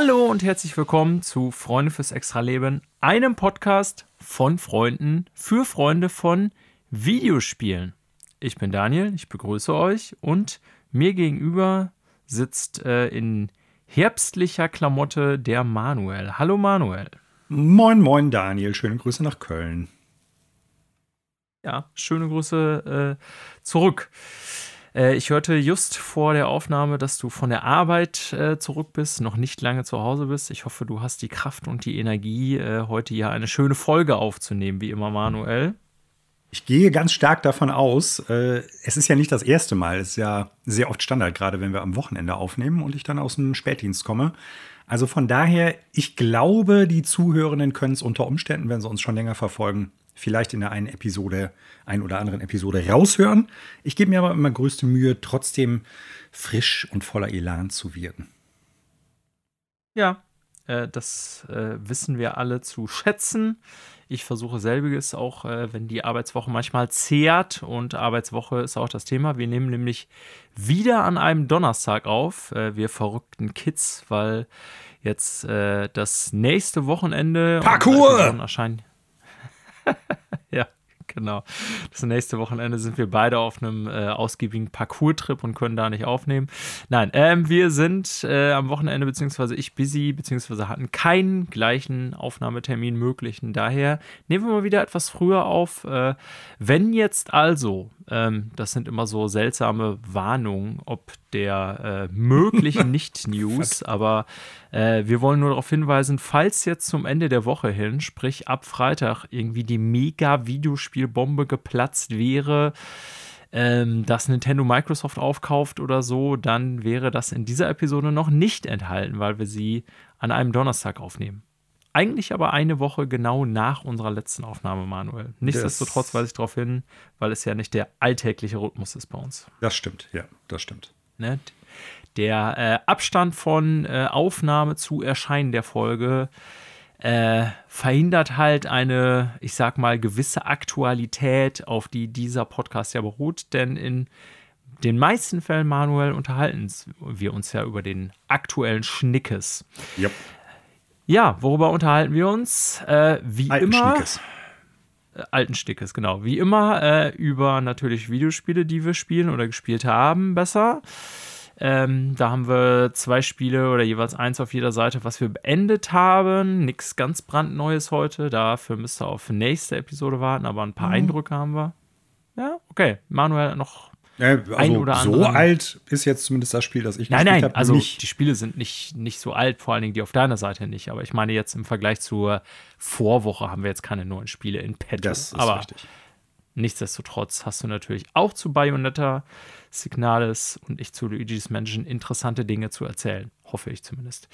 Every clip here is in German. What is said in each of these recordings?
Hallo und herzlich willkommen zu Freunde fürs Extraleben, einem Podcast von Freunden für Freunde von Videospielen. Ich bin Daniel, ich begrüße euch und mir gegenüber sitzt äh, in herbstlicher Klamotte der Manuel. Hallo Manuel. Moin, moin Daniel, schöne Grüße nach Köln. Ja, schöne Grüße äh, zurück. Äh, ich hörte just vor der Aufnahme, dass du von der Arbeit äh, zurück bist, noch nicht lange zu Hause bist. Ich hoffe, du hast die Kraft und die Energie, äh, heute ja eine schöne Folge aufzunehmen, wie immer, Manuel. Ich gehe ganz stark davon aus, äh, es ist ja nicht das erste Mal, es ist ja sehr oft Standard, gerade wenn wir am Wochenende aufnehmen und ich dann aus dem Spätdienst komme. Also von daher, ich glaube, die Zuhörenden können es unter Umständen, wenn sie uns schon länger verfolgen, vielleicht in der einen Episode, ein oder anderen Episode raushören. Ich gebe mir aber immer größte Mühe, trotzdem frisch und voller Elan zu wirken. Ja, äh, das äh, wissen wir alle zu schätzen. Ich versuche selbiges auch, äh, wenn die Arbeitswoche manchmal zehrt und Arbeitswoche ist auch das Thema. Wir nehmen nämlich wieder an einem Donnerstag auf, äh, wir verrückten Kids, weil jetzt äh, das nächste Wochenende Parkour erscheinen. ja, genau. Das nächste Wochenende sind wir beide auf einem äh, ausgiebigen Parcours-Trip und können da nicht aufnehmen. Nein, ähm, wir sind äh, am Wochenende, beziehungsweise ich busy, beziehungsweise hatten keinen gleichen Aufnahmetermin möglichen. Daher nehmen wir mal wieder etwas früher auf. Äh, wenn jetzt also, ähm, das sind immer so seltsame Warnungen, ob der äh, möglichen Nicht-News, aber äh, wir wollen nur darauf hinweisen, falls jetzt zum Ende der Woche hin, sprich ab Freitag, irgendwie die Mega-Videospielbombe geplatzt wäre, ähm, dass Nintendo Microsoft aufkauft oder so, dann wäre das in dieser Episode noch nicht enthalten, weil wir sie an einem Donnerstag aufnehmen. Eigentlich aber eine Woche genau nach unserer letzten Aufnahme, Manuel. Nichtsdestotrotz weise ich darauf hin, weil es ja nicht der alltägliche Rhythmus ist bei uns. Das stimmt, ja, das stimmt. Ne? Der äh, Abstand von äh, Aufnahme zu Erscheinen der Folge äh, verhindert halt eine, ich sag mal, gewisse Aktualität, auf die dieser Podcast ja beruht. Denn in den meisten Fällen, Manuel, unterhalten wir uns ja über den aktuellen Schnickes. Yep. Ja, worüber unterhalten wir uns? Äh, wie Alten immer. Schnickes. Äh, alten Schnickes, genau. Wie immer äh, über natürlich Videospiele, die wir spielen oder gespielt haben, besser. Ähm, da haben wir zwei Spiele oder jeweils eins auf jeder Seite, was wir beendet haben. Nichts ganz brandneues heute. Dafür müsst ihr auf nächste Episode warten, aber ein paar mhm. Eindrücke haben wir. Ja, okay. Manuel noch äh, also ein oder so alt ist jetzt zumindest das Spiel, das ich nein, nein, habe. Also nicht. die Spiele sind nicht, nicht so alt, vor allen Dingen die auf deiner Seite nicht. Aber ich meine jetzt im Vergleich zur Vorwoche haben wir jetzt keine neuen Spiele in petto. Das ist aber richtig. Nichtsdestotrotz hast du natürlich auch zu Bayonetta, Signales und ich zu Luigi's Mansion interessante Dinge zu erzählen. Hoffe ich zumindest.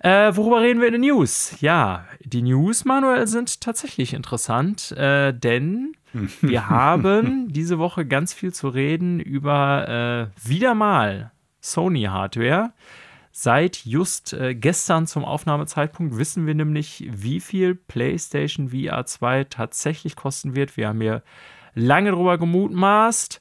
Äh, worüber reden wir in den News? Ja, die News, Manuel, sind tatsächlich interessant, äh, denn wir haben diese Woche ganz viel zu reden über äh, wieder mal Sony-Hardware. Seit just äh, gestern zum Aufnahmezeitpunkt wissen wir nämlich, wie viel PlayStation VR 2 tatsächlich kosten wird. Wir haben hier lange drüber gemutmaßt,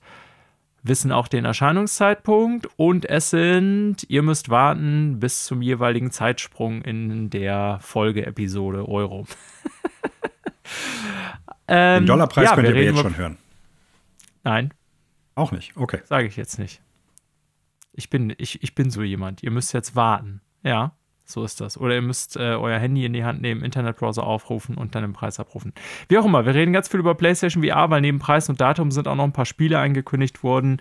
wissen auch den Erscheinungszeitpunkt und es sind, ihr müsst warten bis zum jeweiligen Zeitsprung in der Folgeepisode Euro. ähm, den Dollarpreis ja, könnt ihr jetzt schon hören. Nein. Auch nicht, okay. Sage ich jetzt nicht. Ich bin, ich, ich bin so jemand. Ihr müsst jetzt warten. Ja. So ist das. Oder ihr müsst äh, euer Handy in die Hand nehmen, Internetbrowser aufrufen und dann den Preis abrufen. Wie auch immer, wir reden ganz viel über PlayStation VR, weil neben Preis und Datum sind auch noch ein paar Spiele angekündigt worden.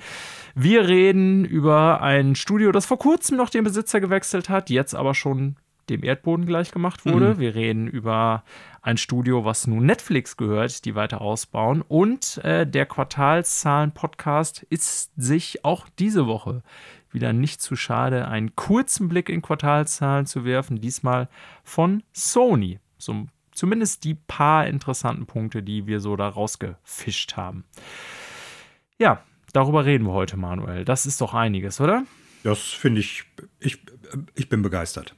Wir reden über ein Studio, das vor kurzem noch den Besitzer gewechselt hat, jetzt aber schon dem Erdboden gleich gemacht wurde. Mhm. Wir reden über ein Studio, was nun Netflix gehört, die weiter ausbauen. Und äh, der Quartalszahlen-Podcast ist sich auch diese Woche wieder nicht zu schade, einen kurzen Blick in Quartalszahlen zu werfen, diesmal von Sony. So, zumindest die paar interessanten Punkte, die wir so da rausgefischt haben. Ja, darüber reden wir heute, Manuel. Das ist doch einiges, oder? Das finde ich, ich, ich bin begeistert.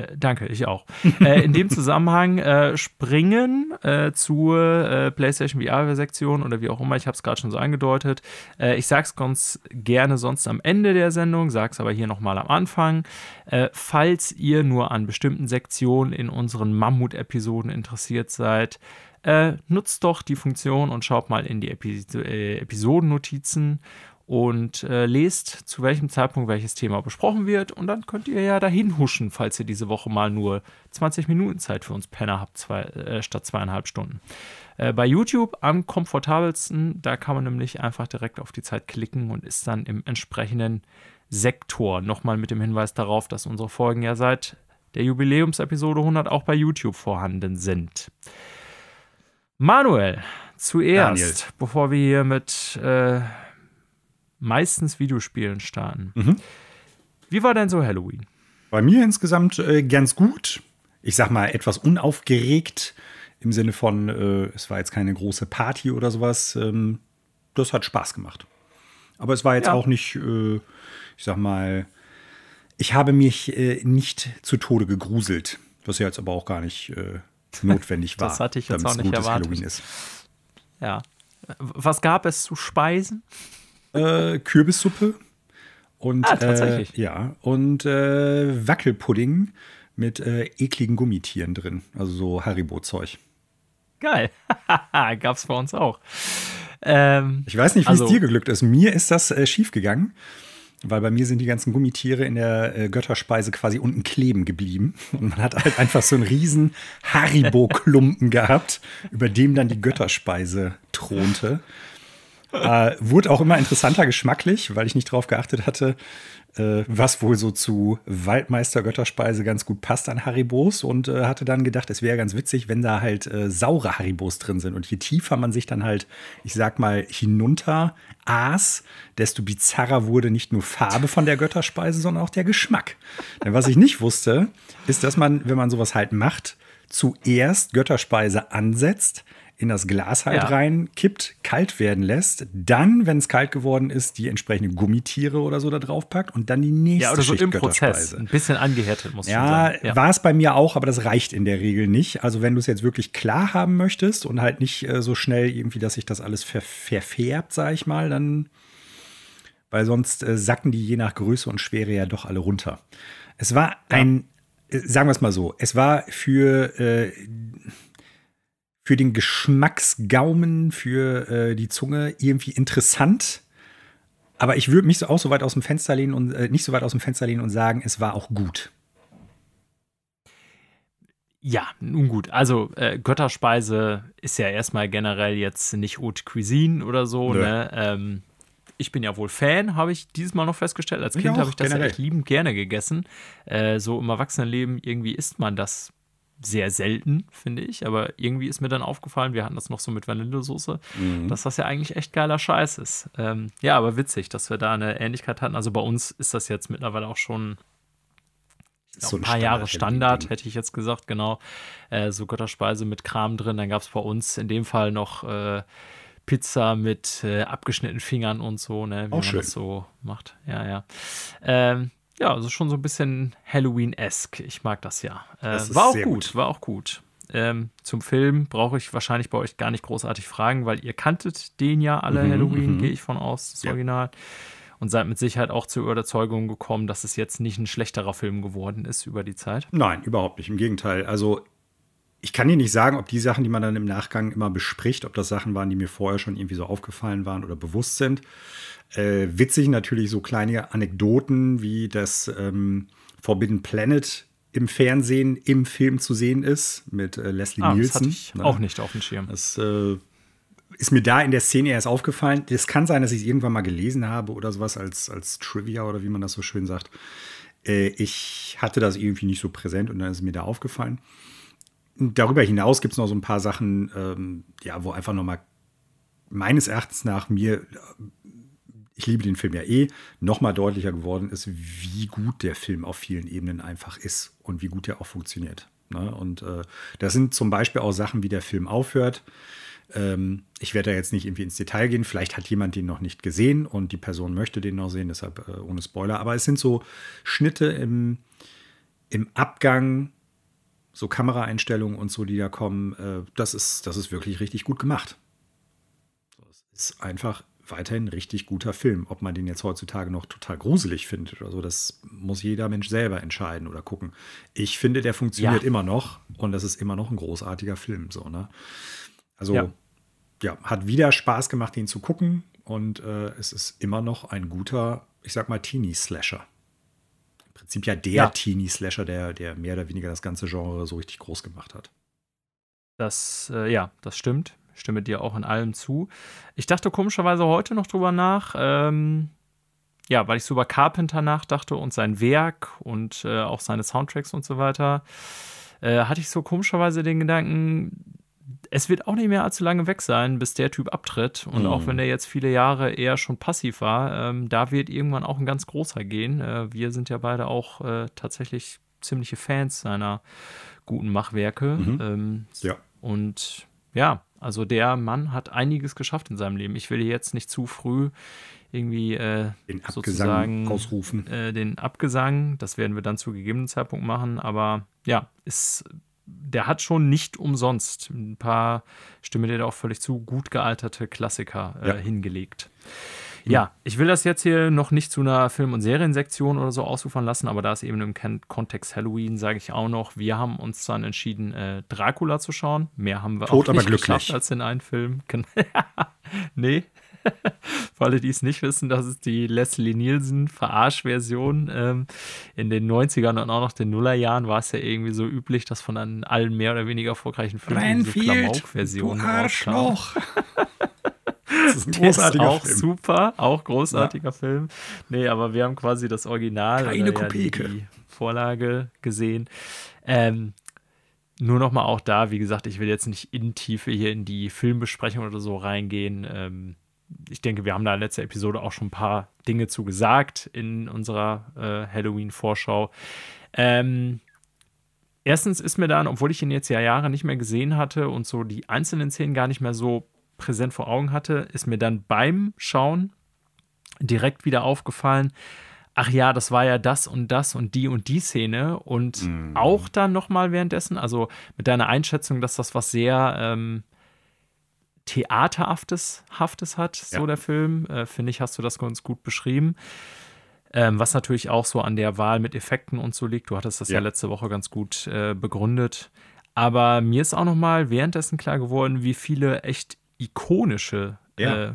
Äh, danke, ich auch. äh, in dem Zusammenhang äh, springen äh, zur äh, PlayStation VR-Sektion oder wie auch immer, ich habe es gerade schon so angedeutet. Ich sage es ganz gerne sonst am Ende der Sendung, sage es aber hier nochmal am Anfang. falls ihr nur an bestimmten Sektionen in unseren Mammut-Episoden interessiert seid, nutzt doch die Funktion und schaut mal in die Epi Episodennotizen und äh, lest, zu welchem Zeitpunkt welches Thema besprochen wird. Und dann könnt ihr ja dahin huschen, falls ihr diese Woche mal nur 20 Minuten Zeit für uns Penner habt, zwei, äh, statt zweieinhalb Stunden. Äh, bei YouTube am komfortabelsten, da kann man nämlich einfach direkt auf die Zeit klicken und ist dann im entsprechenden Sektor. Nochmal mit dem Hinweis darauf, dass unsere Folgen ja seit der Jubiläumsepisode 100 auch bei YouTube vorhanden sind. Manuel, zuerst, Daniel. bevor wir hier mit äh, meistens Videospielen starten. Mhm. Wie war denn so Halloween? Bei mir insgesamt äh, ganz gut. Ich sag mal etwas unaufgeregt im Sinne von, äh, es war jetzt keine große Party oder sowas. Ähm, das hat Spaß gemacht. Aber es war jetzt ja. auch nicht, äh, ich sag mal, ich habe mich äh, nicht zu Tode gegruselt, was ja jetzt aber auch gar nicht äh, notwendig war. das hatte ich jetzt auch nicht erwartet. Ja. Was gab es zu speisen? Äh, Kürbissuppe und ah, tatsächlich. Äh, ja und äh, Wackelpudding mit äh, ekligen Gummitieren drin, also so Haribo-Zeug. Geil, gab's bei uns auch. Ähm, ich weiß nicht, wie also, es dir geglückt ist. Mir ist das äh, schief gegangen. Weil bei mir sind die ganzen Gummitiere in der äh, Götterspeise quasi unten kleben geblieben. Und man hat halt einfach so einen riesen Haribo-Klumpen gehabt, über dem dann die Götterspeise thronte. Äh, wurde auch immer interessanter geschmacklich, weil ich nicht drauf geachtet hatte, äh, was wohl so zu Waldmeister Götterspeise ganz gut passt an Haribos und äh, hatte dann gedacht, es wäre ganz witzig, wenn da halt äh, saure Haribos drin sind. Und je tiefer man sich dann halt, ich sag mal, hinunter aß, desto bizarrer wurde nicht nur Farbe von der Götterspeise, sondern auch der Geschmack. Denn was ich nicht wusste, ist, dass man, wenn man sowas halt macht, zuerst Götterspeise ansetzt, in das Glas halt ja. rein, kippt, kalt werden lässt, dann, wenn es kalt geworden ist, die entsprechenden Gummitiere oder so da drauf packt und dann die nächste Ja, oder so Schicht im Prozess. Ein bisschen angehärtet muss ja, ja, war es bei mir auch, aber das reicht in der Regel nicht. Also wenn du es jetzt wirklich klar haben möchtest und halt nicht äh, so schnell irgendwie, dass sich das alles ver verfärbt, sag ich mal, dann weil sonst äh, sacken die je nach Größe und Schwere ja doch alle runter. Es war ein, äh, sagen wir es mal so, es war für äh, für den Geschmacksgaumen, für äh, die Zunge irgendwie interessant. Aber ich würde mich so auch so weit aus dem Fenster lehnen und äh, nicht so weit aus dem Fenster lehnen und sagen, es war auch gut. Ja, nun gut. Also äh, Götterspeise ist ja erstmal generell jetzt nicht Haute Cuisine oder so. Ne? Ähm, ich bin ja wohl Fan, habe ich dieses Mal noch festgestellt. Als Kind habe ich das generell. ja echt liebend gerne gegessen. Äh, so im Erwachsenenleben irgendwie isst man das sehr selten, finde ich. Aber irgendwie ist mir dann aufgefallen, wir hatten das noch so mit Vanillesoße, mhm. dass das ja eigentlich echt geiler Scheiß ist. Ähm, ja, aber witzig, dass wir da eine Ähnlichkeit hatten. Also bei uns ist das jetzt mittlerweile auch schon so ein paar Standard Jahre Standard, hätte ich jetzt gesagt, genau. Äh, so Götterspeise mit Kram drin. Dann gab es bei uns in dem Fall noch äh, Pizza mit äh, abgeschnittenen Fingern und so, ne, wie auch man schön. das so macht. Ja, ja. Ähm, ja, also schon so ein bisschen Halloween-esque. Ich mag das ja. Äh, das war auch gut, gut, war auch gut. Ähm, zum Film brauche ich wahrscheinlich bei euch gar nicht großartig fragen, weil ihr kanntet den ja alle mhm, Halloween, mhm. gehe ich von aus, das ja. Original. Und seid mit Sicherheit auch zur Überzeugung gekommen, dass es jetzt nicht ein schlechterer Film geworden ist über die Zeit. Nein, überhaupt nicht. Im Gegenteil. Also ich kann dir nicht sagen, ob die Sachen, die man dann im Nachgang immer bespricht, ob das Sachen waren, die mir vorher schon irgendwie so aufgefallen waren oder bewusst sind. Äh, witzig natürlich so kleine Anekdoten, wie das ähm, Forbidden Planet im Fernsehen im Film zu sehen ist mit äh, Leslie ah, Nielsen. Das hatte ich ne? auch nicht auf dem Schirm. Das äh, ist mir da in der Szene erst aufgefallen. Es kann sein, dass ich es irgendwann mal gelesen habe oder sowas als, als Trivia oder wie man das so schön sagt. Äh, ich hatte das irgendwie nicht so präsent und dann ist mir da aufgefallen. Darüber hinaus gibt es noch so ein paar Sachen, ähm, ja, wo einfach noch mal meines Erachtens nach mir ich liebe den Film ja eh, nochmal deutlicher geworden ist, wie gut der Film auf vielen Ebenen einfach ist und wie gut der auch funktioniert. Ne? Und äh, das sind zum Beispiel auch Sachen, wie der Film aufhört. Ähm, ich werde da jetzt nicht irgendwie ins Detail gehen. Vielleicht hat jemand den noch nicht gesehen und die Person möchte den noch sehen, deshalb äh, ohne Spoiler. Aber es sind so Schnitte im, im Abgang so Kameraeinstellungen und so, die da kommen, äh, das, ist, das ist wirklich richtig gut gemacht. Es ist einfach weiterhin ein richtig guter Film. Ob man den jetzt heutzutage noch total gruselig findet oder so, das muss jeder Mensch selber entscheiden oder gucken. Ich finde, der funktioniert ja. immer noch und das ist immer noch ein großartiger Film. So, ne? Also, ja. ja hat wieder Spaß gemacht, ihn zu gucken und äh, es ist immer noch ein guter, ich sag mal, Teenie-Slasher. Prinzip ja der ja. Teenie-Slasher, der, der mehr oder weniger das ganze Genre so richtig groß gemacht hat. Das, äh, ja, das stimmt stimme dir auch in allem zu. Ich dachte komischerweise heute noch drüber nach. Ähm, ja, weil ich so über Carpenter nachdachte und sein Werk und äh, auch seine Soundtracks und so weiter, äh, hatte ich so komischerweise den Gedanken, es wird auch nicht mehr allzu lange weg sein, bis der Typ abtritt. Und mhm. auch wenn er jetzt viele Jahre eher schon passiv war, ähm, da wird irgendwann auch ein ganz großer gehen. Äh, wir sind ja beide auch äh, tatsächlich ziemliche Fans seiner guten Machwerke. Mhm. Ähm, ja. Und ja, also der Mann hat einiges geschafft in seinem Leben. Ich will jetzt nicht zu früh irgendwie äh, den Abgesang ausrufen. Äh, den Abgesang, das werden wir dann zu gegebenen Zeitpunkt machen, aber ja, ist, der hat schon nicht umsonst ein paar, stimme dir da auch völlig zu, gut gealterte Klassiker äh, ja. hingelegt. Ja, ich will das jetzt hier noch nicht zu einer Film- und Seriensektion oder so ausufern lassen, aber da ist eben im Kontext Halloween, sage ich auch noch, wir haben uns dann entschieden, äh, Dracula zu schauen. Mehr haben wir Tot, auch nicht aber geschafft als in einen Film. nee. Für alle, die es nicht wissen, das ist die Leslie Nielsen Verarsch-Version. Ähm, in den 90ern und auch noch den Nullerjahren war es ja irgendwie so üblich, dass von allen mehr oder weniger erfolgreichen Filmen so Klamauk-Versionen Arschloch. Das ist ein großartiger ist auch Film. super, auch großartiger ja. Film. Nee, aber wir haben quasi das Original, Keine Kopeke. Ja, die, die Vorlage gesehen. Ähm, nur noch mal auch da, wie gesagt, ich will jetzt nicht in Tiefe hier in die Filmbesprechung oder so reingehen. Ähm, ich denke, wir haben da in letzter Episode auch schon ein paar Dinge zu gesagt in unserer äh, Halloween-Vorschau. Ähm, erstens ist mir dann, obwohl ich ihn jetzt ja Jahre nicht mehr gesehen hatte und so die einzelnen Szenen gar nicht mehr so präsent vor Augen hatte, ist mir dann beim Schauen direkt wieder aufgefallen, ach ja, das war ja das und das und die und die Szene und mm. auch dann nochmal währenddessen, also mit deiner Einschätzung, dass das was sehr ähm, Theaterhaftes Haftes hat, so ja. der Film, äh, finde ich, hast du das ganz gut beschrieben. Ähm, was natürlich auch so an der Wahl mit Effekten und so liegt. Du hattest das ja, ja letzte Woche ganz gut äh, begründet. Aber mir ist auch noch mal währenddessen klar geworden, wie viele echt ikonische ja. äh,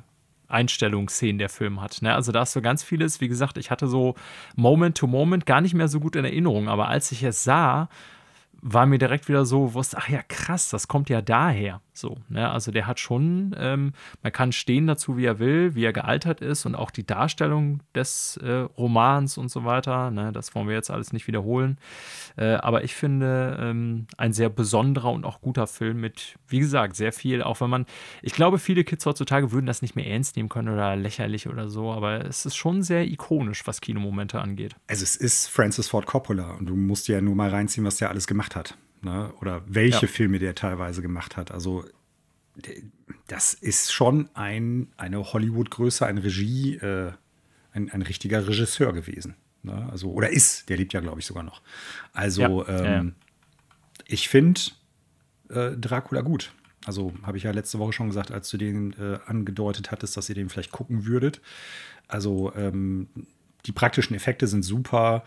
Einstellungsszenen der Film hat. Ne? Also da ist so ganz vieles, wie gesagt, ich hatte so Moment to Moment gar nicht mehr so gut in Erinnerung, aber als ich es sah, war mir direkt wieder so wusste, ach ja, krass, das kommt ja daher. So, ne? Also der hat schon, ähm, man kann stehen dazu, wie er will, wie er gealtert ist und auch die Darstellung des äh, Romans und so weiter. Ne? Das wollen wir jetzt alles nicht wiederholen. Äh, aber ich finde ähm, ein sehr besonderer und auch guter Film mit, wie gesagt, sehr viel, auch wenn man, ich glaube, viele Kids heutzutage würden das nicht mehr ernst nehmen können oder lächerlich oder so, aber es ist schon sehr ikonisch, was Kinomomente angeht. Also es ist Francis Ford Coppola und du musst dir ja nur mal reinziehen, was der alles gemacht hat. Ne? Oder welche ja. Filme der teilweise gemacht hat. Also das ist schon ein, eine Hollywood-Größe, ein Regie, äh, ein, ein richtiger Regisseur gewesen. Ne? Also, oder ist, der lebt ja, glaube ich, sogar noch. Also, ja, ähm, ja. ich finde äh, Dracula gut. Also, habe ich ja letzte Woche schon gesagt, als du den äh, angedeutet hattest, dass ihr den vielleicht gucken würdet. Also, ähm, die praktischen Effekte sind super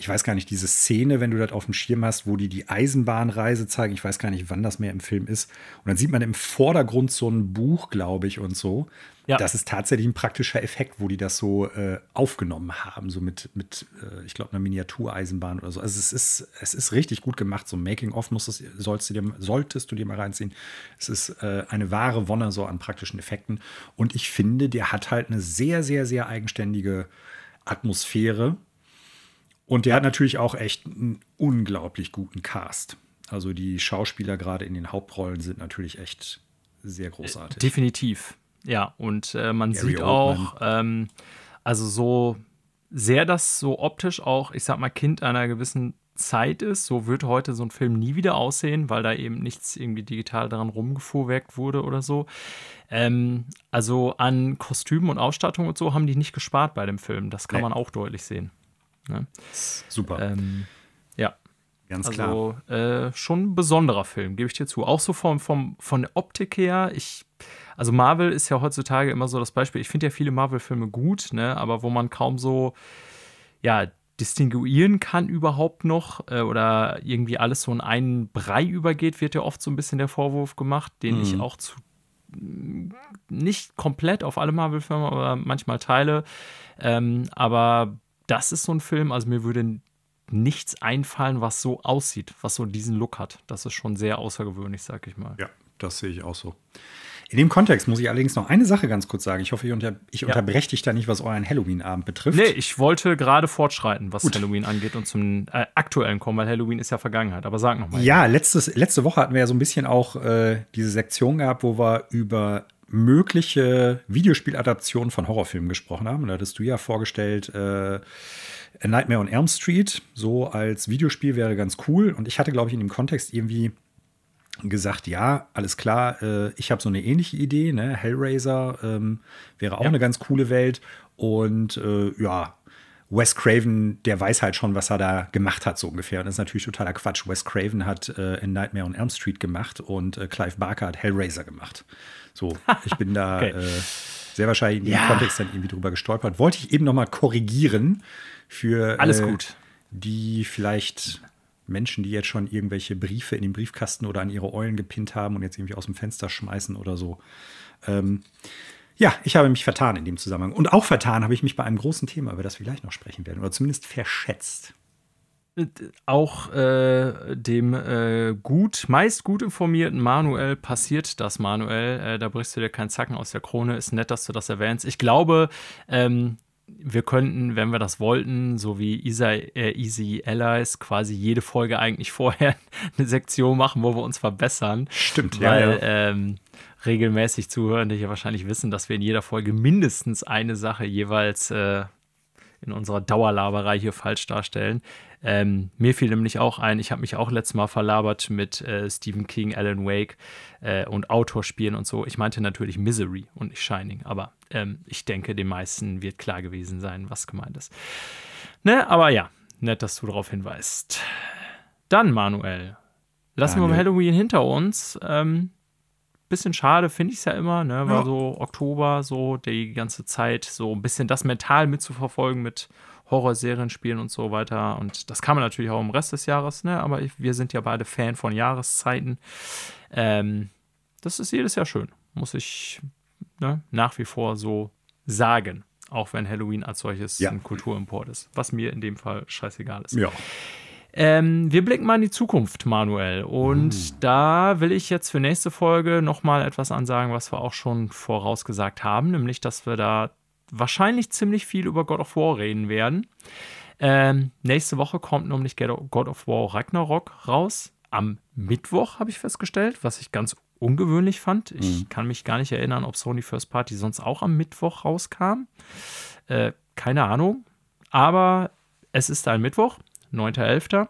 ich weiß gar nicht, diese Szene, wenn du das auf dem Schirm hast, wo die die Eisenbahnreise zeigen, ich weiß gar nicht, wann das mehr im Film ist. Und dann sieht man im Vordergrund so ein Buch, glaube ich, und so. Ja. Das ist tatsächlich ein praktischer Effekt, wo die das so äh, aufgenommen haben, so mit, mit äh, ich glaube, einer Miniatureisenbahn oder so. Also es ist, es ist richtig gut gemacht. So ein Making-of solltest, du dir, solltest du dir mal reinziehen. Es ist äh, eine wahre Wonne so an praktischen Effekten. Und ich finde, der hat halt eine sehr, sehr, sehr eigenständige Atmosphäre und der hat natürlich auch echt einen unglaublich guten Cast. Also die Schauspieler gerade in den Hauptrollen sind natürlich echt sehr großartig. Definitiv. Ja, und äh, man Gary sieht auch, ähm, also so sehr das so optisch auch, ich sag mal, Kind einer gewissen Zeit ist. So wird heute so ein Film nie wieder aussehen, weil da eben nichts irgendwie digital daran rumgefuhrwerkt wurde oder so. Ähm, also an Kostümen und Ausstattung und so haben die nicht gespart bei dem Film. Das kann nee. man auch deutlich sehen. Ne? Super. Ähm, ja. Ganz also, klar. Äh, schon ein besonderer Film, gebe ich dir zu. Auch so vom, vom, von der Optik her. Ich, also Marvel ist ja heutzutage immer so das Beispiel. Ich finde ja viele Marvel-Filme gut, ne? aber wo man kaum so, ja, distinguieren kann überhaupt noch äh, oder irgendwie alles so in einen Brei übergeht, wird ja oft so ein bisschen der Vorwurf gemacht, den mhm. ich auch zu nicht komplett auf alle Marvel-Filme, aber manchmal teile. Ähm, aber das ist so ein Film, also mir würde nichts einfallen, was so aussieht, was so diesen Look hat. Das ist schon sehr außergewöhnlich, sag ich mal. Ja, das sehe ich auch so. In dem Kontext muss ich allerdings noch eine Sache ganz kurz sagen. Ich hoffe, ich, unter, ich ja. unterbreche dich da nicht, was euren Halloween-Abend betrifft. Nee, ich wollte gerade fortschreiten, was Gut. Halloween angeht und zum äh, aktuellen kommen, weil Halloween ist ja Vergangenheit. Aber sag noch mal. Ja, letztes, letzte Woche hatten wir ja so ein bisschen auch äh, diese Sektion gehabt, wo wir über mögliche Videospieladaptionen von Horrorfilmen gesprochen haben. Da hattest du ja vorgestellt, äh, A Nightmare on Elm Street, so als Videospiel wäre ganz cool. Und ich hatte, glaube ich, in dem Kontext irgendwie gesagt, ja, alles klar, äh, ich habe so eine ähnliche Idee, ne? Hellraiser ähm, wäre auch ja. eine ganz coole Welt. Und äh, ja, Wes Craven, der weiß halt schon, was er da gemacht hat, so ungefähr. Und das ist natürlich totaler Quatsch. Wes Craven hat äh, in Nightmare on Elm Street gemacht und äh, Clive Barker hat Hellraiser gemacht. So, ich bin da okay. äh, sehr wahrscheinlich in dem ja. Kontext dann irgendwie drüber gestolpert. Wollte ich eben noch mal korrigieren für alles äh, gut. Die vielleicht Menschen, die jetzt schon irgendwelche Briefe in den Briefkasten oder an ihre Eulen gepinnt haben und jetzt irgendwie aus dem Fenster schmeißen oder so. Ähm, ja, ich habe mich vertan in dem Zusammenhang. Und auch vertan habe ich mich bei einem großen Thema, über das wir gleich noch sprechen werden, oder zumindest verschätzt. Auch äh, dem äh, gut, meist gut informierten Manuel passiert das, Manuel. Äh, da brichst du dir keinen Zacken aus der Krone. Ist nett, dass du das erwähnst. Ich glaube, ähm, wir könnten, wenn wir das wollten, so wie Isa, äh, Easy Allies, quasi jede Folge eigentlich vorher eine Sektion machen, wo wir uns verbessern. Stimmt, weil, ja. ja. Ähm, regelmäßig Zuhörende hier wahrscheinlich wissen, dass wir in jeder Folge mindestens eine Sache jeweils äh, in unserer Dauerlaberei hier falsch darstellen. Ähm, mir fiel nämlich auch ein, ich habe mich auch letztes Mal verlabert mit äh, Stephen King, Alan Wake äh, und Autorspielen und so. Ich meinte natürlich Misery und nicht Shining, aber ähm, ich denke, den meisten wird klar gewesen sein, was gemeint ist. Ne, aber ja, nett, dass du darauf hinweist. Dann, Manuel, lassen Daniel. wir Halloween hinter uns. Ähm, bisschen schade finde ich es ja immer, ne? Weil ja. so Oktober, so die ganze Zeit, so ein bisschen das mental mitzuverfolgen mit Horrorserien spielen und so weiter. Und das kann man natürlich auch im Rest des Jahres, ne? Aber ich, wir sind ja beide Fan von Jahreszeiten. Ähm, das ist jedes Jahr schön, muss ich ne, nach wie vor so sagen. Auch wenn Halloween als solches ja. ein Kulturimport ist. Was mir in dem Fall scheißegal ist. Ja. Ähm, wir blicken mal in die Zukunft, Manuel. Und uh. da will ich jetzt für nächste Folge nochmal etwas ansagen, was wir auch schon vorausgesagt haben, nämlich, dass wir da wahrscheinlich ziemlich viel über God of War reden werden. Ähm, nächste Woche kommt nämlich God of War Ragnarok raus. Am Mittwoch habe ich festgestellt, was ich ganz ungewöhnlich fand. Ich mhm. kann mich gar nicht erinnern, ob Sony First Party sonst auch am Mittwoch rauskam. Äh, keine Ahnung. Aber es ist ein Mittwoch, 9.11.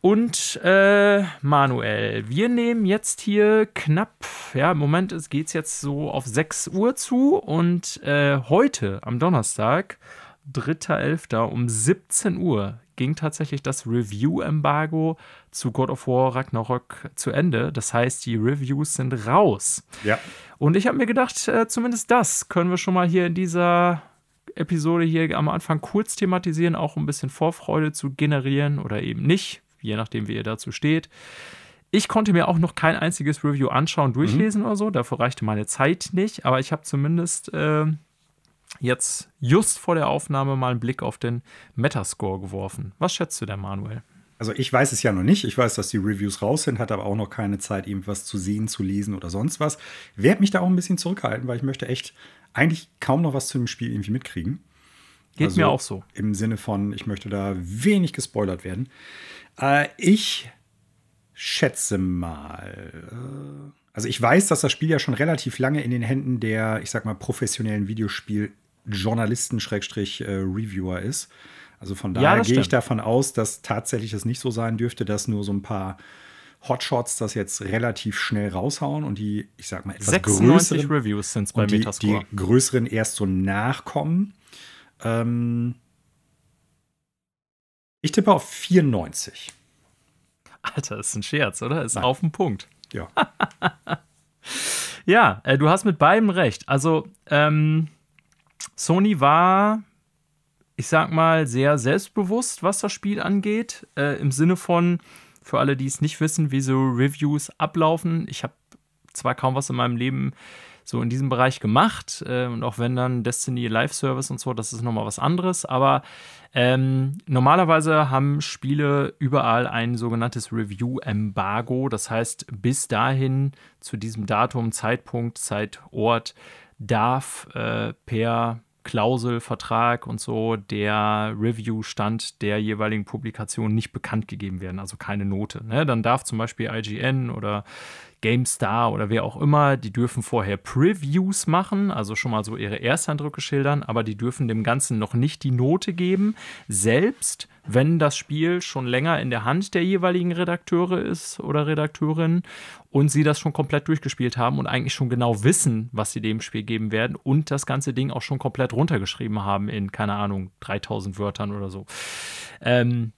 Und äh, Manuel, wir nehmen jetzt hier knapp, ja, im Moment geht es jetzt so auf 6 Uhr zu und äh, heute am Donnerstag, 3.11. um 17 Uhr ging tatsächlich das Review-Embargo zu God of War Ragnarok zu Ende. Das heißt, die Reviews sind raus. Ja. Und ich habe mir gedacht, äh, zumindest das können wir schon mal hier in dieser Episode hier am Anfang kurz thematisieren, auch ein bisschen Vorfreude zu generieren oder eben nicht je nachdem, wie ihr dazu steht. Ich konnte mir auch noch kein einziges Review anschauen, durchlesen mhm. oder so. Dafür reichte meine Zeit nicht. Aber ich habe zumindest äh, jetzt just vor der Aufnahme mal einen Blick auf den Metascore geworfen. Was schätzt du denn, Manuel? Also ich weiß es ja noch nicht. Ich weiß, dass die Reviews raus sind, hatte aber auch noch keine Zeit, irgendwas zu sehen, zu lesen oder sonst was. Werde mich da auch ein bisschen zurückhalten, weil ich möchte echt eigentlich kaum noch was zu dem Spiel irgendwie mitkriegen. Geht also mir auch so. Im Sinne von, ich möchte da wenig gespoilert werden. Äh, ich schätze mal. Äh, also ich weiß, dass das Spiel ja schon relativ lange in den Händen der, ich sag mal, professionellen Videospieljournalisten, Schrägstrich, äh, Reviewer ist. Also von daher ja, gehe ich davon aus, dass tatsächlich es nicht so sein dürfte, dass nur so ein paar Hotshots das jetzt relativ schnell raushauen und die, ich sag mal, etwas 96 größeren Reviews sind bei die, die größeren erst so nachkommen. Ähm, ich tippe auf 94. Alter, ist ein Scherz, oder? Ist Nein. auf den Punkt. Ja. ja, äh, du hast mit beidem recht. Also, ähm, Sony war, ich sag mal, sehr selbstbewusst, was das Spiel angeht. Äh, Im Sinne von, für alle, die es nicht wissen, wie so Reviews ablaufen. Ich habe zwar kaum was in meinem Leben so in diesem Bereich gemacht. Äh, und auch wenn dann Destiny Live Service und so, das ist nochmal was anderes. Aber ähm, normalerweise haben Spiele überall ein sogenanntes Review-Embargo. Das heißt, bis dahin, zu diesem Datum, Zeitpunkt, Zeit, Ort, darf äh, per Klausel, Vertrag und so der Review-Stand der jeweiligen Publikation nicht bekannt gegeben werden, also keine Note. Ne? Dann darf zum Beispiel IGN oder GameStar oder wer auch immer, die dürfen vorher Previews machen, also schon mal so ihre Ersteindrücke schildern, aber die dürfen dem Ganzen noch nicht die Note geben, selbst wenn das Spiel schon länger in der Hand der jeweiligen Redakteure ist oder Redakteurin und sie das schon komplett durchgespielt haben und eigentlich schon genau wissen, was sie dem Spiel geben werden und das ganze Ding auch schon komplett runtergeschrieben haben in, keine Ahnung, 3000 Wörtern oder so. Ähm,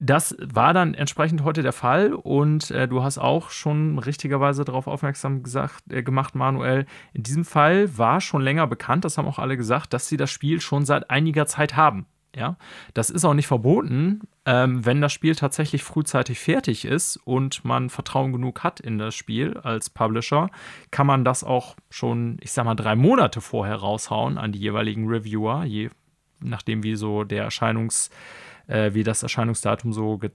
das war dann entsprechend heute der Fall und äh, du hast auch schon richtigerweise darauf aufmerksam gesagt, äh, gemacht, Manuel. In diesem Fall war schon länger bekannt, das haben auch alle gesagt, dass sie das Spiel schon seit einiger Zeit haben. Ja, das ist auch nicht verboten, ähm, wenn das Spiel tatsächlich frühzeitig fertig ist und man Vertrauen genug hat in das Spiel als Publisher, kann man das auch schon, ich sag mal, drei Monate vorher raushauen an die jeweiligen Reviewer, je nachdem wie so der Erscheinungs äh, wie das Erscheinungsdatum so äh,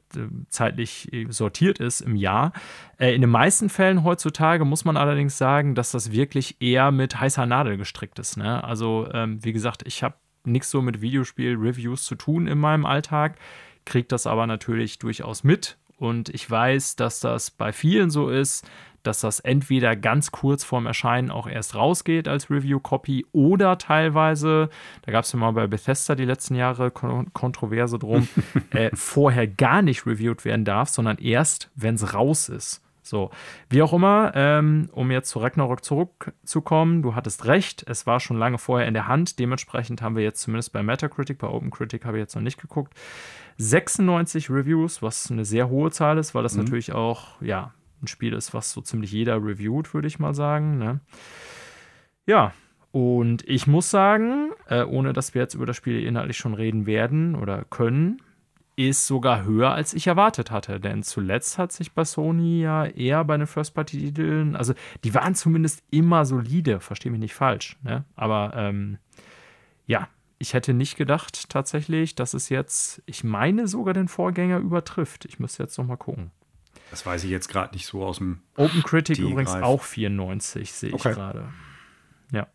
zeitlich äh, sortiert ist im Jahr. Äh, in den meisten Fällen heutzutage muss man allerdings sagen, dass das wirklich eher mit heißer Nadel gestrickt ist. Ne? Also, ähm, wie gesagt, ich habe nichts so mit Videospiel-Reviews zu tun in meinem Alltag, kriege das aber natürlich durchaus mit. Und ich weiß, dass das bei vielen so ist, dass das entweder ganz kurz vorm Erscheinen auch erst rausgeht als Review-Copy oder teilweise, da gab es ja mal bei Bethesda die letzten Jahre Kon Kontroverse drum, äh, vorher gar nicht reviewed werden darf, sondern erst, wenn es raus ist. So, wie auch immer, ähm, um jetzt zu Ragnarok zurückzukommen, du hattest recht, es war schon lange vorher in der Hand, dementsprechend haben wir jetzt zumindest bei Metacritic, bei OpenCritic habe ich jetzt noch nicht geguckt, 96 Reviews, was eine sehr hohe Zahl ist, weil das mhm. natürlich auch, ja, ein Spiel ist, was so ziemlich jeder reviewt, würde ich mal sagen. Ne? Ja, und ich muss sagen, äh, ohne dass wir jetzt über das Spiel inhaltlich schon reden werden oder können, ist sogar höher, als ich erwartet hatte. Denn zuletzt hat sich bei Sony ja eher bei den First-Party-Titeln, also die waren zumindest immer solide, verstehe mich nicht falsch. Ne? Aber ähm, ja, ich hätte nicht gedacht tatsächlich, dass es jetzt, ich meine, sogar den Vorgänger übertrifft. Ich müsste jetzt noch mal gucken. Das weiß ich jetzt gerade nicht so aus dem. Open Critic übrigens auch 94, sehe ich okay. gerade. Ja.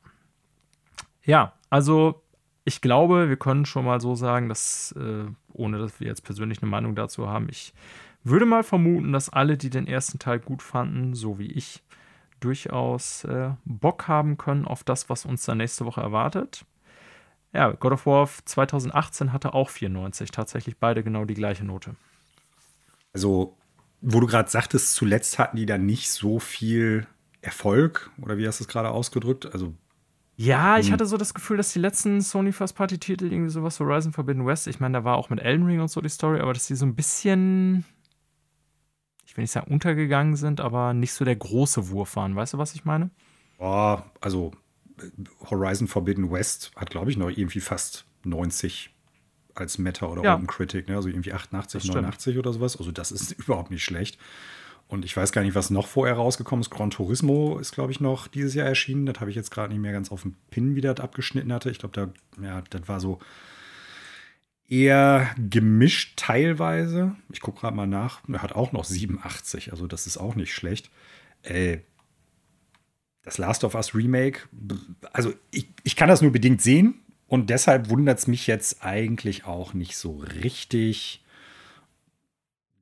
Ja, also ich glaube, wir können schon mal so sagen, dass, äh, ohne dass wir jetzt persönlich eine Meinung dazu haben, ich würde mal vermuten, dass alle, die den ersten Teil gut fanden, so wie ich, durchaus äh, Bock haben können auf das, was uns dann nächste Woche erwartet. Ja, God of War 2018 hatte auch 94, tatsächlich beide genau die gleiche Note. Also wo du gerade sagtest, zuletzt hatten die dann nicht so viel Erfolg, oder wie hast du es gerade ausgedrückt? Also ja, ich hm. hatte so das Gefühl, dass die letzten Sony First Party Titel irgendwie sowas Horizon Forbidden West, ich meine, da war auch mit Elden Ring und so die Story, aber dass die so ein bisschen ich will nicht sagen untergegangen sind, aber nicht so der große Wurf waren. Weißt du, was ich meine? Oh, also Horizon Forbidden West hat glaube ich noch irgendwie fast 90 als Meta oder ja. Open Critic, ne? also irgendwie 88, 89 oder sowas. Also das ist überhaupt nicht schlecht. Und ich weiß gar nicht, was noch vorher rausgekommen ist. Gran Turismo ist, glaube ich, noch dieses Jahr erschienen. Das habe ich jetzt gerade nicht mehr ganz auf dem Pin, wie das abgeschnitten hatte. Ich glaube, da, ja, das war so eher gemischt teilweise. Ich gucke gerade mal nach. Er hat auch noch 87, also das ist auch nicht schlecht. Äh, das Last of Us Remake, also ich, ich kann das nur bedingt sehen. Und deshalb wundert es mich jetzt eigentlich auch nicht so richtig,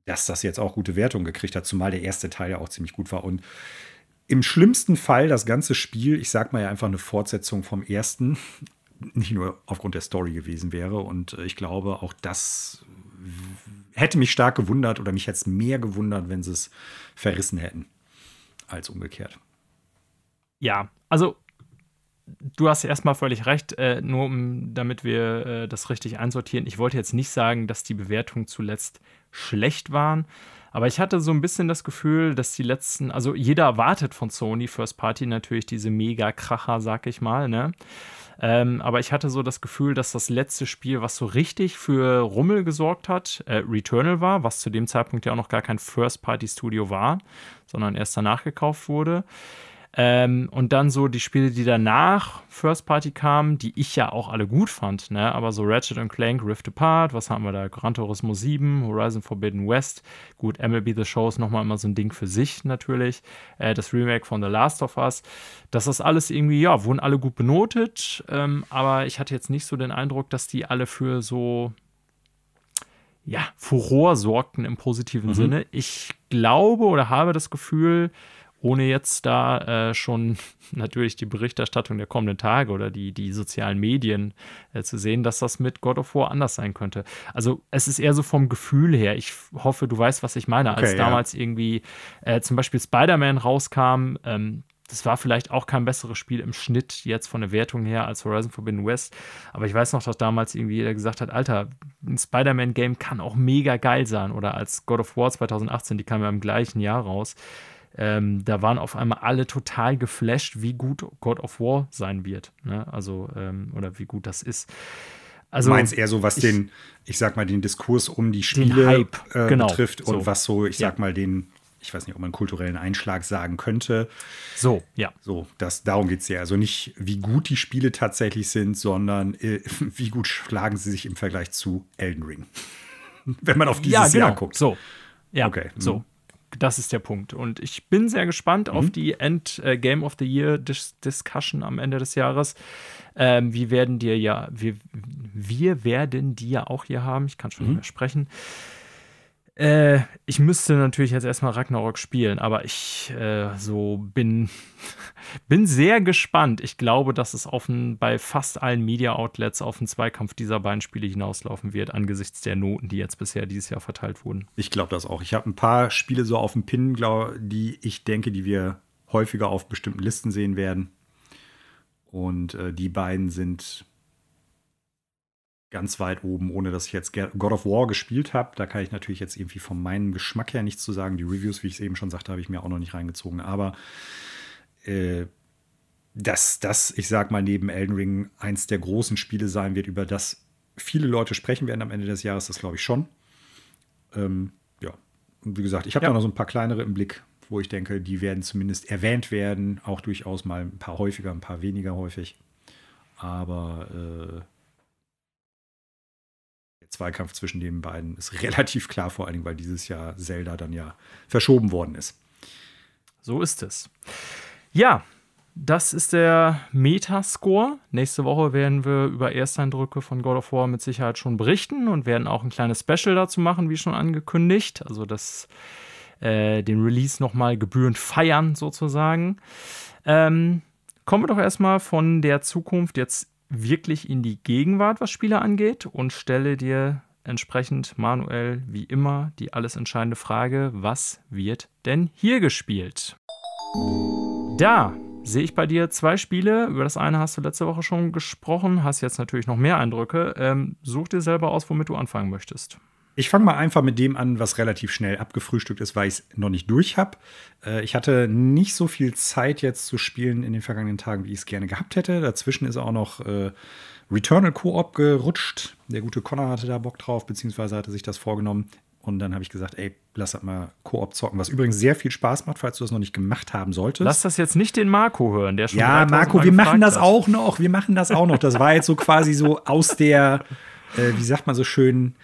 dass das jetzt auch gute Wertungen gekriegt hat, zumal der erste Teil ja auch ziemlich gut war. Und im schlimmsten Fall das ganze Spiel, ich sag mal ja einfach eine Fortsetzung vom ersten, nicht nur aufgrund der Story gewesen wäre. Und äh, ich glaube, auch das hätte mich stark gewundert oder mich hätte es mehr gewundert, wenn sie es verrissen hätten, als umgekehrt. Ja, also du hast erstmal völlig recht, äh, nur um, damit wir äh, das richtig einsortieren. Ich wollte jetzt nicht sagen, dass die Bewertungen zuletzt schlecht waren, aber ich hatte so ein bisschen das Gefühl, dass die letzten, also jeder erwartet von Sony First Party natürlich diese Mega-Kracher, sag ich mal, ne? Ähm, aber ich hatte so das Gefühl, dass das letzte Spiel, was so richtig für Rummel gesorgt hat, äh, Returnal war, was zu dem Zeitpunkt ja auch noch gar kein First-Party-Studio war, sondern erst danach gekauft wurde. Ähm, und dann so die Spiele, die danach First Party kamen, die ich ja auch alle gut fand, ne? Aber so Ratchet Clank, Rift Apart, was haben wir da? Gran Turismo 7, Horizon Forbidden West. Gut, MLB The Show ist nochmal immer so ein Ding für sich natürlich. Äh, das Remake von The Last of Us. Das ist alles irgendwie, ja, wurden alle gut benotet. Ähm, aber ich hatte jetzt nicht so den Eindruck, dass die alle für so ja, Furor sorgten im positiven mhm. Sinne. Ich glaube oder habe das Gefühl, ohne jetzt da äh, schon natürlich die Berichterstattung der kommenden Tage oder die, die sozialen Medien äh, zu sehen, dass das mit God of War anders sein könnte. Also es ist eher so vom Gefühl her. Ich hoffe, du weißt, was ich meine. Okay, Als ja. damals irgendwie äh, zum Beispiel Spider-Man rauskam, ähm, das war vielleicht auch kein besseres Spiel im Schnitt jetzt von der Wertung her als Horizon Forbidden West. Aber ich weiß noch, dass damals irgendwie jeder gesagt hat, Alter, ein Spider-Man-Game kann auch mega geil sein. Oder als God of War 2018, die kam ja im gleichen Jahr raus. Ähm, da waren auf einmal alle total geflasht, wie gut God of War sein wird. Ne? Also, ähm, oder wie gut das ist. Also, du meinst eher so, was ich, den, ich sag mal, den Diskurs um die Spiele Hype, äh, genau, betrifft und so. was so, ich sag ja. mal, den, ich weiß nicht, ob man einen kulturellen Einschlag sagen könnte. So, ja. So, das, darum geht es ja. Also nicht, wie gut die Spiele tatsächlich sind, sondern äh, wie gut schlagen sie sich im Vergleich zu Elden Ring. Wenn man auf dieses ja, genau. Jahr guckt. So, ja, okay. so. Das ist der Punkt. Und ich bin sehr gespannt mhm. auf die End äh, Game of the Year Dis Discussion am Ende des Jahres. Ähm, wir werden dir ja, wir, wir werden die ja auch hier haben. Ich kann schon mhm. nicht mehr sprechen. Äh, ich müsste natürlich jetzt erstmal Ragnarok spielen, aber ich äh, so bin, bin sehr gespannt. Ich glaube, dass es auf ein, bei fast allen Media-Outlets auf einen Zweikampf dieser beiden Spiele hinauslaufen wird, angesichts der Noten, die jetzt bisher dieses Jahr verteilt wurden. Ich glaube das auch. Ich habe ein paar Spiele so auf dem Pin, glaub, die ich denke, die wir häufiger auf bestimmten Listen sehen werden. Und äh, die beiden sind ganz weit oben, ohne dass ich jetzt God of War gespielt habe. Da kann ich natürlich jetzt irgendwie von meinem Geschmack her nichts zu sagen. Die Reviews, wie ich es eben schon sagte, habe ich mir auch noch nicht reingezogen. Aber äh, dass das, ich sag mal, neben Elden Ring eins der großen Spiele sein wird, über das viele Leute sprechen werden am Ende des Jahres, das glaube ich schon. Ähm, ja, und wie gesagt, ich habe ja. da noch so ein paar kleinere im Blick, wo ich denke, die werden zumindest erwähnt werden, auch durchaus mal ein paar häufiger, ein paar weniger häufig. Aber äh, Zweikampf zwischen den beiden ist relativ klar, vor allen Dingen, weil dieses Jahr Zelda dann ja verschoben worden ist. So ist es. Ja, das ist der Metascore. Nächste Woche werden wir über Ersteindrücke von God of War mit Sicherheit schon berichten und werden auch ein kleines Special dazu machen, wie schon angekündigt. Also das, äh, den Release nochmal gebührend feiern sozusagen. Ähm, kommen wir doch erstmal von der Zukunft jetzt wirklich in die Gegenwart, was Spiele angeht, und stelle dir entsprechend manuell wie immer die alles entscheidende Frage, was wird denn hier gespielt? Da sehe ich bei dir zwei Spiele. Über das eine hast du letzte Woche schon gesprochen, hast jetzt natürlich noch mehr Eindrücke. Ähm, such dir selber aus, womit du anfangen möchtest. Ich fange mal einfach mit dem an, was relativ schnell abgefrühstückt ist, weil ich es noch nicht durch habe. Äh, ich hatte nicht so viel Zeit jetzt zu spielen in den vergangenen Tagen, wie ich es gerne gehabt hätte. Dazwischen ist auch noch äh, Returnal Co-op gerutscht. Der gute Connor hatte da Bock drauf, beziehungsweise hatte sich das vorgenommen. Und dann habe ich gesagt, ey, lass das mal Koop zocken, was übrigens sehr viel Spaß macht, falls du das noch nicht gemacht haben solltest. Lass das jetzt nicht den Marco hören, der schon Ja, Marco, wir machen das hat. auch noch, wir machen das auch noch. Das war jetzt so quasi so aus der, äh, wie sagt man so schön,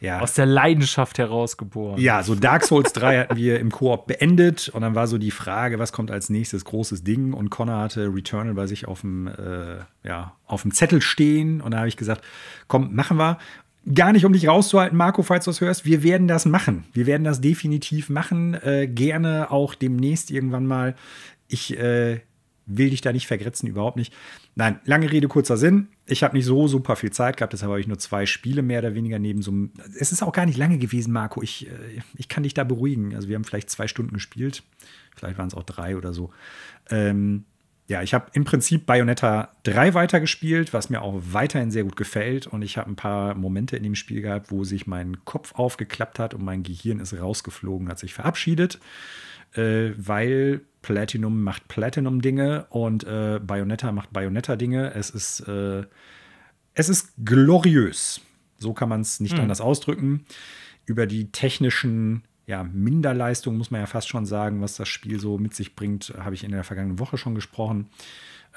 ja. Aus der Leidenschaft herausgeboren. Ja, so Dark Souls 3 hatten wir im Koop beendet und dann war so die Frage, was kommt als nächstes großes Ding und Connor hatte Returnal bei sich auf dem, äh, ja, auf dem Zettel stehen und da habe ich gesagt, komm, machen wir. Gar nicht, um dich rauszuhalten, Marco, falls du das hörst. Wir werden das machen. Wir werden das definitiv machen. Äh, gerne auch demnächst irgendwann mal. Ich äh, will dich da nicht vergrätzen, überhaupt nicht. Nein, lange Rede, kurzer Sinn. Ich habe nicht so super viel Zeit gehabt, deshalb habe ich nur zwei Spiele mehr oder weniger neben so einem. Es ist auch gar nicht lange gewesen, Marco. Ich, äh, ich kann dich da beruhigen. Also, wir haben vielleicht zwei Stunden gespielt. Vielleicht waren es auch drei oder so. Ähm, ja, ich habe im Prinzip Bayonetta 3 weitergespielt, was mir auch weiterhin sehr gut gefällt. Und ich habe ein paar Momente in dem Spiel gehabt, wo sich mein Kopf aufgeklappt hat und mein Gehirn ist rausgeflogen, hat sich verabschiedet, äh, weil Platinum macht Platinum-Dinge und äh, Bayonetta macht Bayonetta-Dinge. Es ist, äh, es ist gloriös. So kann man es nicht mhm. anders ausdrücken. Über die technischen ja, Minderleistung, muss man ja fast schon sagen, was das Spiel so mit sich bringt, habe ich in der vergangenen Woche schon gesprochen.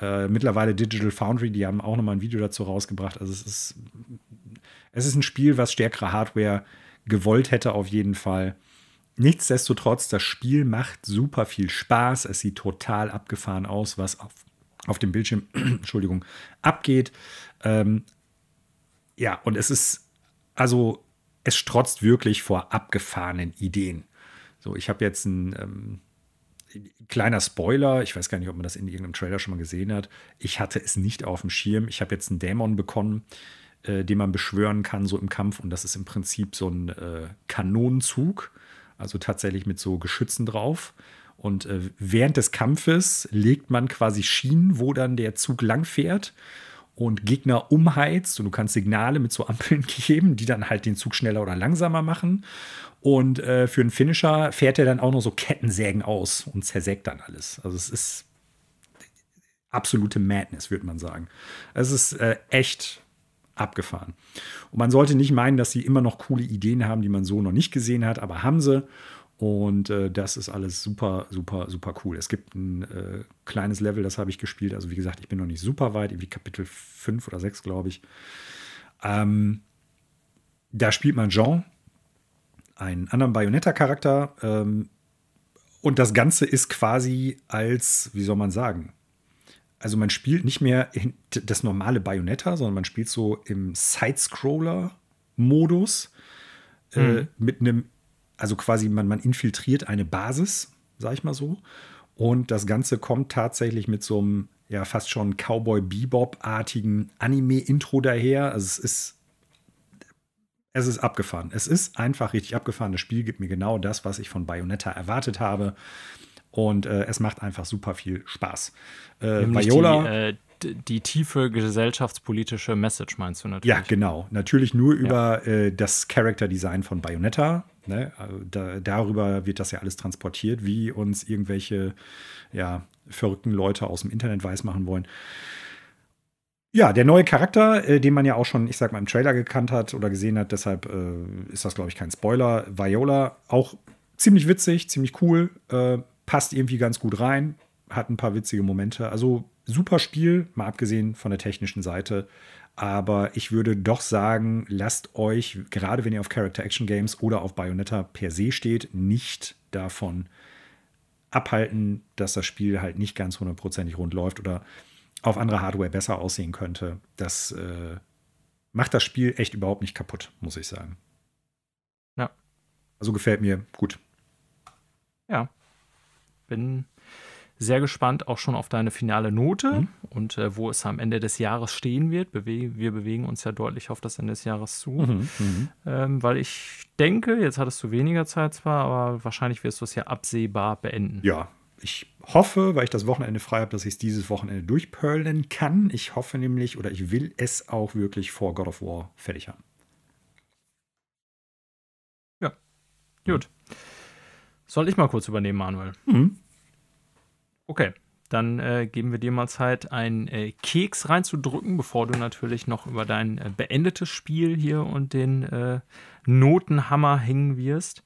Äh, mittlerweile Digital Foundry, die haben auch nochmal ein Video dazu rausgebracht. Also es ist, es ist ein Spiel, was stärkere Hardware gewollt hätte auf jeden Fall. Nichtsdestotrotz, das Spiel macht super viel Spaß. Es sieht total abgefahren aus, was auf, auf dem Bildschirm, Entschuldigung, abgeht. Ähm, ja, und es ist, also es strotzt wirklich vor abgefahrenen Ideen. So, ich habe jetzt ein ähm, kleiner Spoiler, ich weiß gar nicht, ob man das in irgendeinem Trailer schon mal gesehen hat. Ich hatte es nicht auf dem Schirm. Ich habe jetzt einen Dämon bekommen, äh, den man beschwören kann, so im Kampf. Und das ist im Prinzip so ein äh, Kanonenzug, also tatsächlich mit so Geschützen drauf. Und äh, während des Kampfes legt man quasi Schienen, wo dann der Zug lang fährt und Gegner umheizt und du kannst Signale mit so Ampeln geben, die dann halt den Zug schneller oder langsamer machen. Und äh, für einen Finisher fährt er dann auch noch so Kettensägen aus und zersägt dann alles. Also es ist absolute Madness, würde man sagen. Es ist äh, echt abgefahren. Und man sollte nicht meinen, dass sie immer noch coole Ideen haben, die man so noch nicht gesehen hat, aber haben sie. Und äh, das ist alles super, super, super cool. Es gibt ein äh, kleines Level, das habe ich gespielt. Also wie gesagt, ich bin noch nicht super weit, irgendwie Kapitel 5 oder 6, glaube ich. Ähm, da spielt man Jean, einen anderen Bayonetta-Charakter. Ähm, und das Ganze ist quasi als, wie soll man sagen, also man spielt nicht mehr das normale Bayonetta, sondern man spielt so im Side-Scroller-Modus mhm. äh, mit einem also quasi man, man infiltriert eine Basis, sag ich mal so. Und das Ganze kommt tatsächlich mit so einem, ja, fast schon Cowboy-Bebop-artigen Anime-Intro daher. Also es ist, es ist abgefahren. Es ist einfach richtig abgefahren. Das Spiel gibt mir genau das, was ich von Bayonetta erwartet habe. Und äh, es macht einfach super viel Spaß. Äh, Viola. Die, äh, die tiefe gesellschaftspolitische Message meinst du natürlich? Ja, genau. Natürlich nur über ja. äh, das Character Design von Bayonetta. Ne? Also da, darüber wird das ja alles transportiert, wie uns irgendwelche ja, verrückten Leute aus dem Internet weismachen wollen. Ja, der neue Charakter, äh, den man ja auch schon, ich sag mal, im Trailer gekannt hat oder gesehen hat, deshalb äh, ist das, glaube ich, kein Spoiler. Viola, auch ziemlich witzig, ziemlich cool, äh, passt irgendwie ganz gut rein, hat ein paar witzige Momente. Also super Spiel, mal abgesehen von der technischen Seite. Aber ich würde doch sagen, lasst euch, gerade wenn ihr auf Character Action Games oder auf Bayonetta per se steht, nicht davon abhalten, dass das Spiel halt nicht ganz hundertprozentig rund läuft oder auf andere Hardware besser aussehen könnte. Das äh, macht das Spiel echt überhaupt nicht kaputt, muss ich sagen. Ja. Also gefällt mir gut. Ja. Bin sehr gespannt auch schon auf deine finale Note mhm. und äh, wo es am Ende des Jahres stehen wird. Bewe wir bewegen uns ja deutlich auf das Ende des Jahres zu, mhm. Mhm. Ähm, weil ich denke, jetzt hattest du weniger Zeit zwar, aber wahrscheinlich wirst du es ja absehbar beenden. Ja, ich hoffe, weil ich das Wochenende frei habe, dass ich es dieses Wochenende durchperlen kann. Ich hoffe nämlich oder ich will es auch wirklich vor God of War fertig haben. Ja, gut. Soll ich mal kurz übernehmen, Manuel? Mhm. Okay, dann äh, geben wir dir mal Zeit, einen äh, Keks reinzudrücken, bevor du natürlich noch über dein äh, beendetes Spiel hier und den äh, Notenhammer hängen wirst.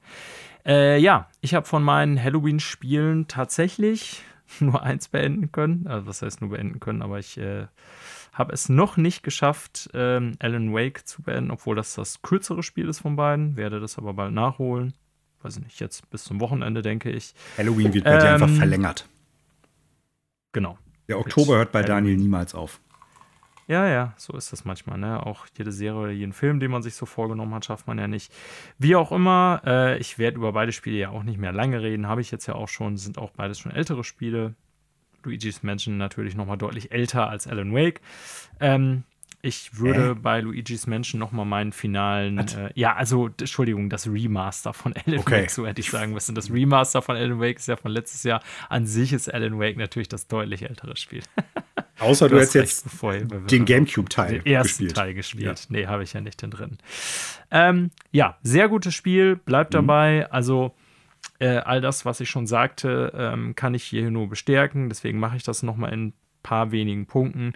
Äh, ja, ich habe von meinen Halloween-Spielen tatsächlich nur eins beenden können. Also, was heißt nur beenden können, aber ich äh, habe es noch nicht geschafft, ähm, Alan Wake zu beenden, obwohl das das kürzere Spiel ist von beiden. Werde das aber bald nachholen. Weiß ich nicht, jetzt bis zum Wochenende, denke ich. Halloween wird bei ähm, dir einfach verlängert. Genau. Der Oktober hört bei Daniel niemals auf. Ja, ja, so ist das manchmal. Ne? Auch jede Serie oder jeden Film, den man sich so vorgenommen hat, schafft man ja nicht. Wie auch immer, äh, ich werde über beide Spiele ja auch nicht mehr lange reden. Habe ich jetzt ja auch schon, sind auch beides schon ältere Spiele. Luigi's Mansion natürlich nochmal deutlich älter als Alan Wake. Ähm, ich würde äh? bei Luigi's Mansion nochmal meinen finalen, äh, ja, also, Entschuldigung, das Remaster von Alan okay. Wake, so hätte ich sagen müssen. Das Remaster von Alan Wake ist ja von letztes Jahr. An sich ist Alan Wake natürlich das deutlich ältere Spiel. Außer du, du hättest jetzt den Gamecube-Teil Den ersten gespielt. Teil gespielt. Ja. Nee, habe ich ja nicht den drin. Ähm, ja, sehr gutes Spiel, bleibt mhm. dabei. Also, äh, all das, was ich schon sagte, ähm, kann ich hier nur bestärken. Deswegen mache ich das nochmal in ein paar wenigen Punkten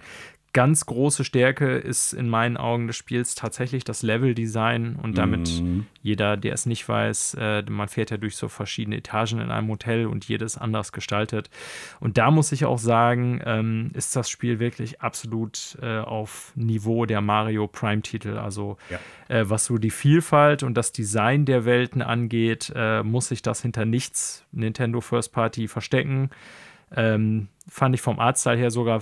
ganz große Stärke ist in meinen Augen des Spiels tatsächlich das Leveldesign und damit mhm. jeder, der es nicht weiß, äh, man fährt ja durch so verschiedene Etagen in einem Hotel und jedes anders gestaltet. Und da muss ich auch sagen, ähm, ist das Spiel wirklich absolut äh, auf Niveau der Mario Prime-Titel. Also ja. äh, was so die Vielfalt und das Design der Welten angeht, äh, muss sich das hinter nichts Nintendo First Party verstecken. Ähm, fand ich vom Artstyle her sogar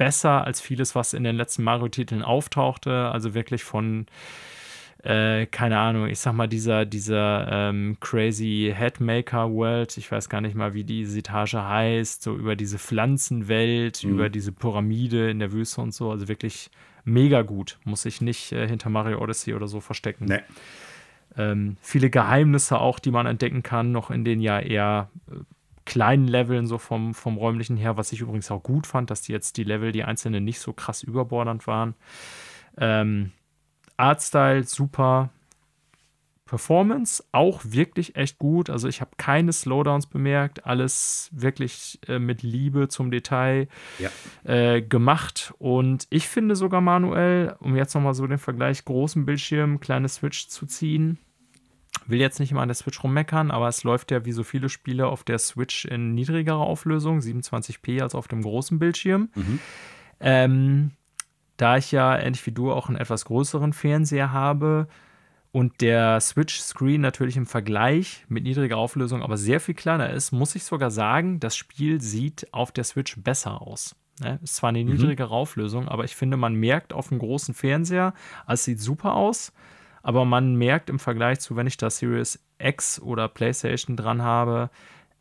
besser als vieles, was in den letzten Mario-Titeln auftauchte. Also wirklich von, äh, keine Ahnung, ich sag mal, dieser, dieser ähm, Crazy Headmaker World, ich weiß gar nicht mal, wie diese Etage heißt, so über diese Pflanzenwelt, mhm. über diese Pyramide in der Wüste und so. Also wirklich mega gut. Muss ich nicht äh, hinter Mario Odyssey oder so verstecken. Nee. Ähm, viele Geheimnisse auch, die man entdecken kann, noch in den ja eher äh, kleinen Leveln, so vom, vom räumlichen her, was ich übrigens auch gut fand, dass die jetzt die Level, die einzelnen nicht so krass überbordernd waren. Ähm, Artstyle super. Performance auch wirklich echt gut. Also ich habe keine Slowdowns bemerkt. Alles wirklich äh, mit Liebe zum Detail ja. äh, gemacht. Und ich finde sogar manuell, um jetzt nochmal so den Vergleich großen Bildschirm, kleine Switch zu ziehen, will jetzt nicht immer an der Switch rummeckern, aber es läuft ja wie so viele Spiele auf der Switch in niedrigerer Auflösung, 27p als auf dem großen Bildschirm. Mhm. Ähm, da ich ja ähnlich wie du auch einen etwas größeren Fernseher habe und der Switch-Screen natürlich im Vergleich mit niedriger Auflösung aber sehr viel kleiner ist, muss ich sogar sagen, das Spiel sieht auf der Switch besser aus. Ne? Ist zwar eine mhm. niedrigere Auflösung, aber ich finde, man merkt auf dem großen Fernseher, es sieht super aus. Aber man merkt im Vergleich zu, wenn ich da Series X oder PlayStation dran habe,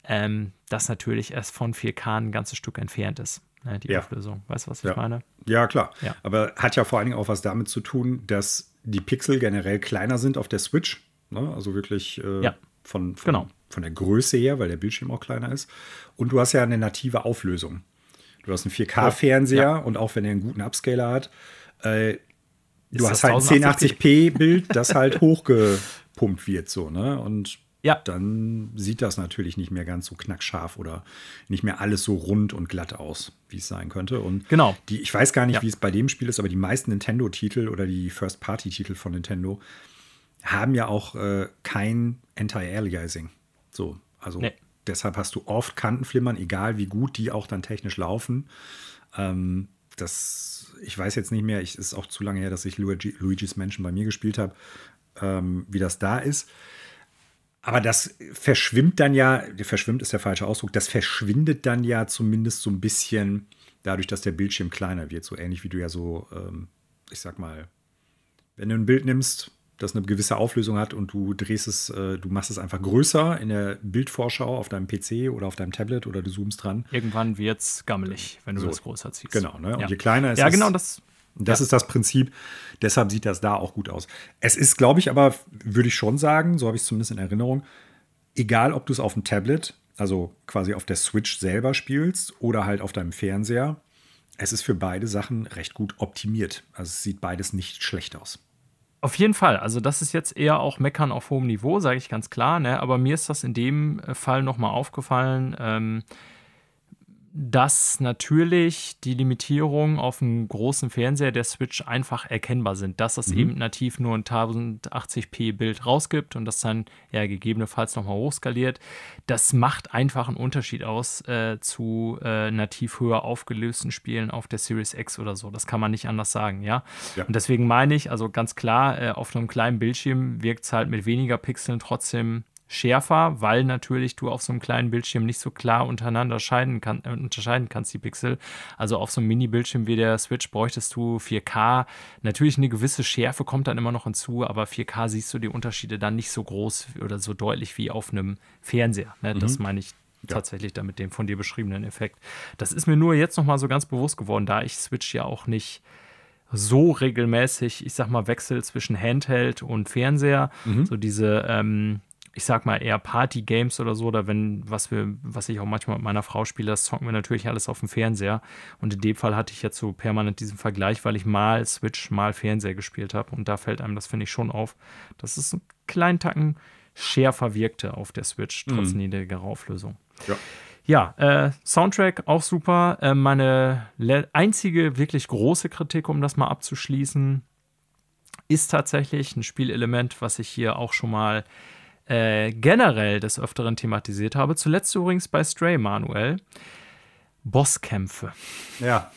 ähm, dass natürlich erst von 4K ein ganzes Stück entfernt ist, ne, die ja. Auflösung. Weißt du, was ich ja. meine? Ja, klar. Ja. Aber hat ja vor allen Dingen auch was damit zu tun, dass die Pixel generell kleiner sind auf der Switch. Ne? Also wirklich äh, ja. von, von, genau. von der Größe her, weil der Bildschirm auch kleiner ist. Und du hast ja eine native Auflösung. Du hast einen 4K-Fernseher und auch wenn er einen guten Upscaler hat, äh, Du hast halt ein 1080p-Bild, das halt hochgepumpt wird, so, ne? Und ja. dann sieht das natürlich nicht mehr ganz so knackscharf oder nicht mehr alles so rund und glatt aus, wie es sein könnte. Und genau. Die, ich weiß gar nicht, ja. wie es bei dem Spiel ist, aber die meisten Nintendo-Titel oder die First-Party-Titel von Nintendo haben ja auch äh, kein Anti-Aliasing. So, also nee. deshalb hast du oft Kantenflimmern, egal wie gut die auch dann technisch laufen. Ähm, das ich weiß jetzt nicht mehr, es ist auch zu lange her, dass ich Luigi, Luigi's Mansion bei mir gespielt habe, ähm, wie das da ist. Aber das verschwimmt dann ja, verschwimmt ist der falsche Ausdruck, das verschwindet dann ja zumindest so ein bisschen dadurch, dass der Bildschirm kleiner wird. So ähnlich wie du ja so, ähm, ich sag mal, wenn du ein Bild nimmst, das eine gewisse Auflösung hat und du drehst es, äh, du machst es einfach größer in der Bildvorschau auf deinem PC oder auf deinem Tablet oder du zoomst dran. Irgendwann wird es gammelig, wenn du so. das größer ziehst. Genau, ne? Und ja. je kleiner ist ja, es. Ja, genau, das. Das ja. ist das Prinzip. Deshalb sieht das da auch gut aus. Es ist, glaube ich, aber, würde ich schon sagen, so habe ich es zumindest in Erinnerung, egal ob du es auf dem Tablet, also quasi auf der Switch selber spielst oder halt auf deinem Fernseher, es ist für beide Sachen recht gut optimiert. Also es sieht beides nicht schlecht aus. Auf jeden Fall. Also, das ist jetzt eher auch Meckern auf hohem Niveau, sage ich ganz klar. Ne? Aber mir ist das in dem Fall nochmal aufgefallen. Ähm, dass natürlich die Limitierungen auf einem großen Fernseher der Switch einfach erkennbar sind, dass es mhm. eben nativ nur ein 1080p Bild rausgibt und das dann ja gegebenenfalls nochmal hochskaliert. Das macht einfach einen Unterschied aus äh, zu äh, nativ höher aufgelösten Spielen auf der Series X oder so. Das kann man nicht anders sagen, ja. ja. Und deswegen meine ich, also ganz klar, äh, auf einem kleinen Bildschirm wirkt es halt mit weniger Pixeln trotzdem schärfer, weil natürlich du auf so einem kleinen Bildschirm nicht so klar untereinander kann, äh, unterscheiden kannst, die Pixel. Also auf so einem Mini-Bildschirm wie der Switch bräuchtest du 4K. Natürlich eine gewisse Schärfe kommt dann immer noch hinzu, aber 4K siehst du die Unterschiede dann nicht so groß oder so deutlich wie auf einem Fernseher. Ne? Das mhm. meine ich ja. tatsächlich dann mit dem von dir beschriebenen Effekt. Das ist mir nur jetzt noch mal so ganz bewusst geworden, da ich Switch ja auch nicht so regelmäßig, ich sag mal, Wechsel zwischen Handheld und Fernseher. Mhm. So diese, ähm, ich sag mal, eher Party-Games oder so, oder wenn, was wir, was ich auch manchmal mit meiner Frau spiele, das zocken wir natürlich alles auf dem Fernseher. Und in dem Fall hatte ich jetzt so permanent diesen Vergleich, weil ich mal Switch, mal Fernseher gespielt habe. Und da fällt einem das, finde ich, schon auf. Das ist ein kleinen Tacken schärfer wirkte auf der Switch, trotz mhm. niedriger Auflösung. Ja. Ja, äh, Soundtrack auch super. Äh, meine einzige wirklich große Kritik, um das mal abzuschließen, ist tatsächlich ein Spielelement, was ich hier auch schon mal äh, generell des Öfteren thematisiert habe. Zuletzt übrigens bei Stray Manuel. Bosskämpfe. Ja.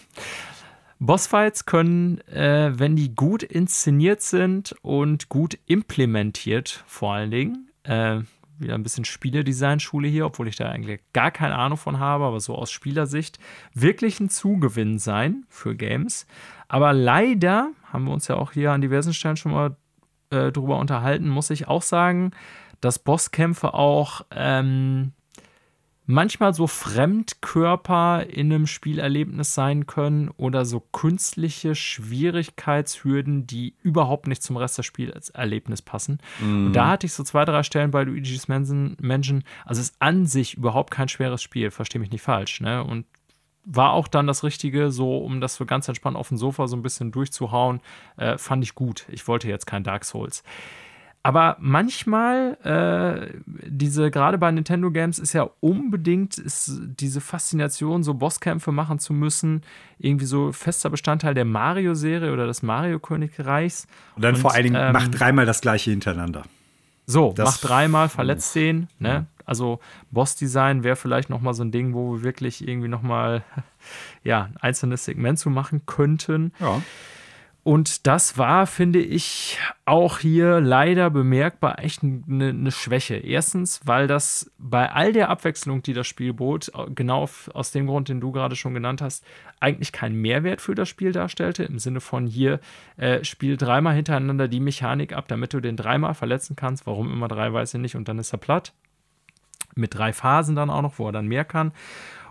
Bossfights können, äh, wenn die gut inszeniert sind und gut implementiert, vor allen Dingen, äh, wieder ein bisschen Spieledesign-Schule hier, obwohl ich da eigentlich gar keine Ahnung von habe, aber so aus Spielersicht wirklich ein Zugewinn sein für Games. Aber leider haben wir uns ja auch hier an diversen Stellen schon mal äh, drüber unterhalten, muss ich auch sagen, dass Bosskämpfe auch ähm, manchmal so Fremdkörper in einem Spielerlebnis sein können oder so künstliche Schwierigkeitshürden, die überhaupt nicht zum Rest des Spielerlebnisses passen. Mm. Und da hatte ich so zwei, drei Stellen bei Luigi's Mansion. Also es ist an sich überhaupt kein schweres Spiel, verstehe mich nicht falsch. Ne? Und war auch dann das Richtige, so um das so ganz entspannt auf dem Sofa so ein bisschen durchzuhauen, äh, fand ich gut. Ich wollte jetzt kein Dark Souls. Aber manchmal, äh, diese, gerade bei Nintendo Games ist ja unbedingt ist diese Faszination, so Bosskämpfe machen zu müssen, irgendwie so fester Bestandteil der Mario-Serie oder des Mario-Königreichs. Und dann Und, vor allen Dingen, ähm, macht dreimal das gleiche hintereinander. So, das macht dreimal, verletzt den, ne? Also Boss-Design wäre vielleicht nochmal so ein Ding, wo wir wirklich irgendwie nochmal ja, ein einzelnes Segment zu machen könnten. Ja. Und das war, finde ich, auch hier leider bemerkbar echt eine, eine, Schwäche. Erstens, weil das bei all der Abwechslung, die das Spiel bot, genau aus dem Grund, den du gerade schon genannt hast, eigentlich keinen Mehrwert für das Spiel darstellte. Im Sinne von hier, äh, spiel dreimal hintereinander die Mechanik ab, damit du den dreimal verletzen kannst. Warum immer drei, weiß ich nicht. Und dann ist er platt. Mit drei Phasen dann auch noch, wo er dann mehr kann.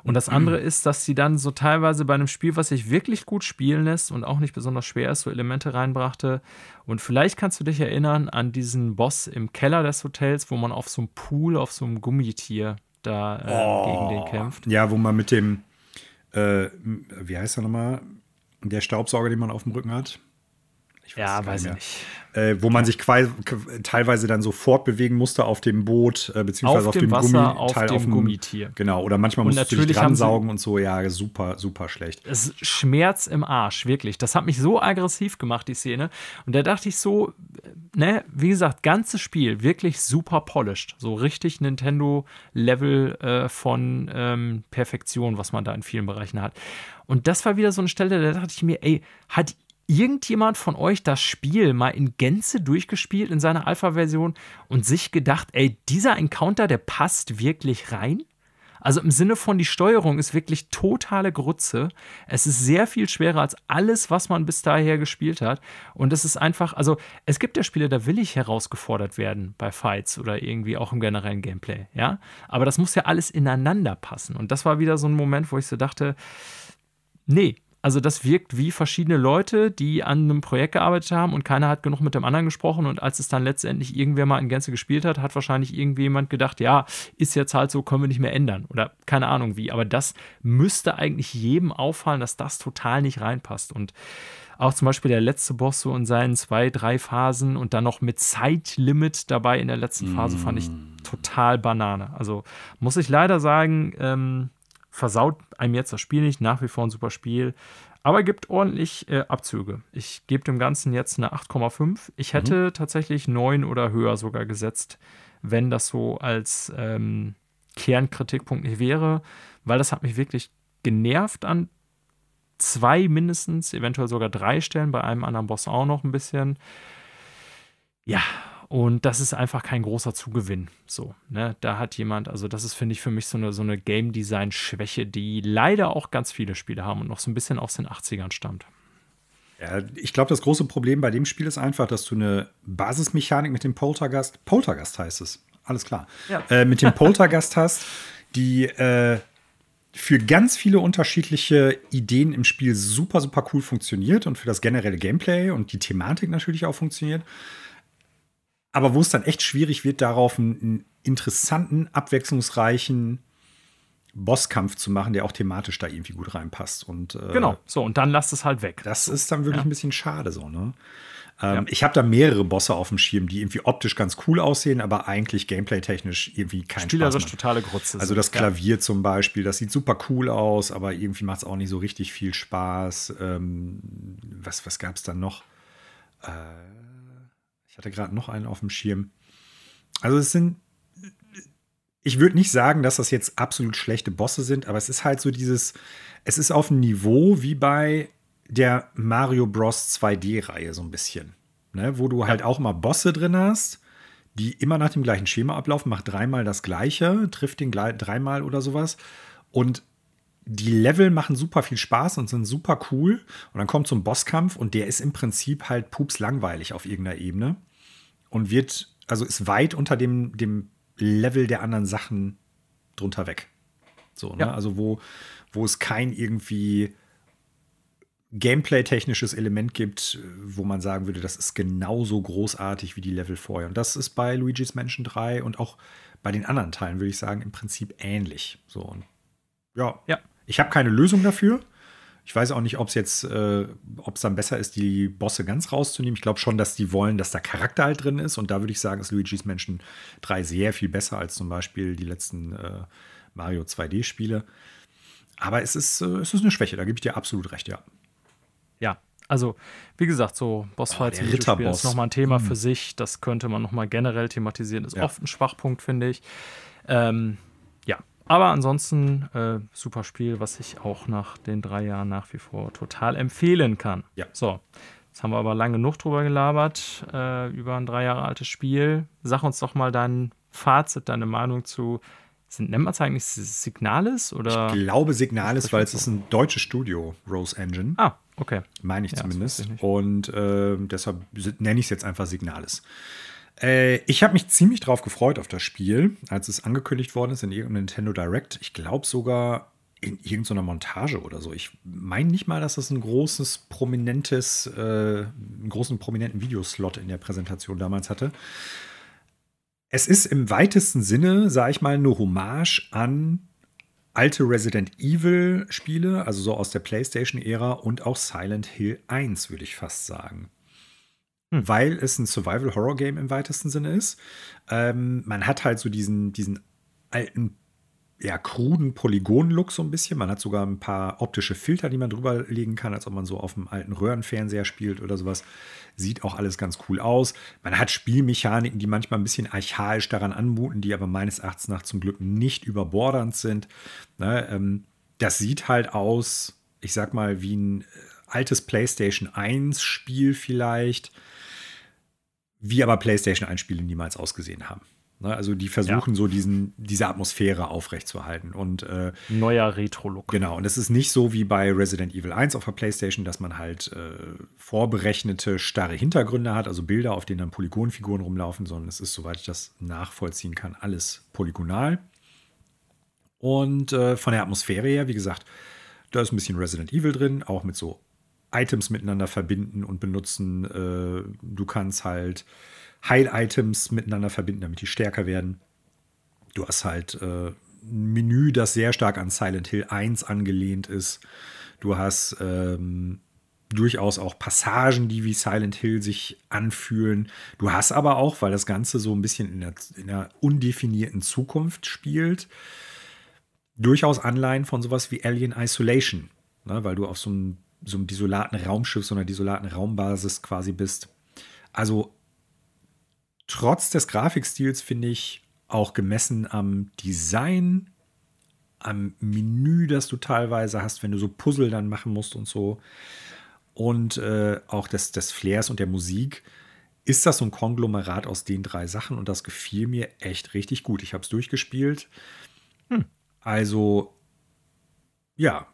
Und das andere ist, dass sie dann so teilweise bei einem Spiel, was sich wirklich gut spielen lässt und auch nicht besonders schwer ist, so Elemente reinbrachte. Und vielleicht kannst du dich erinnern an diesen Boss im Keller des Hotels, wo man auf so einem Pool, auf so einem Gummitier da äh, oh. gegen den kämpft. Ja, wo man mit dem, äh, wie heißt er nochmal, der Staubsauger, den man auf dem Rücken hat. Ich weiß ja, weiß ich nicht. Äh, wo man sich teilweise dann so fortbewegen musste auf dem Boot, äh, beziehungsweise auf, auf dem, Wasser, Gummi, auf Teil dem auf dem Gummitier. Genau, oder manchmal und musst du dich dran saugen und so. Ja, super, super schlecht. Es Schmerz im Arsch, wirklich. Das hat mich so aggressiv gemacht, die Szene. Und da dachte ich so, ne, wie gesagt, ganzes Spiel wirklich super polished. So richtig Nintendo-Level äh, von ähm, Perfektion, was man da in vielen Bereichen hat. Und das war wieder so eine Stelle, da dachte ich mir, ey, hat irgendjemand von euch das Spiel mal in Gänze durchgespielt in seiner Alpha-Version und sich gedacht, ey, dieser Encounter, der passt wirklich rein? Also im Sinne von, die Steuerung ist wirklich totale Grütze. Es ist sehr viel schwerer als alles, was man bis daher gespielt hat. Und es ist einfach, also es gibt ja Spiele, da will ich herausgefordert werden bei Fights oder irgendwie auch im generellen Gameplay, ja. Aber das muss ja alles ineinander passen. Und das war wieder so ein Moment, wo ich so dachte, nee, also das wirkt wie verschiedene Leute, die an einem Projekt gearbeitet haben und keiner hat genug mit dem anderen gesprochen und als es dann letztendlich irgendwer mal in Gänze gespielt hat, hat wahrscheinlich irgendjemand gedacht, ja, ist jetzt halt so, können wir nicht mehr ändern oder keine Ahnung wie. Aber das müsste eigentlich jedem auffallen, dass das total nicht reinpasst und auch zum Beispiel der letzte Boss so in seinen zwei, drei Phasen und dann noch mit Zeitlimit dabei in der letzten Phase fand ich mm. total Banane. Also muss ich leider sagen, ähm, versaut einem jetzt das Spiel nicht. Nach wie vor ein super Spiel. Aber gibt ordentlich äh, Abzüge. Ich gebe dem Ganzen jetzt eine 8,5. Ich mhm. hätte mhm. tatsächlich 9 oder höher sogar gesetzt, wenn das so als ähm, Kernkritikpunkt nicht wäre, weil das hat mich wirklich genervt an zwei mindestens, eventuell sogar drei Stellen, bei einem anderen Boss auch noch ein bisschen. Ja, und das ist einfach kein großer Zugewinn. So, ne? Da hat jemand, also das ist, finde ich, für mich so eine, so eine Game Design-Schwäche, die leider auch ganz viele Spiele haben und noch so ein bisschen aus den 80ern stammt. Ja, ich glaube, das große Problem bei dem Spiel ist einfach, dass du eine Basismechanik mit dem Poltergast, Poltergast heißt es, alles klar, ja. äh, mit dem Poltergast hast, die äh, für ganz viele unterschiedliche Ideen im Spiel super, super cool funktioniert und für das generelle Gameplay und die Thematik natürlich auch funktioniert. Aber wo es dann echt schwierig wird, darauf einen interessanten, abwechslungsreichen Bosskampf zu machen, der auch thematisch da irgendwie gut reinpasst. Und, äh, genau, so, und dann lasst es halt weg. Das ist dann wirklich ja. ein bisschen schade so, ne? Ähm, ja. Ich habe da mehrere Bosse auf dem Schirm, die irgendwie optisch ganz cool aussehen, aber eigentlich gameplay-technisch irgendwie kein Spielerisch Spaß totale Grütze. Also das Klavier ja. zum Beispiel, das sieht super cool aus, aber irgendwie macht es auch nicht so richtig viel Spaß. Ähm, was was gab es dann noch? Äh, ich hatte gerade noch einen auf dem Schirm. Also es sind ich würde nicht sagen, dass das jetzt absolut schlechte Bosse sind, aber es ist halt so dieses, es ist auf einem Niveau wie bei der Mario Bros. 2D-Reihe so ein bisschen. Ne? Wo du halt auch mal Bosse drin hast, die immer nach dem gleichen Schema ablaufen, macht dreimal das gleiche, trifft den dreimal oder sowas. Und die Level machen super viel Spaß und sind super cool. Und dann kommt so ein Bosskampf und der ist im Prinzip halt pups langweilig auf irgendeiner Ebene. Und wird, also ist weit unter dem, dem Level der anderen Sachen drunter weg. So, ne? Ja. Also wo, wo es kein irgendwie Gameplay-technisches Element gibt, wo man sagen würde, das ist genauso großartig wie die Level vorher. Und das ist bei Luigi's Mansion 3 und auch bei den anderen Teilen, würde ich sagen, im Prinzip ähnlich. So, und ja, ja. Ich habe keine Lösung dafür. Ich weiß auch nicht, ob es jetzt, äh, ob es dann besser ist, die Bosse ganz rauszunehmen. Ich glaube schon, dass die wollen, dass da Charakter halt drin ist. Und da würde ich sagen, ist Luigi's Mansion 3 sehr viel besser als zum Beispiel die letzten äh, Mario 2D-Spiele. Aber es ist, äh, es ist eine Schwäche, da gebe ich dir absolut recht, ja ja, also wie gesagt, so Bossfights oh, im Videospiel ist nochmal ein Thema mhm. für sich. Das könnte man nochmal generell thematisieren. Ist ja. oft ein Schwachpunkt, finde ich. Ähm, ja, aber ansonsten äh, super Spiel, was ich auch nach den drei Jahren nach wie vor total empfehlen kann. Ja. So, jetzt haben wir aber lange genug drüber gelabert, äh, über ein drei Jahre altes Spiel. Sag uns doch mal dein Fazit, deine Meinung zu sind, es eigentlich Signales? Oder? Ich glaube Signales, weil es ist ein deutsches Studio, Rose Engine. Ah, okay. Meine ich ja, zumindest. Ich Und äh, deshalb nenne ich es jetzt einfach Signales. Äh, ich habe mich ziemlich drauf gefreut auf das Spiel, als es angekündigt worden ist in irgendeinem Nintendo Direct. Ich glaube sogar in irgendeiner Montage oder so. Ich meine nicht mal, dass das ein großes, prominentes, äh, einen großen, prominenten Videoslot in der Präsentation damals hatte. Es ist im weitesten Sinne, sage ich mal, eine Hommage an alte Resident Evil Spiele, also so aus der PlayStation-Ära und auch Silent Hill 1, würde ich fast sagen. Hm. Weil es ein Survival-Horror-Game im weitesten Sinne ist. Ähm, man hat halt so diesen, diesen alten ja, kruden Polygon-Look so ein bisschen. Man hat sogar ein paar optische Filter, die man drüber legen kann, als ob man so auf einem alten Röhrenfernseher spielt oder sowas. Sieht auch alles ganz cool aus. Man hat Spielmechaniken, die manchmal ein bisschen archaisch daran anmuten, die aber meines Erachtens nach zum Glück nicht überbordernd sind. Ne, ähm, das sieht halt aus, ich sag mal, wie ein äh, altes PlayStation 1 Spiel vielleicht, wie aber PlayStation 1 Spiele niemals ausgesehen haben. Ne? Also die versuchen ja. so diesen, diese Atmosphäre aufrechtzuerhalten. Und, äh, Neuer Retro-Look. Genau, und es ist nicht so wie bei Resident Evil 1 auf der Playstation, dass man halt äh, vorberechnete, starre Hintergründe hat, also Bilder, auf denen dann Polygonfiguren rumlaufen, sondern es ist, soweit ich das nachvollziehen kann, alles polygonal. Und äh, von der Atmosphäre her, wie gesagt, da ist ein bisschen Resident Evil drin, auch mit so Items miteinander verbinden und benutzen. Äh, du kannst halt Heil-Items miteinander verbinden, damit die stärker werden. Du hast halt äh, ein Menü, das sehr stark an Silent Hill 1 angelehnt ist. Du hast ähm, durchaus auch Passagen, die wie Silent Hill sich anfühlen. Du hast aber auch, weil das Ganze so ein bisschen in einer undefinierten Zukunft spielt, durchaus Anleihen von sowas wie Alien Isolation, ne, weil du auf so einem, so einem desolaten Raumschiff, so einer desolaten Raumbasis quasi bist. Also trotz des Grafikstils finde ich auch gemessen am Design, am Menü, das du teilweise hast, wenn du so Puzzle dann machen musst und so, und äh, auch des, des Flairs und der Musik, ist das so ein Konglomerat aus den drei Sachen und das gefiel mir echt richtig gut. Ich habe es durchgespielt. Hm. Also, ja,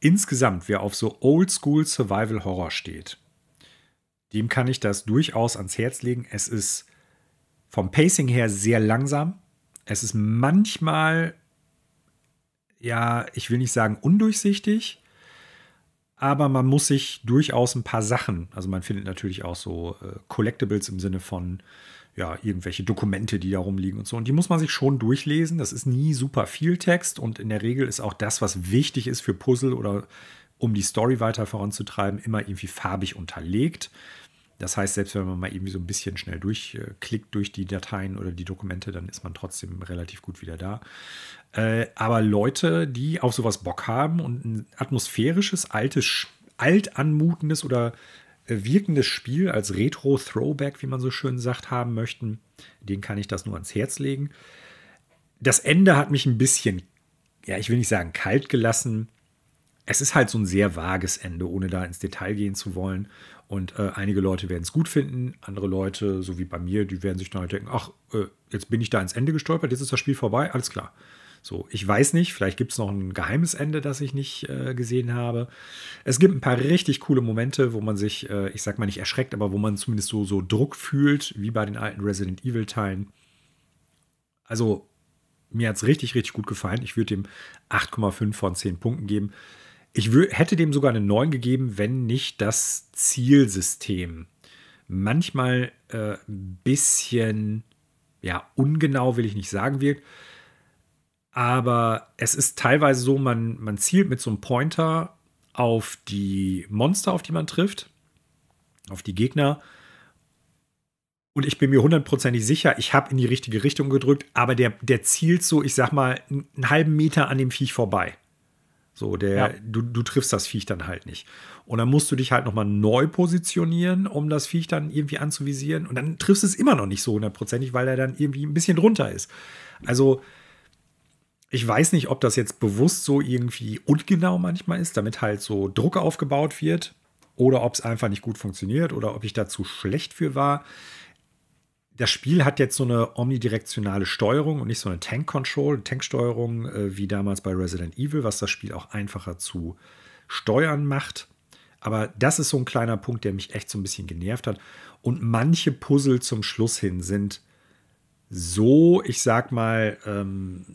insgesamt, wer auf so Oldschool Survival Horror steht, dem kann ich das durchaus ans Herz legen. Es ist vom Pacing her sehr langsam. Es ist manchmal ja, ich will nicht sagen undurchsichtig, aber man muss sich durchaus ein paar Sachen, also man findet natürlich auch so äh, Collectibles im Sinne von ja, irgendwelche Dokumente, die da rumliegen und so. Und die muss man sich schon durchlesen. Das ist nie super viel Text und in der Regel ist auch das, was wichtig ist für Puzzle oder um die Story weiter voranzutreiben, immer irgendwie farbig unterlegt. Das heißt, selbst wenn man mal irgendwie so ein bisschen schnell durchklickt durch die Dateien oder die Dokumente, dann ist man trotzdem relativ gut wieder da. Äh, aber Leute, die auf sowas Bock haben und ein atmosphärisches, altes, alt anmutendes oder wirkendes Spiel als Retro-Throwback, wie man so schön sagt, haben möchten, den kann ich das nur ans Herz legen. Das Ende hat mich ein bisschen, ja, ich will nicht sagen kalt gelassen. Es ist halt so ein sehr vages Ende, ohne da ins Detail gehen zu wollen. Und äh, einige Leute werden es gut finden, andere Leute, so wie bei mir, die werden sich dann halt denken, ach, äh, jetzt bin ich da ins Ende gestolpert, jetzt ist das Spiel vorbei, alles klar. So, ich weiß nicht, vielleicht gibt es noch ein geheimes Ende, das ich nicht äh, gesehen habe. Es gibt ein paar richtig coole Momente, wo man sich, äh, ich sag mal nicht erschreckt, aber wo man zumindest so, so Druck fühlt, wie bei den alten Resident Evil-Teilen. Also, mir hat es richtig, richtig gut gefallen. Ich würde dem 8,5 von 10 Punkten geben. Ich hätte dem sogar eine 9 gegeben, wenn nicht das Zielsystem manchmal äh, ein bisschen, ja, ungenau will ich nicht sagen wirkt. Aber es ist teilweise so, man, man zielt mit so einem Pointer auf die Monster, auf die man trifft, auf die Gegner. Und ich bin mir hundertprozentig sicher, ich habe in die richtige Richtung gedrückt, aber der, der zielt so, ich sag mal, einen halben Meter an dem Viech vorbei. So, der, ja. du, du triffst das Viech dann halt nicht. Und dann musst du dich halt nochmal neu positionieren, um das Viech dann irgendwie anzuvisieren. Und dann triffst du es immer noch nicht so hundertprozentig, weil er dann irgendwie ein bisschen drunter ist. Also, ich weiß nicht, ob das jetzt bewusst so irgendwie ungenau manchmal ist, damit halt so Druck aufgebaut wird. Oder ob es einfach nicht gut funktioniert oder ob ich da zu schlecht für war das Spiel hat jetzt so eine omnidirektionale Steuerung und nicht so eine Tank-Control, Tanksteuerung äh, wie damals bei Resident Evil, was das Spiel auch einfacher zu steuern macht. Aber das ist so ein kleiner Punkt, der mich echt so ein bisschen genervt hat. Und manche Puzzle zum Schluss hin sind so, ich sag mal, ähm,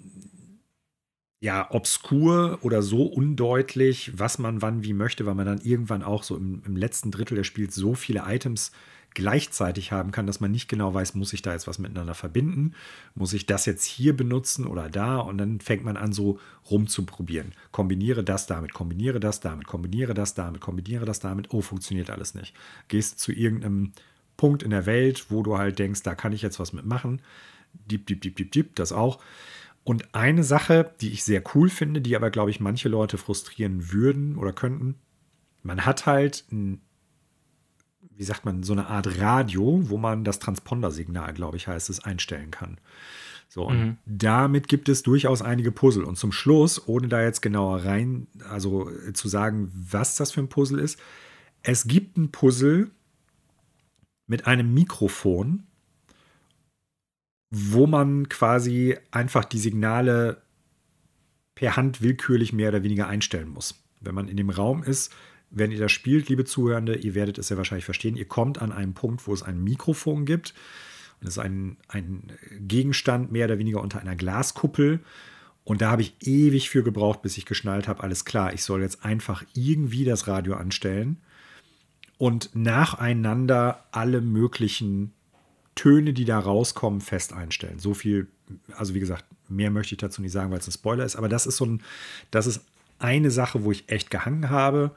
ja, obskur oder so undeutlich, was man wann wie möchte, weil man dann irgendwann auch so im, im letzten Drittel des Spiels so viele Items gleichzeitig haben kann, dass man nicht genau weiß, muss ich da jetzt was miteinander verbinden, muss ich das jetzt hier benutzen oder da und dann fängt man an so rumzuprobieren. Kombiniere das damit, kombiniere das damit, kombiniere das damit, kombiniere das damit, oh, funktioniert alles nicht. Gehst zu irgendeinem Punkt in der Welt, wo du halt denkst, da kann ich jetzt was mitmachen. Diep, diep, diep, diep, diep, das auch. Und eine Sache, die ich sehr cool finde, die aber, glaube ich, manche Leute frustrieren würden oder könnten, man hat halt ein wie sagt man, so eine Art Radio, wo man das Transpondersignal, glaube ich, heißt es, einstellen kann. So, und mhm. damit gibt es durchaus einige Puzzle. Und zum Schluss, ohne da jetzt genauer rein, also äh, zu sagen, was das für ein Puzzle ist, es gibt ein Puzzle mit einem Mikrofon, wo man quasi einfach die Signale per Hand willkürlich mehr oder weniger einstellen muss. Wenn man in dem Raum ist, wenn ihr das spielt, liebe Zuhörende, ihr werdet es ja wahrscheinlich verstehen, ihr kommt an einen Punkt, wo es ein Mikrofon gibt. Und es ist ein, ein Gegenstand mehr oder weniger unter einer Glaskuppel. Und da habe ich ewig für gebraucht, bis ich geschnallt habe, alles klar, ich soll jetzt einfach irgendwie das Radio anstellen und nacheinander alle möglichen Töne, die da rauskommen, fest einstellen. So viel, also wie gesagt, mehr möchte ich dazu nicht sagen, weil es ein Spoiler ist, aber das ist so ein, das ist eine Sache, wo ich echt gehangen habe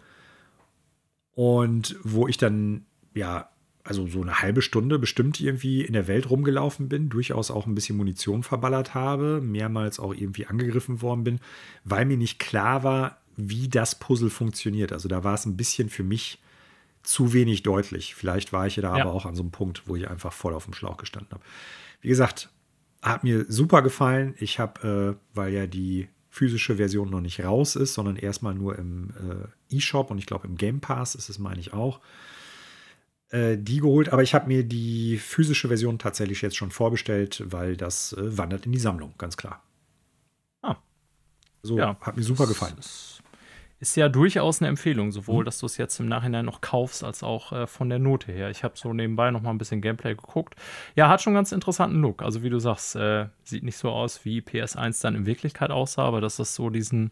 und wo ich dann, ja, also so eine halbe Stunde bestimmt irgendwie in der Welt rumgelaufen bin, durchaus auch ein bisschen Munition verballert habe, mehrmals auch irgendwie angegriffen worden bin, weil mir nicht klar war, wie das Puzzle funktioniert. Also da war es ein bisschen für mich zu wenig deutlich. Vielleicht war ich da ja. aber auch an so einem Punkt, wo ich einfach voll auf dem Schlauch gestanden habe. Wie gesagt, hat mir super gefallen. Ich habe, äh, weil ja die physische Version noch nicht raus ist, sondern erstmal nur im äh, E-Shop und ich glaube im Game Pass ist es, meine ich auch. Äh, die geholt, aber ich habe mir die physische Version tatsächlich jetzt schon vorbestellt, weil das äh, wandert in die Sammlung, ganz klar. Ah. So, ja, hat mir super gefallen. Ist, ist ja durchaus eine Empfehlung, sowohl, mhm. dass du es jetzt im Nachhinein noch kaufst, als auch äh, von der Note her. Ich habe so nebenbei noch mal ein bisschen Gameplay geguckt. Ja, hat schon ganz interessanten Look. Also wie du sagst, äh, sieht nicht so aus, wie PS1 dann in Wirklichkeit aussah, aber dass das so diesen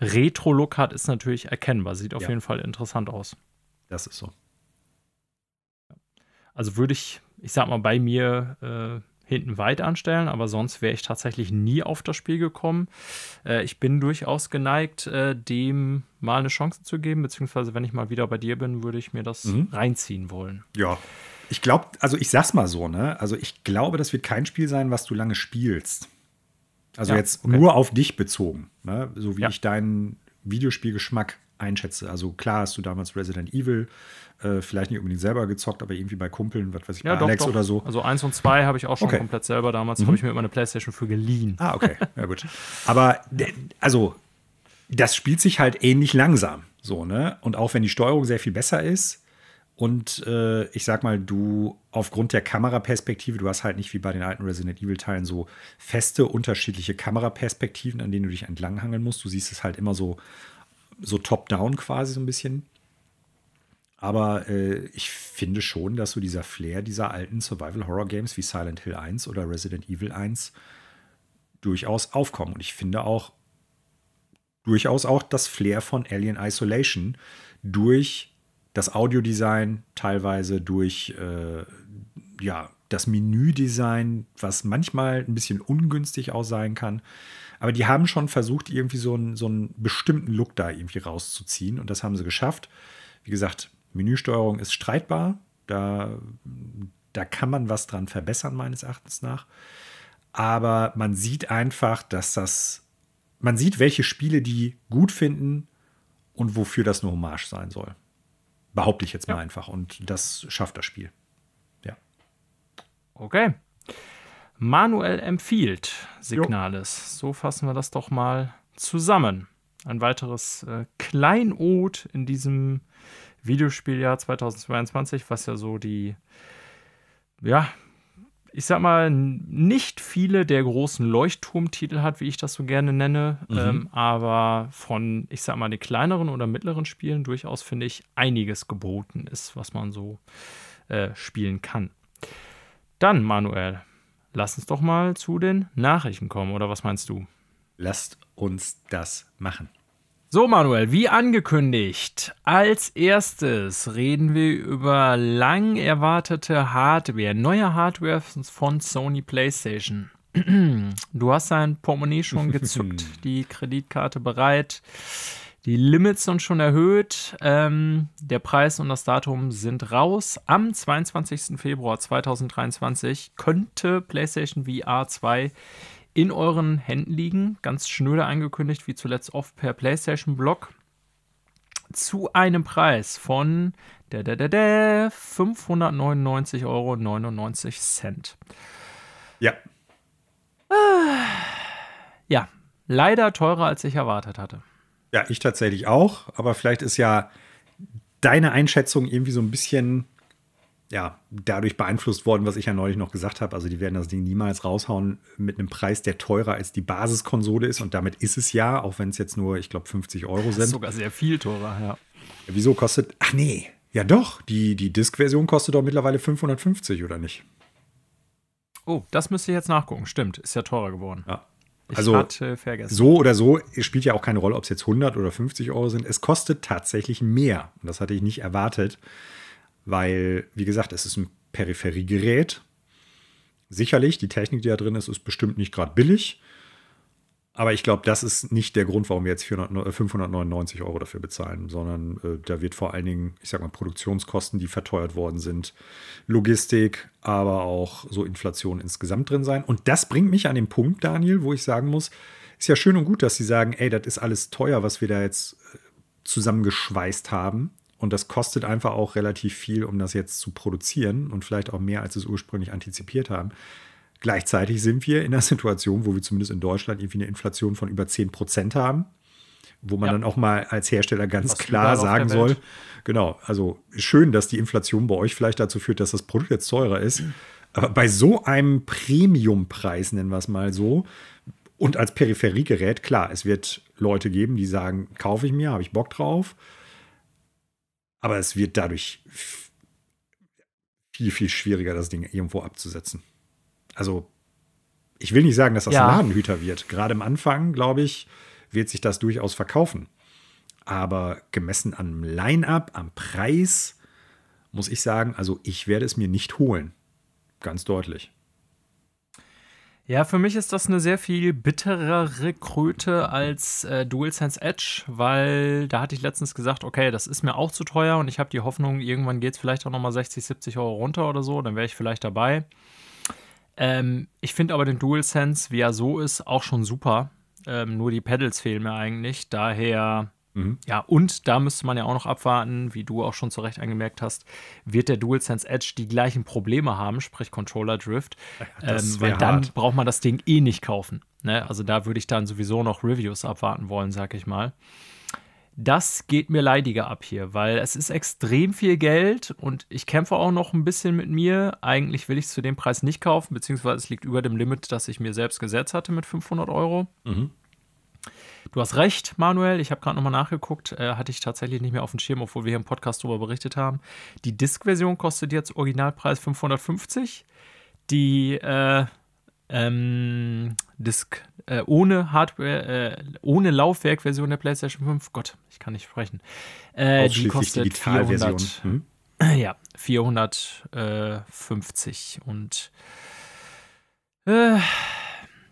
Retro-Look hat, ist natürlich erkennbar. Sieht auf ja. jeden Fall interessant aus. Das ist so. Also würde ich, ich sag mal, bei mir äh, hinten weit anstellen, aber sonst wäre ich tatsächlich nie auf das Spiel gekommen. Äh, ich bin durchaus geneigt, äh, dem mal eine Chance zu geben, beziehungsweise wenn ich mal wieder bei dir bin, würde ich mir das mhm. reinziehen wollen. Ja. Ich glaube, also ich sag's mal so, ne? Also ich glaube, das wird kein Spiel sein, was du lange spielst. Also ja, jetzt okay. nur auf dich bezogen, ne? So wie ja. ich deinen Videospielgeschmack einschätze. Also klar hast du damals Resident Evil äh, vielleicht nicht unbedingt selber gezockt, aber irgendwie bei Kumpeln, was weiß ich, ja, bei doch, Alex doch. oder so. Also eins und zwei habe ich auch schon okay. komplett selber damals, mhm. habe ich mir immer eine Playstation für geliehen. Ah, okay, ja gut. Aber also das spielt sich halt ähnlich langsam, so ne. Und auch wenn die Steuerung sehr viel besser ist und äh, ich sag mal, du aufgrund der Kameraperspektive, du hast halt nicht wie bei den alten Resident Evil Teilen so feste unterschiedliche Kameraperspektiven, an denen du dich entlanghangeln musst. Du siehst es halt immer so so top-down quasi so ein bisschen. Aber äh, ich finde schon, dass so dieser Flair dieser alten Survival-Horror-Games wie Silent Hill 1 oder Resident Evil 1 durchaus aufkommen. Und ich finde auch durchaus auch das Flair von Alien Isolation durch das Audiodesign, teilweise durch äh, ja, das Menüdesign, was manchmal ein bisschen ungünstig auch sein kann. Aber die haben schon versucht, irgendwie so einen, so einen bestimmten Look da irgendwie rauszuziehen. Und das haben sie geschafft. Wie gesagt, Menüsteuerung ist streitbar. Da, da kann man was dran verbessern, meines Erachtens nach. Aber man sieht einfach, dass das. Man sieht, welche Spiele die gut finden und wofür das eine Hommage sein soll. Behaupte ich jetzt mal ja. einfach. Und das schafft das Spiel. Ja. Okay. Manuel empfiehlt Signales. Jo. So fassen wir das doch mal zusammen. Ein weiteres äh, Kleinod in diesem Videospieljahr 2022, was ja so die, ja, ich sag mal, nicht viele der großen Leuchtturmtitel hat, wie ich das so gerne nenne, mhm. ähm, aber von, ich sag mal, den kleineren oder mittleren Spielen durchaus, finde ich, einiges geboten ist, was man so äh, spielen kann. Dann, Manuel, lass uns doch mal zu den Nachrichten kommen, oder was meinst du? Lasst uns das machen. So, Manuel, wie angekündigt, als erstes reden wir über lang erwartete Hardware, neue Hardware von Sony PlayStation. Du hast dein Portemonnaie schon gezückt, die Kreditkarte bereit, die Limits sind schon erhöht, ähm, der Preis und das Datum sind raus. Am 22. Februar 2023 könnte PlayStation VR 2 in euren Händen liegen. Ganz schnöde angekündigt, wie zuletzt oft per PlayStation Blog. Zu einem Preis von 599,99 Euro. Ja. Ja, leider teurer, als ich erwartet hatte. Ja, ich tatsächlich auch. Aber vielleicht ist ja deine Einschätzung irgendwie so ein bisschen ja, dadurch beeinflusst worden, was ich ja neulich noch gesagt habe. Also die werden das Ding niemals raushauen mit einem Preis, der teurer als die Basiskonsole ist. Und damit ist es ja, auch wenn es jetzt nur, ich glaube, 50 Euro sind. Das ist sogar sehr viel teurer, ja. Wieso kostet, ach nee, ja doch, die, die Disk-Version kostet doch mittlerweile 550, oder nicht? Oh, das müsste ich jetzt nachgucken. Stimmt, ist ja teurer geworden. Ja. Also so oder so spielt ja auch keine Rolle, ob es jetzt 100 oder 50 Euro sind. Es kostet tatsächlich mehr. Und das hatte ich nicht erwartet weil, wie gesagt, es ist ein Peripheriegerät. Sicherlich, die Technik, die da drin ist, ist bestimmt nicht gerade billig. Aber ich glaube, das ist nicht der Grund, warum wir jetzt 400, 599 Euro dafür bezahlen, sondern äh, da wird vor allen Dingen, ich sag mal, Produktionskosten, die verteuert worden sind, Logistik, aber auch so Inflation insgesamt drin sein. Und das bringt mich an den Punkt, Daniel, wo ich sagen muss, ist ja schön und gut, dass Sie sagen, ey, das ist alles teuer, was wir da jetzt äh, zusammengeschweißt haben. Und das kostet einfach auch relativ viel, um das jetzt zu produzieren und vielleicht auch mehr, als es ursprünglich antizipiert haben. Gleichzeitig sind wir in einer Situation, wo wir zumindest in Deutschland irgendwie eine Inflation von über 10 Prozent haben, wo man ja. dann auch mal als Hersteller ganz Was klar sagen soll, genau, also schön, dass die Inflation bei euch vielleicht dazu führt, dass das Produkt jetzt teurer ist. Aber bei so einem Premiumpreis, nennen wir es mal so, Und als Peripheriegerät, klar, es wird Leute geben, die sagen, kaufe ich mir, habe ich Bock drauf. Aber es wird dadurch viel, viel schwieriger, das Ding irgendwo abzusetzen. Also, ich will nicht sagen, dass das ja. ein Ladenhüter wird. Gerade am Anfang, glaube ich, wird sich das durchaus verkaufen. Aber gemessen am Line-up, am Preis, muss ich sagen, also ich werde es mir nicht holen. Ganz deutlich. Ja, für mich ist das eine sehr viel bitterere Kröte als äh, DualSense Edge, weil da hatte ich letztens gesagt, okay, das ist mir auch zu teuer und ich habe die Hoffnung, irgendwann geht es vielleicht auch nochmal 60, 70 Euro runter oder so, dann wäre ich vielleicht dabei. Ähm, ich finde aber den DualSense, wie er so ist, auch schon super. Ähm, nur die Pedals fehlen mir eigentlich. Daher Mhm. Ja, und da müsste man ja auch noch abwarten, wie du auch schon zu Recht angemerkt hast, wird der DualSense Edge die gleichen Probleme haben, sprich Controller Drift, ähm, weil dann hart. braucht man das Ding eh nicht kaufen. Ne? Also da würde ich dann sowieso noch Reviews abwarten wollen, sag ich mal. Das geht mir leidiger ab hier, weil es ist extrem viel Geld und ich kämpfe auch noch ein bisschen mit mir. Eigentlich will ich es zu dem Preis nicht kaufen, beziehungsweise es liegt über dem Limit, das ich mir selbst gesetzt hatte mit 500 Euro. Mhm. Du hast recht, Manuel. Ich habe gerade nochmal nachgeguckt. Äh, hatte ich tatsächlich nicht mehr auf dem Schirm, obwohl wir hier im Podcast darüber berichtet haben. Die Disk-Version kostet jetzt Originalpreis 550. Die äh, ähm, Disk äh, ohne Hardware, äh, ohne Laufwerk-Version der PlayStation 5, Gott, ich kann nicht sprechen. Äh, die kostet 400, hm? ja, 450 und äh,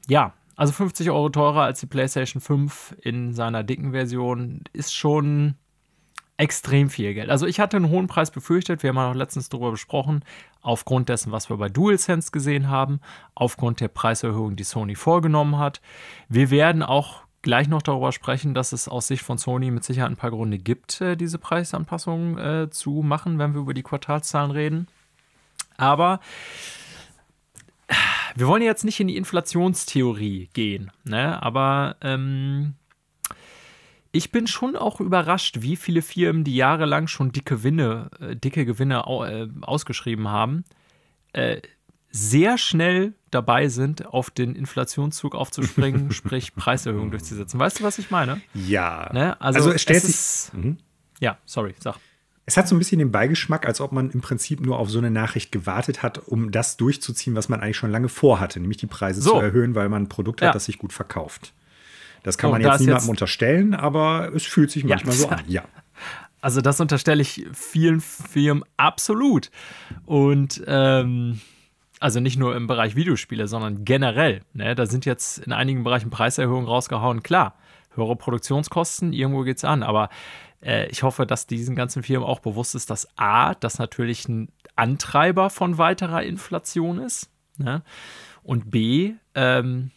ja, also 50 Euro teurer als die PlayStation 5 in seiner dicken Version ist schon extrem viel Geld. Also ich hatte einen hohen Preis befürchtet, wir haben auch letztens darüber besprochen, aufgrund dessen, was wir bei DualSense gesehen haben, aufgrund der Preiserhöhung, die Sony vorgenommen hat. Wir werden auch gleich noch darüber sprechen, dass es aus Sicht von Sony mit Sicherheit ein paar Gründe gibt, äh, diese Preisanpassungen äh, zu machen, wenn wir über die Quartalszahlen reden. Aber wir wollen jetzt nicht in die Inflationstheorie gehen, ne? aber ähm, ich bin schon auch überrascht, wie viele Firmen, die jahrelang schon dicke Gewinne, äh, dicke Gewinne au, äh, ausgeschrieben haben, äh, sehr schnell dabei sind, auf den Inflationszug aufzuspringen, sprich Preiserhöhungen durchzusetzen. Weißt du, was ich meine? Ja. Ne? Also, also, es stellt es sich. Ist, mhm. Ja, sorry, sag. Es hat so ein bisschen den Beigeschmack, als ob man im Prinzip nur auf so eine Nachricht gewartet hat, um das durchzuziehen, was man eigentlich schon lange vorhatte, nämlich die Preise so. zu erhöhen, weil man ein Produkt ja. hat, das sich gut verkauft. Das kann oh, man jetzt niemandem jetzt unterstellen, aber es fühlt sich manchmal ja. so an, ja. Also das unterstelle ich vielen Firmen absolut. Und ähm, also nicht nur im Bereich Videospiele, sondern generell. Ne? Da sind jetzt in einigen Bereichen Preiserhöhungen rausgehauen. Klar, höhere Produktionskosten, irgendwo geht es an, aber äh, ich hoffe, dass diesen ganzen Firmen auch bewusst ist, dass A, das natürlich ein Antreiber von weiterer Inflation ist. Ne? Und B, ähm,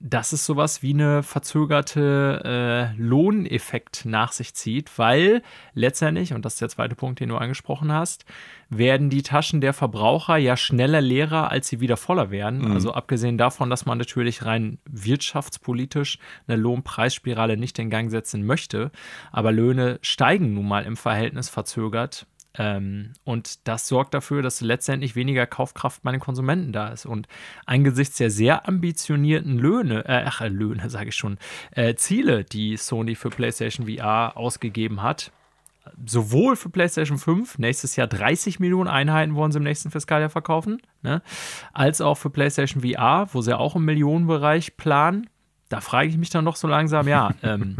dass es sowas wie eine verzögerte äh, Lohneffekt nach sich zieht, weil letztendlich, und das ist der zweite Punkt, den du angesprochen hast, werden die Taschen der Verbraucher ja schneller leerer, als sie wieder voller werden. Mhm. Also abgesehen davon, dass man natürlich rein wirtschaftspolitisch eine Lohnpreisspirale nicht in Gang setzen möchte, aber Löhne steigen nun mal im Verhältnis verzögert ähm, und das sorgt dafür, dass letztendlich weniger Kaufkraft bei den Konsumenten da ist. Und angesichts der sehr ambitionierten Löhne, äh, ach, äh, Löhne sage ich schon, äh, Ziele, die Sony für PlayStation VR ausgegeben hat, sowohl für PlayStation 5, nächstes Jahr 30 Millionen Einheiten wollen sie im nächsten Fiskaljahr verkaufen, ne, als auch für PlayStation VR, wo sie auch im Millionenbereich planen. Da frage ich mich dann doch so langsam, ja, ähm,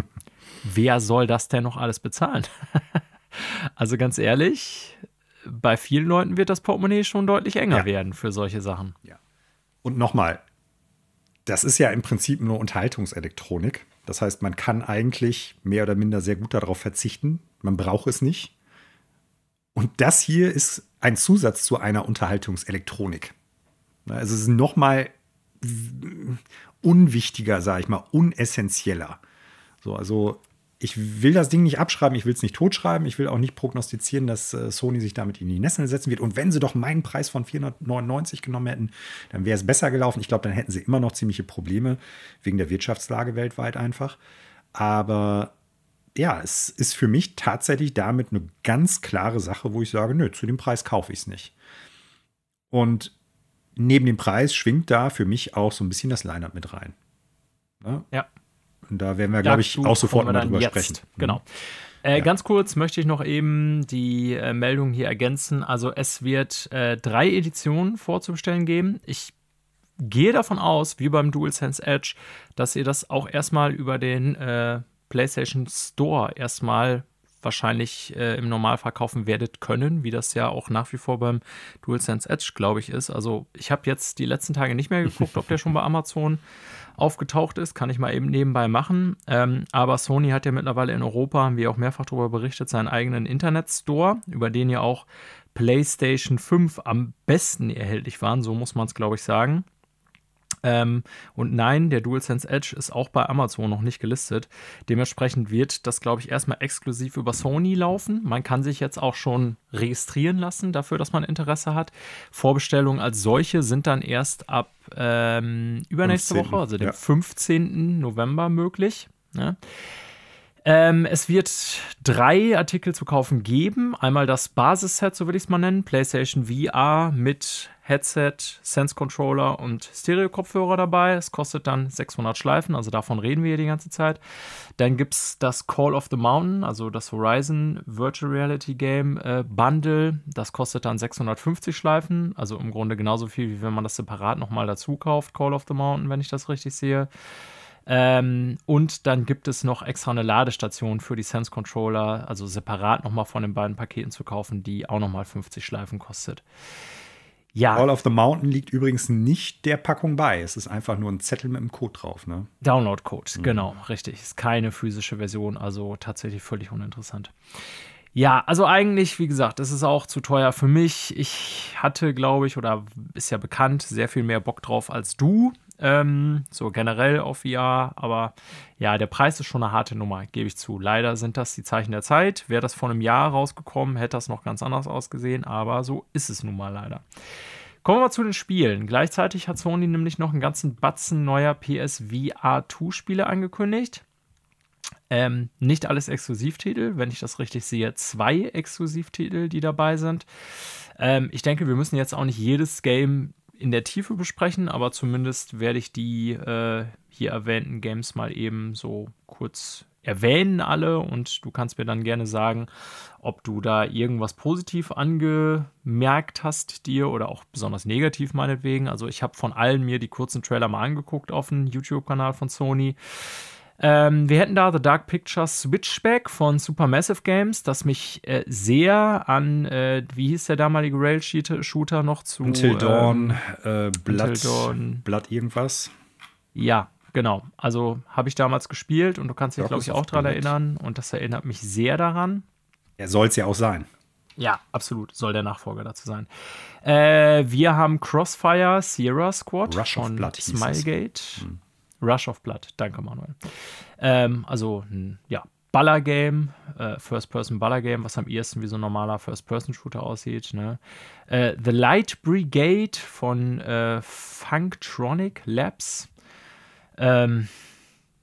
wer soll das denn noch alles bezahlen? Also ganz ehrlich, bei vielen Leuten wird das Portemonnaie schon deutlich enger ja. werden für solche Sachen. Ja. Und nochmal, das ist ja im Prinzip nur Unterhaltungselektronik. Das heißt, man kann eigentlich mehr oder minder sehr gut darauf verzichten. Man braucht es nicht. Und das hier ist ein Zusatz zu einer Unterhaltungselektronik. Also es ist nochmal unwichtiger, sage ich mal, unessentieller. So, also ich will das Ding nicht abschreiben, ich will es nicht totschreiben, ich will auch nicht prognostizieren, dass äh, Sony sich damit in die Nesseln setzen wird. Und wenn sie doch meinen Preis von 499 genommen hätten, dann wäre es besser gelaufen. Ich glaube, dann hätten sie immer noch ziemliche Probleme wegen der Wirtschaftslage weltweit einfach. Aber ja, es ist für mich tatsächlich damit eine ganz klare Sache, wo ich sage, nö, zu dem Preis kaufe ich es nicht. Und neben dem Preis schwingt da für mich auch so ein bisschen das Line-up mit rein. Ne? Ja. Und da werden wir, glaube ich, auch sofort mal drüber jetzt. sprechen. Mhm. Genau. Äh, ja. Ganz kurz möchte ich noch eben die äh, Meldung hier ergänzen. Also es wird äh, drei Editionen vorzubestellen geben. Ich gehe davon aus, wie beim DualSense Edge, dass ihr das auch erstmal über den äh, PlayStation Store erstmal wahrscheinlich äh, im Normalfall kaufen werdet können, wie das ja auch nach wie vor beim DualSense Edge, glaube ich, ist. Also ich habe jetzt die letzten Tage nicht mehr geguckt, ob der schon bei Amazon aufgetaucht ist. Kann ich mal eben nebenbei machen. Ähm, aber Sony hat ja mittlerweile in Europa, haben wir auch mehrfach darüber berichtet, seinen eigenen Internet-Store, über den ja auch PlayStation 5 am besten erhältlich waren. So muss man es, glaube ich, sagen. Ähm, und nein, der DualSense Edge ist auch bei Amazon noch nicht gelistet. Dementsprechend wird das, glaube ich, erstmal exklusiv über Sony laufen. Man kann sich jetzt auch schon registrieren lassen dafür, dass man Interesse hat. Vorbestellungen als solche sind dann erst ab ähm, übernächste 15. Woche, also dem ja. 15. November möglich. Ne? Ähm, es wird drei Artikel zu kaufen geben. Einmal das Basisset, so würde ich es mal nennen, PlayStation VR mit Headset, Sense Controller und Stereo-Kopfhörer dabei. Es kostet dann 600 Schleifen, also davon reden wir hier die ganze Zeit. Dann gibt es das Call of the Mountain, also das Horizon Virtual Reality Game äh, Bundle. Das kostet dann 650 Schleifen, also im Grunde genauso viel, wie wenn man das separat nochmal dazu kauft, Call of the Mountain, wenn ich das richtig sehe. Ähm, und dann gibt es noch extra eine Ladestation für die Sense Controller, also separat nochmal von den beiden Paketen zu kaufen, die auch nochmal 50 Schleifen kostet. Ja. All of the Mountain liegt übrigens nicht der Packung bei. Es ist einfach nur ein Zettel mit einem Code drauf. Ne? Download-Code, mhm. genau, richtig. Ist keine physische Version, also tatsächlich völlig uninteressant. Ja, also eigentlich, wie gesagt, es ist auch zu teuer für mich. Ich hatte, glaube ich, oder ist ja bekannt, sehr viel mehr Bock drauf als du. Ähm, so generell auf VR, aber ja, der Preis ist schon eine harte Nummer, gebe ich zu. Leider sind das die Zeichen der Zeit. Wäre das vor einem Jahr rausgekommen, hätte das noch ganz anders ausgesehen, aber so ist es nun mal leider. Kommen wir zu den Spielen. Gleichzeitig hat Sony nämlich noch einen ganzen Batzen neuer PSVR 2 Spiele angekündigt. Ähm, nicht alles Exklusivtitel, wenn ich das richtig sehe, zwei Exklusivtitel, die dabei sind. Ähm, ich denke, wir müssen jetzt auch nicht jedes Game in der Tiefe besprechen, aber zumindest werde ich die äh, hier erwähnten Games mal eben so kurz erwähnen alle und du kannst mir dann gerne sagen, ob du da irgendwas positiv angemerkt hast dir oder auch besonders negativ meinetwegen. Also ich habe von allen mir die kurzen Trailer mal angeguckt auf dem YouTube-Kanal von Sony. Ähm, wir hätten da The Dark Pictures Switchback von Supermassive Games, das mich äh, sehr an, äh, wie hieß der damalige Rail-Shooter noch zu? Until ähm, Dawn, äh, Blood, Dawn. Blood irgendwas. Ja, genau. Also habe ich damals gespielt und du kannst dich, glaube ich, auch daran erinnern und das erinnert mich sehr daran. Er soll es ja auch sein. Ja, absolut. Soll der Nachfolger dazu sein. Äh, wir haben Crossfire Sierra Squad Rush von Blood Smilegate. Hm. Rush of Blood, danke Manuel. Ähm, also ein ja, Baller-Game, äh, First-Person-Baller-Game, was am ehesten wie so ein normaler First-Person-Shooter aussieht. Ne? Äh, The Light Brigade von äh, Funktronic Labs. Ähm,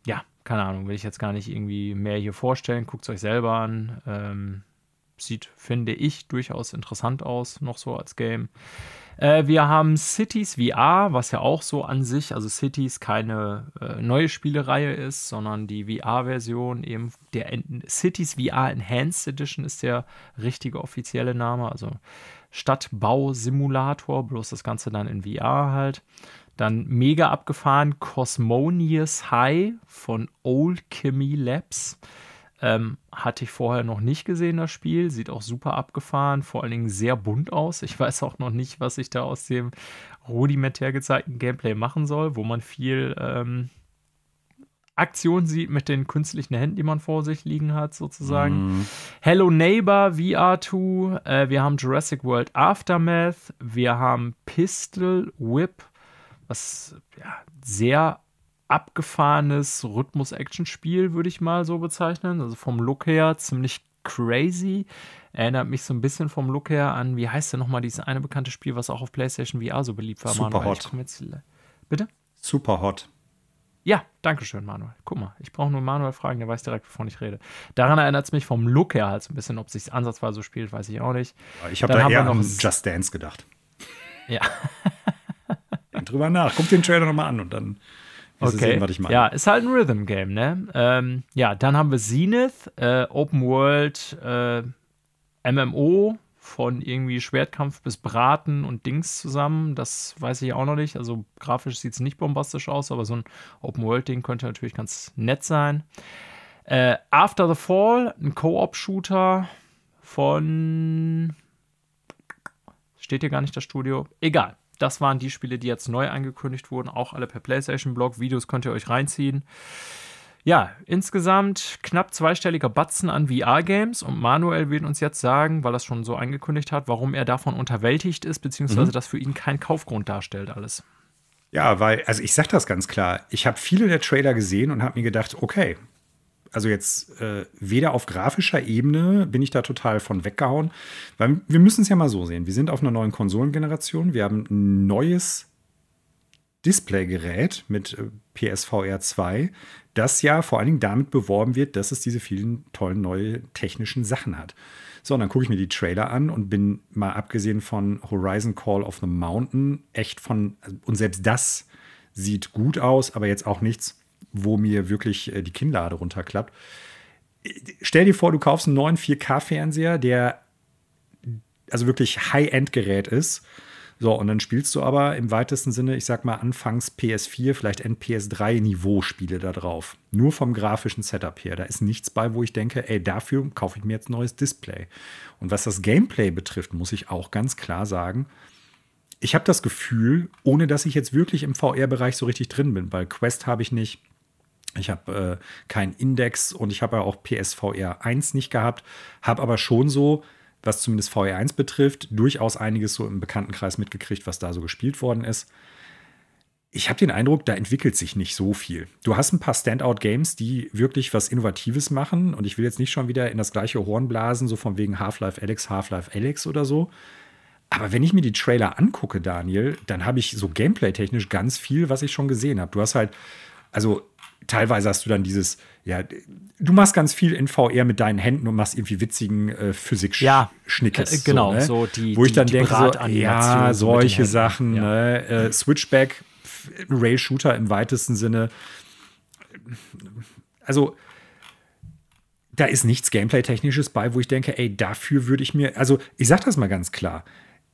ja, keine Ahnung, will ich jetzt gar nicht irgendwie mehr hier vorstellen. Guckt es euch selber an. Ähm, sieht, finde ich, durchaus interessant aus, noch so als Game. Äh, wir haben Cities VR, was ja auch so an sich, also Cities keine äh, neue Spielereihe ist, sondern die VR-Version eben der en Cities VR Enhanced Edition ist der richtige offizielle Name, also Stadtbausimulator, bloß das Ganze dann in VR halt. Dann mega abgefahren Cosmonius High von Old Chemie Labs. Ähm, hatte ich vorher noch nicht gesehen, das Spiel. Sieht auch super abgefahren, vor allen Dingen sehr bunt aus. Ich weiß auch noch nicht, was ich da aus dem rudimentär gezeigten Gameplay machen soll, wo man viel ähm, Aktion sieht mit den künstlichen Händen, die man vor sich liegen hat, sozusagen. Mm. Hello Neighbor VR2, äh, wir haben Jurassic World Aftermath, wir haben Pistol Whip, was ja, sehr abgefahrenes Rhythmus-Action-Spiel, würde ich mal so bezeichnen. Also vom Look her ziemlich crazy. Erinnert mich so ein bisschen vom Look her an, wie heißt denn nochmal dieses eine bekannte Spiel, was auch auf PlayStation VR so beliebt war? Super Manuel. Hot. Jetzt, bitte? Super Hot. Ja, danke schön, Manuel. Guck mal, ich brauche nur Manuel fragen, der weiß direkt, wovon ich rede. Daran erinnert es mich vom Look her halt so ein bisschen, ob es sich ansatzweise so spielt, weiß ich auch nicht. Ich habe da eher noch an Just Dance gedacht. Ja. Denk drüber nach. Guck den Trailer nochmal an und dann Okay. Sehen, was ich meine. Ja, ist halt ein Rhythm-Game, ne? Ähm, ja, dann haben wir Zenith, äh, Open World, äh, MMO von irgendwie Schwertkampf bis Braten und Dings zusammen. Das weiß ich auch noch nicht. Also grafisch sieht es nicht bombastisch aus, aber so ein Open-World-Ding könnte natürlich ganz nett sein. Äh, After the Fall, ein Co-op-Shooter von. Steht hier gar nicht das Studio? Egal. Das waren die Spiele, die jetzt neu angekündigt wurden. Auch alle per PlayStation-Blog. Videos könnt ihr euch reinziehen. Ja, insgesamt knapp zweistelliger Batzen an VR-Games und Manuel wird uns jetzt sagen, weil er es schon so angekündigt hat, warum er davon unterwältigt ist, beziehungsweise mhm. das für ihn kein Kaufgrund darstellt, alles. Ja, weil, also ich sag das ganz klar, ich habe viele der Trailer gesehen und habe mir gedacht, okay, also jetzt äh, weder auf grafischer Ebene bin ich da total von weggehauen, weil wir müssen es ja mal so sehen. Wir sind auf einer neuen Konsolengeneration, wir haben ein neues Displaygerät mit äh, PSVR 2, das ja vor allen Dingen damit beworben wird, dass es diese vielen tollen neue technischen Sachen hat. So, und dann gucke ich mir die Trailer an und bin mal abgesehen von Horizon Call of the Mountain echt von, und selbst das sieht gut aus, aber jetzt auch nichts, wo mir wirklich äh, die Kinnlade runterklappt. Stell dir vor, du kaufst einen neuen 4K-Fernseher, der also wirklich High-End-Gerät ist so, und dann spielst du aber im weitesten Sinne, ich sag mal, anfangs PS4, vielleicht NPS3-Niveau-Spiele da drauf. Nur vom grafischen Setup her. Da ist nichts bei, wo ich denke, ey, dafür kaufe ich mir jetzt ein neues Display. Und was das Gameplay betrifft, muss ich auch ganz klar sagen, ich habe das Gefühl, ohne dass ich jetzt wirklich im VR-Bereich so richtig drin bin, weil Quest habe ich nicht. Ich habe äh, keinen Index und ich habe ja auch PSVR 1 nicht gehabt, habe aber schon so was zumindest VR1 betrifft, durchaus einiges so im Bekanntenkreis mitgekriegt, was da so gespielt worden ist. Ich habe den Eindruck, da entwickelt sich nicht so viel. Du hast ein paar Standout-Games, die wirklich was Innovatives machen. Und ich will jetzt nicht schon wieder in das gleiche Horn blasen, so von wegen Half-Life Alex, Half-Life Alex oder so. Aber wenn ich mir die Trailer angucke, Daniel, dann habe ich so gameplay-technisch ganz viel, was ich schon gesehen habe. Du hast halt, also teilweise hast du dann dieses, ja, du machst ganz viel in VR mit deinen Händen und machst irgendwie witzigen äh, Physik-Schnickes. Ja, äh, genau, so, ne? so die, Wo ich dann denke, so, ja, solche Sachen, ja. ne? Äh, Switchback, Rail-Shooter im weitesten Sinne. Also, da ist nichts Gameplay-Technisches bei, wo ich denke, ey, dafür würde ich mir, also ich sag das mal ganz klar,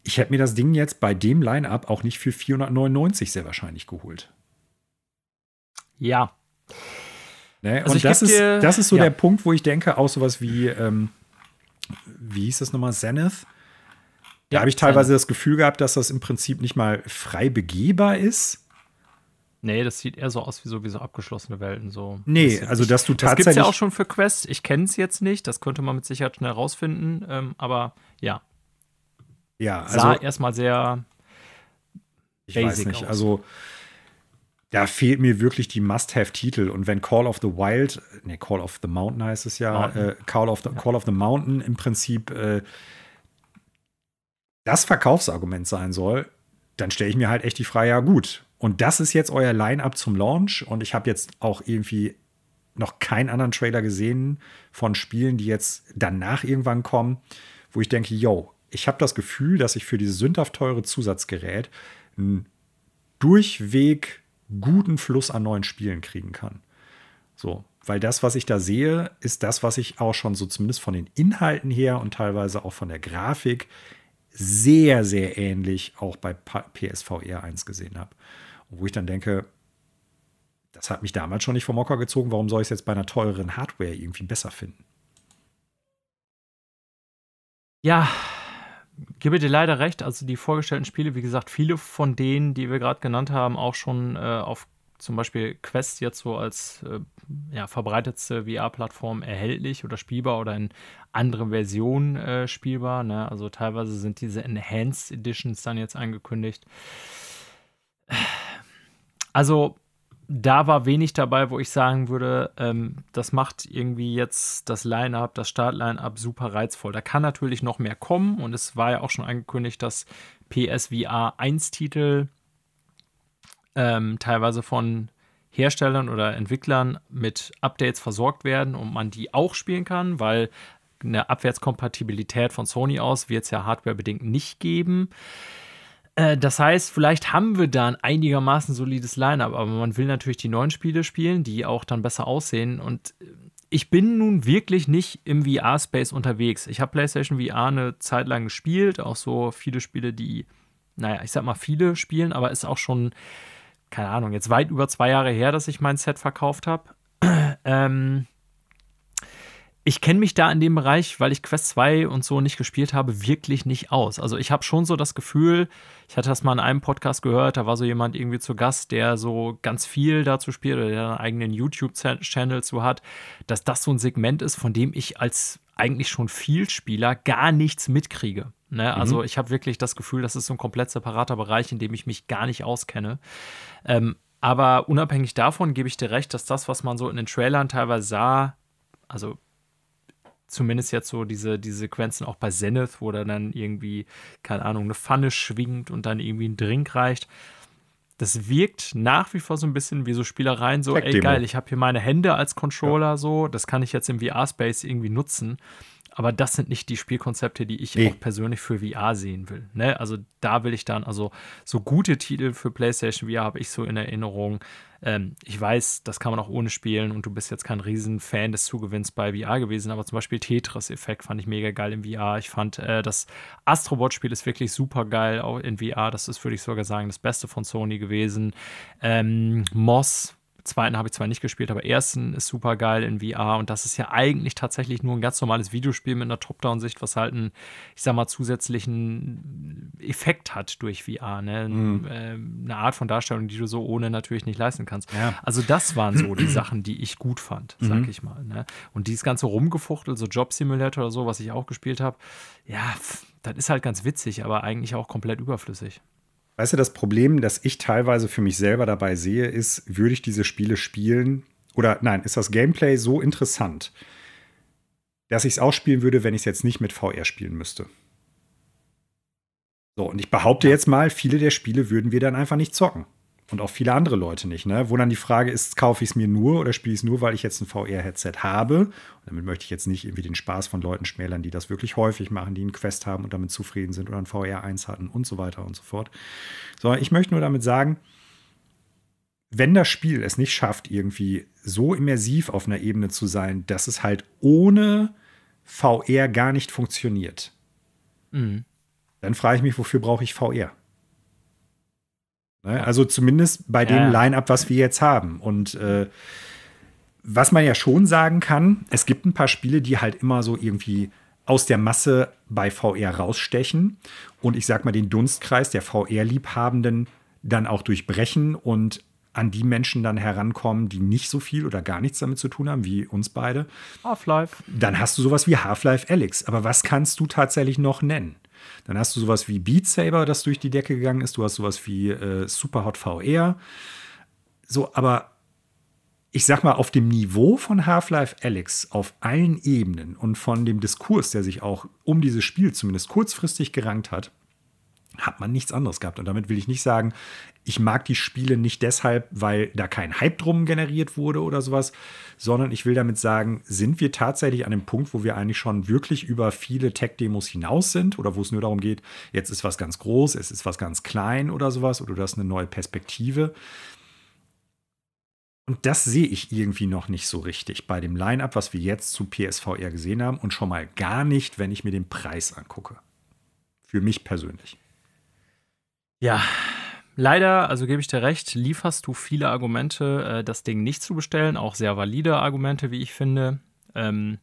ich hätte mir das Ding jetzt bei dem Line-Up auch nicht für 499 sehr wahrscheinlich geholt. Ja, Ne? Also und das ist, dir, das ist so ja. der Punkt, wo ich denke, auch sowas wie, ähm, wie hieß das nochmal, Zenith? Da ja, habe ich teilweise das Gefühl gehabt, dass das im Prinzip nicht mal frei begehbar ist. Nee, das sieht eher so aus wie so, wie so abgeschlossene Welten. So nee, also dass du tatsächlich. Das gibt ja auch schon für Quest. Ich kenne es jetzt nicht. Das könnte man mit Sicherheit schnell rausfinden. Ähm, aber ja. Ja, also. Sah erstmal sehr. Ich weiß nicht. Aus. Also da fehlt mir wirklich die Must-Have-Titel. Und wenn Call of the Wild, ne, Call of the Mountain heißt es ja, äh, Call, of the, ja. Call of the Mountain im Prinzip äh, das Verkaufsargument sein soll, dann stelle ich mir halt echt die Frage, ja gut. Und das ist jetzt euer Line-up zum Launch. Und ich habe jetzt auch irgendwie noch keinen anderen Trailer gesehen von Spielen, die jetzt danach irgendwann kommen, wo ich denke, yo, ich habe das Gefühl, dass ich für dieses sündhaft teure Zusatzgerät ein durchweg guten Fluss an neuen Spielen kriegen kann. So, weil das, was ich da sehe, ist das, was ich auch schon so zumindest von den Inhalten her und teilweise auch von der Grafik sehr, sehr ähnlich auch bei PSVR 1 gesehen habe. Wo ich dann denke, das hat mich damals schon nicht vom Mocker gezogen, warum soll ich es jetzt bei einer teureren Hardware irgendwie besser finden? Ja, gebe dir leider recht. Also die vorgestellten Spiele, wie gesagt, viele von denen, die wir gerade genannt haben, auch schon äh, auf zum Beispiel Quest jetzt so als äh, ja, verbreitetste VR-Plattform erhältlich oder spielbar oder in anderen Versionen äh, spielbar. Ne? Also teilweise sind diese Enhanced Editions dann jetzt angekündigt. Also da war wenig dabei, wo ich sagen würde, ähm, das macht irgendwie jetzt das Line-up, das Start-Line-up super reizvoll. Da kann natürlich noch mehr kommen und es war ja auch schon angekündigt, dass PSVR 1-Titel ähm, teilweise von Herstellern oder Entwicklern mit Updates versorgt werden und man die auch spielen kann, weil eine Abwärtskompatibilität von Sony aus wird es ja hardwarebedingt nicht geben. Äh, das heißt, vielleicht haben wir da ein einigermaßen solides Line-up, aber man will natürlich die neuen Spiele spielen, die auch dann besser aussehen. Und ich bin nun wirklich nicht im VR-Space unterwegs. Ich habe PlayStation VR eine Zeit lang gespielt, auch so viele Spiele, die, naja, ich sag mal viele spielen, aber ist auch schon, keine Ahnung, jetzt weit über zwei Jahre her, dass ich mein Set verkauft habe. ähm, ich kenne mich da in dem Bereich, weil ich Quest 2 und so nicht gespielt habe, wirklich nicht aus. Also ich habe schon so das Gefühl, ich hatte das mal in einem Podcast gehört, da war so jemand irgendwie zu Gast, der so ganz viel dazu spielt oder der einen eigenen YouTube-Channel zu hat, dass das so ein Segment ist, von dem ich als eigentlich schon viel Spieler gar nichts mitkriege. Ne? Also mhm. ich habe wirklich das Gefühl, das ist so ein komplett separater Bereich, in dem ich mich gar nicht auskenne. Ähm, aber unabhängig davon gebe ich dir recht, dass das, was man so in den Trailern teilweise sah, also zumindest jetzt so diese, diese Sequenzen auch bei Zenith, wo er dann irgendwie, keine Ahnung, eine Pfanne schwingt und dann irgendwie ein Drink reicht. Das wirkt nach wie vor so ein bisschen wie so Spielereien, so, ey geil, ich habe hier meine Hände als Controller ja. so, das kann ich jetzt im VR-Space irgendwie nutzen. Aber das sind nicht die Spielkonzepte, die ich nee. auch persönlich für VR sehen will. Ne? Also da will ich dann, also so gute Titel für PlayStation VR habe ich so in Erinnerung. Ähm, ich weiß, das kann man auch ohne spielen und du bist jetzt kein Riesenfan des Zugewinns bei VR gewesen, aber zum Beispiel Tetris-Effekt fand ich mega geil im VR. Ich fand äh, das Astrobot-Spiel ist wirklich super geil auch in VR. Das ist, würde ich sogar sagen, das Beste von Sony gewesen. Ähm, Moss Zweiten habe ich zwar nicht gespielt, aber ersten ist super geil in VR und das ist ja eigentlich tatsächlich nur ein ganz normales Videospiel mit einer Top-Down-Sicht, was halt einen, ich sag mal, zusätzlichen Effekt hat durch VR. Ne? Mhm. Ähm, eine Art von Darstellung, die du so ohne natürlich nicht leisten kannst. Ja. Also, das waren so die Sachen, die ich gut fand, sag mhm. ich mal. Ne? Und dieses ganze Rumgefuchtel, so Job Simulator oder so, was ich auch gespielt habe, ja, das ist halt ganz witzig, aber eigentlich auch komplett überflüssig. Weißt du, das Problem, das ich teilweise für mich selber dabei sehe, ist, würde ich diese Spiele spielen oder nein, ist das Gameplay so interessant, dass ich es ausspielen würde, wenn ich es jetzt nicht mit VR spielen müsste. So, und ich behaupte jetzt mal, viele der Spiele würden wir dann einfach nicht zocken. Und auch viele andere Leute nicht, ne? Wo dann die Frage ist, kaufe ich es mir nur oder spiele ich es nur, weil ich jetzt ein VR-Headset habe? Und damit möchte ich jetzt nicht irgendwie den Spaß von Leuten schmälern, die das wirklich häufig machen, die einen Quest haben und damit zufrieden sind oder ein VR 1 hatten und so weiter und so fort. Sondern ich möchte nur damit sagen, wenn das Spiel es nicht schafft, irgendwie so immersiv auf einer Ebene zu sein, dass es halt ohne VR gar nicht funktioniert, mhm. dann frage ich mich, wofür brauche ich VR? Ne? Also zumindest bei dem ja. Line-up, was wir jetzt haben. Und äh, was man ja schon sagen kann, es gibt ein paar Spiele, die halt immer so irgendwie aus der Masse bei VR rausstechen und ich sag mal den Dunstkreis der VR-Liebhabenden dann auch durchbrechen und an die Menschen dann herankommen, die nicht so viel oder gar nichts damit zu tun haben, wie uns beide. Half-Life. Dann hast du sowas wie Half-Life Alex. Aber was kannst du tatsächlich noch nennen? Dann hast du sowas wie Beat Saber, das durch die Decke gegangen ist. Du hast sowas wie äh, Superhot VR. So, aber ich sag mal, auf dem Niveau von Half-Life Alex auf allen Ebenen und von dem Diskurs, der sich auch um dieses Spiel zumindest kurzfristig gerankt hat, hat man nichts anderes gehabt. Und damit will ich nicht sagen, ich mag die Spiele nicht deshalb, weil da kein Hype drum generiert wurde oder sowas, sondern ich will damit sagen, sind wir tatsächlich an dem Punkt, wo wir eigentlich schon wirklich über viele Tech-Demos hinaus sind oder wo es nur darum geht, jetzt ist was ganz groß, es ist was ganz klein oder sowas oder du hast eine neue Perspektive. Und das sehe ich irgendwie noch nicht so richtig bei dem Line-up, was wir jetzt zu PSVR gesehen haben und schon mal gar nicht, wenn ich mir den Preis angucke. Für mich persönlich. Ja, leider, also gebe ich dir recht, lieferst du viele Argumente, äh, das Ding nicht zu bestellen, auch sehr valide Argumente, wie ich finde. Ähm,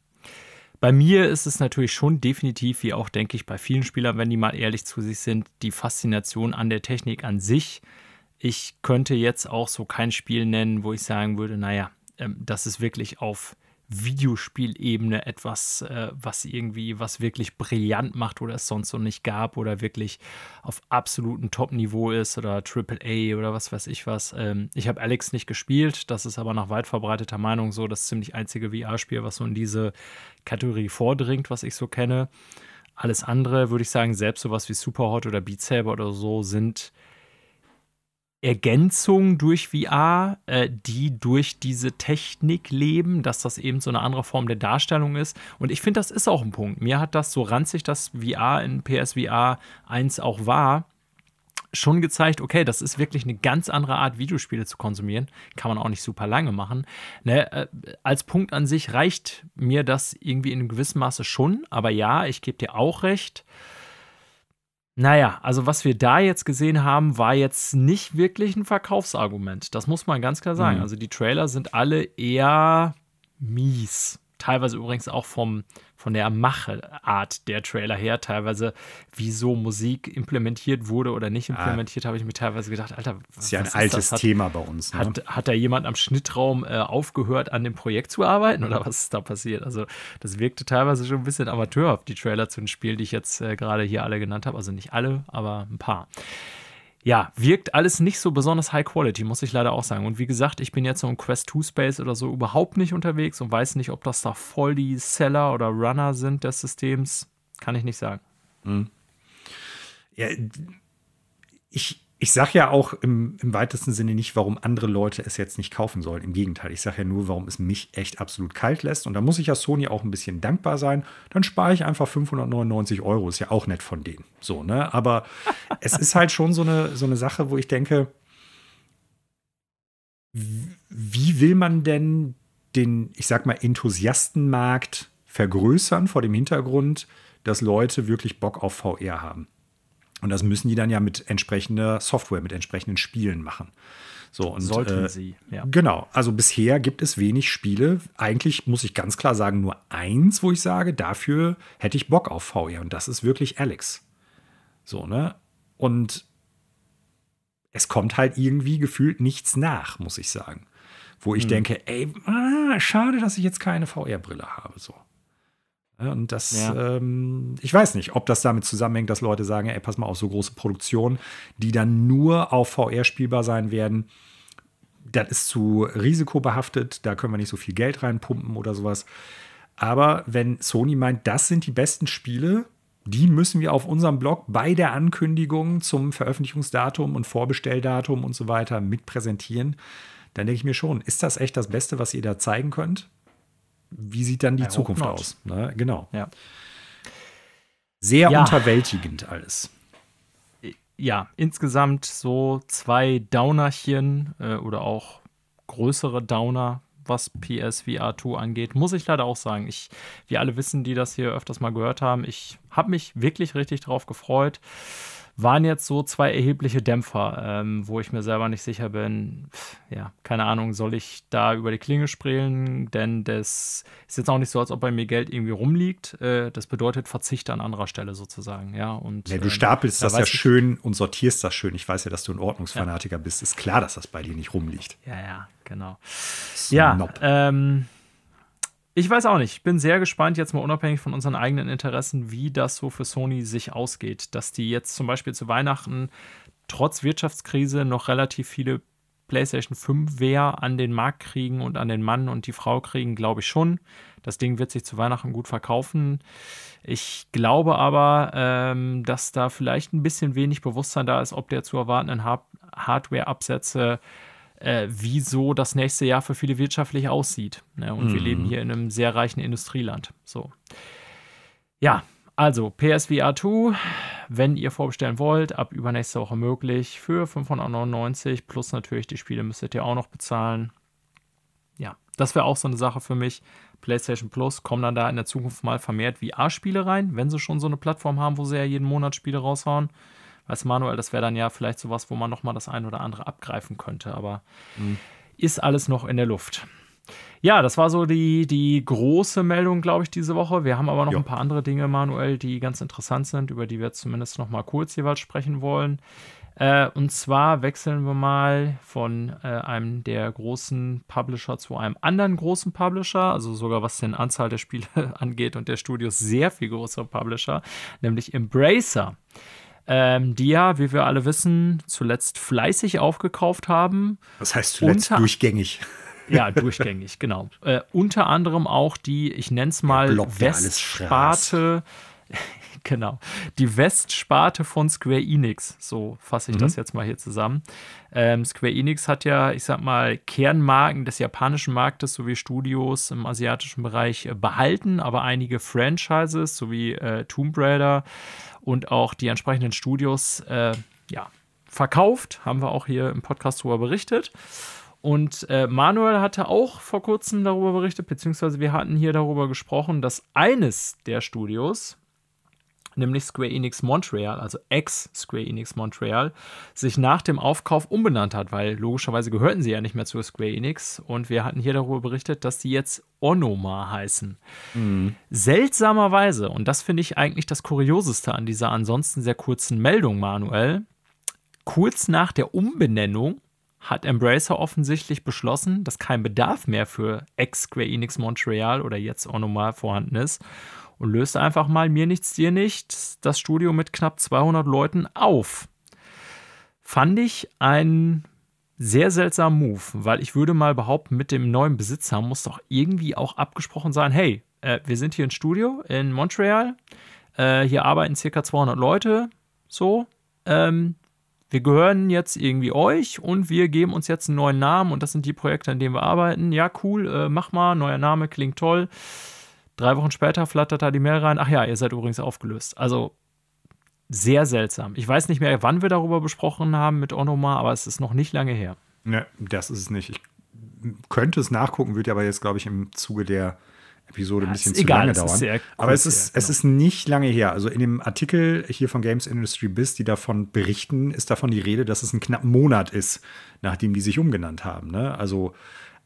bei mir ist es natürlich schon definitiv, wie auch denke ich bei vielen Spielern, wenn die mal ehrlich zu sich sind, die Faszination an der Technik an sich. Ich könnte jetzt auch so kein Spiel nennen, wo ich sagen würde, naja, ähm, das ist wirklich auf Videospielebene etwas, äh, was irgendwie, was wirklich brillant macht oder es sonst so nicht gab oder wirklich auf absolutem Top-Niveau ist oder AAA oder was weiß ich was. Ähm, ich habe Alex nicht gespielt, das ist aber nach weit verbreiteter Meinung so das ziemlich einzige VR-Spiel, was so in diese Kategorie vordringt, was ich so kenne. Alles andere würde ich sagen, selbst sowas wie Superhot oder Beat Saber oder so sind Ergänzung durch VR, äh, die durch diese Technik leben, dass das eben so eine andere Form der Darstellung ist. Und ich finde, das ist auch ein Punkt. Mir hat das so ranzig, dass VR in PSVR 1 auch war, schon gezeigt, okay, das ist wirklich eine ganz andere Art, Videospiele zu konsumieren. Kann man auch nicht super lange machen. Ne, äh, als Punkt an sich reicht mir das irgendwie in einem gewissen Maße schon, aber ja, ich gebe dir auch recht. Naja, also was wir da jetzt gesehen haben, war jetzt nicht wirklich ein Verkaufsargument. Das muss man ganz klar sagen. Mhm. Also die Trailer sind alle eher mies. Teilweise übrigens auch vom, von der Macheart der Trailer her, teilweise, wieso Musik implementiert wurde oder nicht ah. implementiert, ah. habe ich mir teilweise gedacht, Alter, was ist ja ein ist altes hat, Thema bei uns. Ne? Hat, hat da jemand am Schnittraum äh, aufgehört, an dem Projekt zu arbeiten oder was ist da passiert? Also, das wirkte teilweise schon ein bisschen amateurhaft, die Trailer zu den Spielen, die ich jetzt äh, gerade hier alle genannt habe. Also nicht alle, aber ein paar ja, wirkt alles nicht so besonders high quality, muss ich leider auch sagen. Und wie gesagt, ich bin jetzt so im Quest 2 Space oder so überhaupt nicht unterwegs und weiß nicht, ob das da voll die Seller oder Runner sind des Systems. Kann ich nicht sagen. Mhm. Ja, ich, ich sage ja auch im, im, weitesten Sinne nicht, warum andere Leute es jetzt nicht kaufen sollen. Im Gegenteil, ich sage ja nur, warum es mich echt absolut kalt lässt. Und da muss ich ja Sony auch ein bisschen dankbar sein. Dann spare ich einfach 599 Euro. Ist ja auch nett von denen. So, ne? Aber es ist halt schon so eine, so eine Sache, wo ich denke, wie will man denn den, ich sag mal, Enthusiastenmarkt vergrößern vor dem Hintergrund, dass Leute wirklich Bock auf VR haben? Und das müssen die dann ja mit entsprechender Software, mit entsprechenden Spielen machen. So, und, Sollten äh, sie, ja. Genau. Also bisher gibt es wenig Spiele. Eigentlich muss ich ganz klar sagen, nur eins, wo ich sage, dafür hätte ich Bock auf VR. Und das ist wirklich Alex. So, ne? Und es kommt halt irgendwie gefühlt nichts nach, muss ich sagen. Wo ich hm. denke, ey, ah, schade, dass ich jetzt keine VR-Brille habe. So. Und das, ja. ähm, ich weiß nicht, ob das damit zusammenhängt, dass Leute sagen, ey, pass mal auf, so große Produktionen, die dann nur auf VR spielbar sein werden, das ist zu risikobehaftet, da können wir nicht so viel Geld reinpumpen oder sowas. Aber wenn Sony meint, das sind die besten Spiele, die müssen wir auf unserem Blog bei der Ankündigung zum Veröffentlichungsdatum und Vorbestelldatum und so weiter mit präsentieren, dann denke ich mir schon, ist das echt das Beste, was ihr da zeigen könnt? Wie sieht dann die I Zukunft aus? Ne? Genau. Ja. Sehr ja. unterwältigend alles. Ja, insgesamt so zwei Downerchen äh, oder auch größere Downer, was PSVR 2 angeht, muss ich leider auch sagen. Ich, wir alle wissen, die das hier öfters mal gehört haben, ich habe mich wirklich richtig drauf gefreut waren jetzt so zwei erhebliche Dämpfer, ähm, wo ich mir selber nicht sicher bin, ja, keine Ahnung, soll ich da über die Klinge sprälen? Denn das ist jetzt auch nicht so, als ob bei mir Geld irgendwie rumliegt. Äh, das bedeutet Verzicht an anderer Stelle sozusagen, ja. Und, ja, du ähm, stapelst ähm, das ja schön und sortierst das schön. Ich weiß ja, dass du ein Ordnungsfanatiker ja. bist. Ist klar, dass das bei dir nicht rumliegt. Ja, ja, genau. Snob. Ja, ähm, ich weiß auch nicht. Ich bin sehr gespannt, jetzt mal unabhängig von unseren eigenen Interessen, wie das so für Sony sich ausgeht. Dass die jetzt zum Beispiel zu Weihnachten trotz Wirtschaftskrise noch relativ viele PlayStation 5 Wehr an den Markt kriegen und an den Mann und die Frau kriegen, glaube ich schon. Das Ding wird sich zu Weihnachten gut verkaufen. Ich glaube aber, ähm, dass da vielleicht ein bisschen wenig Bewusstsein da ist, ob der zu erwartenden Hard Hardware-Absätze äh, wieso das nächste Jahr für viele wirtschaftlich aussieht. Ne? Und mhm. wir leben hier in einem sehr reichen Industrieland. So. Ja, also PSVR 2, wenn ihr vorbestellen wollt, ab übernächste Woche möglich für 599 plus natürlich die Spiele müsstet ihr auch noch bezahlen. Ja, das wäre auch so eine Sache für mich. PlayStation Plus kommen dann da in der Zukunft mal vermehrt VR-Spiele rein, wenn sie schon so eine Plattform haben, wo sie ja jeden Monat Spiele raushauen. Weißt du, Manuel, das wäre dann ja vielleicht sowas, wo man nochmal das ein oder andere abgreifen könnte, aber mhm. ist alles noch in der Luft. Ja, das war so die, die große Meldung, glaube ich, diese Woche. Wir haben aber noch jo. ein paar andere Dinge, Manuel, die ganz interessant sind, über die wir zumindest noch mal kurz jeweils sprechen wollen. Äh, und zwar wechseln wir mal von äh, einem der großen Publisher zu einem anderen großen Publisher, also sogar was den Anzahl der Spiele angeht und der Studios sehr viel größere Publisher, nämlich Embracer ähm, die ja, wie wir alle wissen, zuletzt fleißig aufgekauft haben. Das heißt zuletzt unter, durchgängig. Ja, durchgängig, genau. Äh, unter anderem auch die, ich nenne es mal, Westsparte. genau. Die Westsparte von Square Enix. So fasse ich mhm. das jetzt mal hier zusammen. Ähm, Square Enix hat ja, ich sag mal, Kernmarken des japanischen Marktes sowie Studios im asiatischen Bereich äh, behalten, aber einige Franchises sowie äh, Tomb Raider und auch die entsprechenden Studios, äh, ja, verkauft, haben wir auch hier im Podcast darüber berichtet. Und äh, Manuel hatte auch vor kurzem darüber berichtet, beziehungsweise wir hatten hier darüber gesprochen, dass eines der Studios, nämlich Square Enix Montreal, also ex-Square Enix Montreal, sich nach dem Aufkauf umbenannt hat, weil logischerweise gehörten sie ja nicht mehr zu Square Enix. Und wir hatten hier darüber berichtet, dass sie jetzt Onoma heißen. Mhm. Seltsamerweise, und das finde ich eigentlich das Kurioseste an dieser ansonsten sehr kurzen Meldung, Manuel, kurz nach der Umbenennung hat Embracer offensichtlich beschlossen, dass kein Bedarf mehr für ex-Square Enix Montreal oder jetzt Onoma vorhanden ist und löst einfach mal mir nichts, dir nichts das Studio mit knapp 200 Leuten auf. Fand ich ein sehr seltsamen Move, weil ich würde mal behaupten, mit dem neuen Besitzer muss doch irgendwie auch abgesprochen sein, hey, äh, wir sind hier ein Studio in Montreal, äh, hier arbeiten circa 200 Leute, so, ähm, wir gehören jetzt irgendwie euch und wir geben uns jetzt einen neuen Namen und das sind die Projekte, an denen wir arbeiten. Ja, cool, äh, mach mal, neuer Name, klingt toll. Drei Wochen später flattert da die Mail rein. Ach ja, ihr seid übrigens aufgelöst. Also sehr seltsam. Ich weiß nicht mehr, wann wir darüber besprochen haben mit Onoma, aber es ist noch nicht lange her. Ne, das ist es nicht. Ich könnte es nachgucken, würde aber jetzt, glaube ich, im Zuge der Episode ja, ein bisschen zu egal, lange dauern. Kurz, aber es ist, genau. es ist nicht lange her. Also in dem Artikel hier von Games Industry Biz, die davon berichten, ist davon die Rede, dass es ein knappen Monat ist, nachdem die sich umgenannt haben. Ne? Also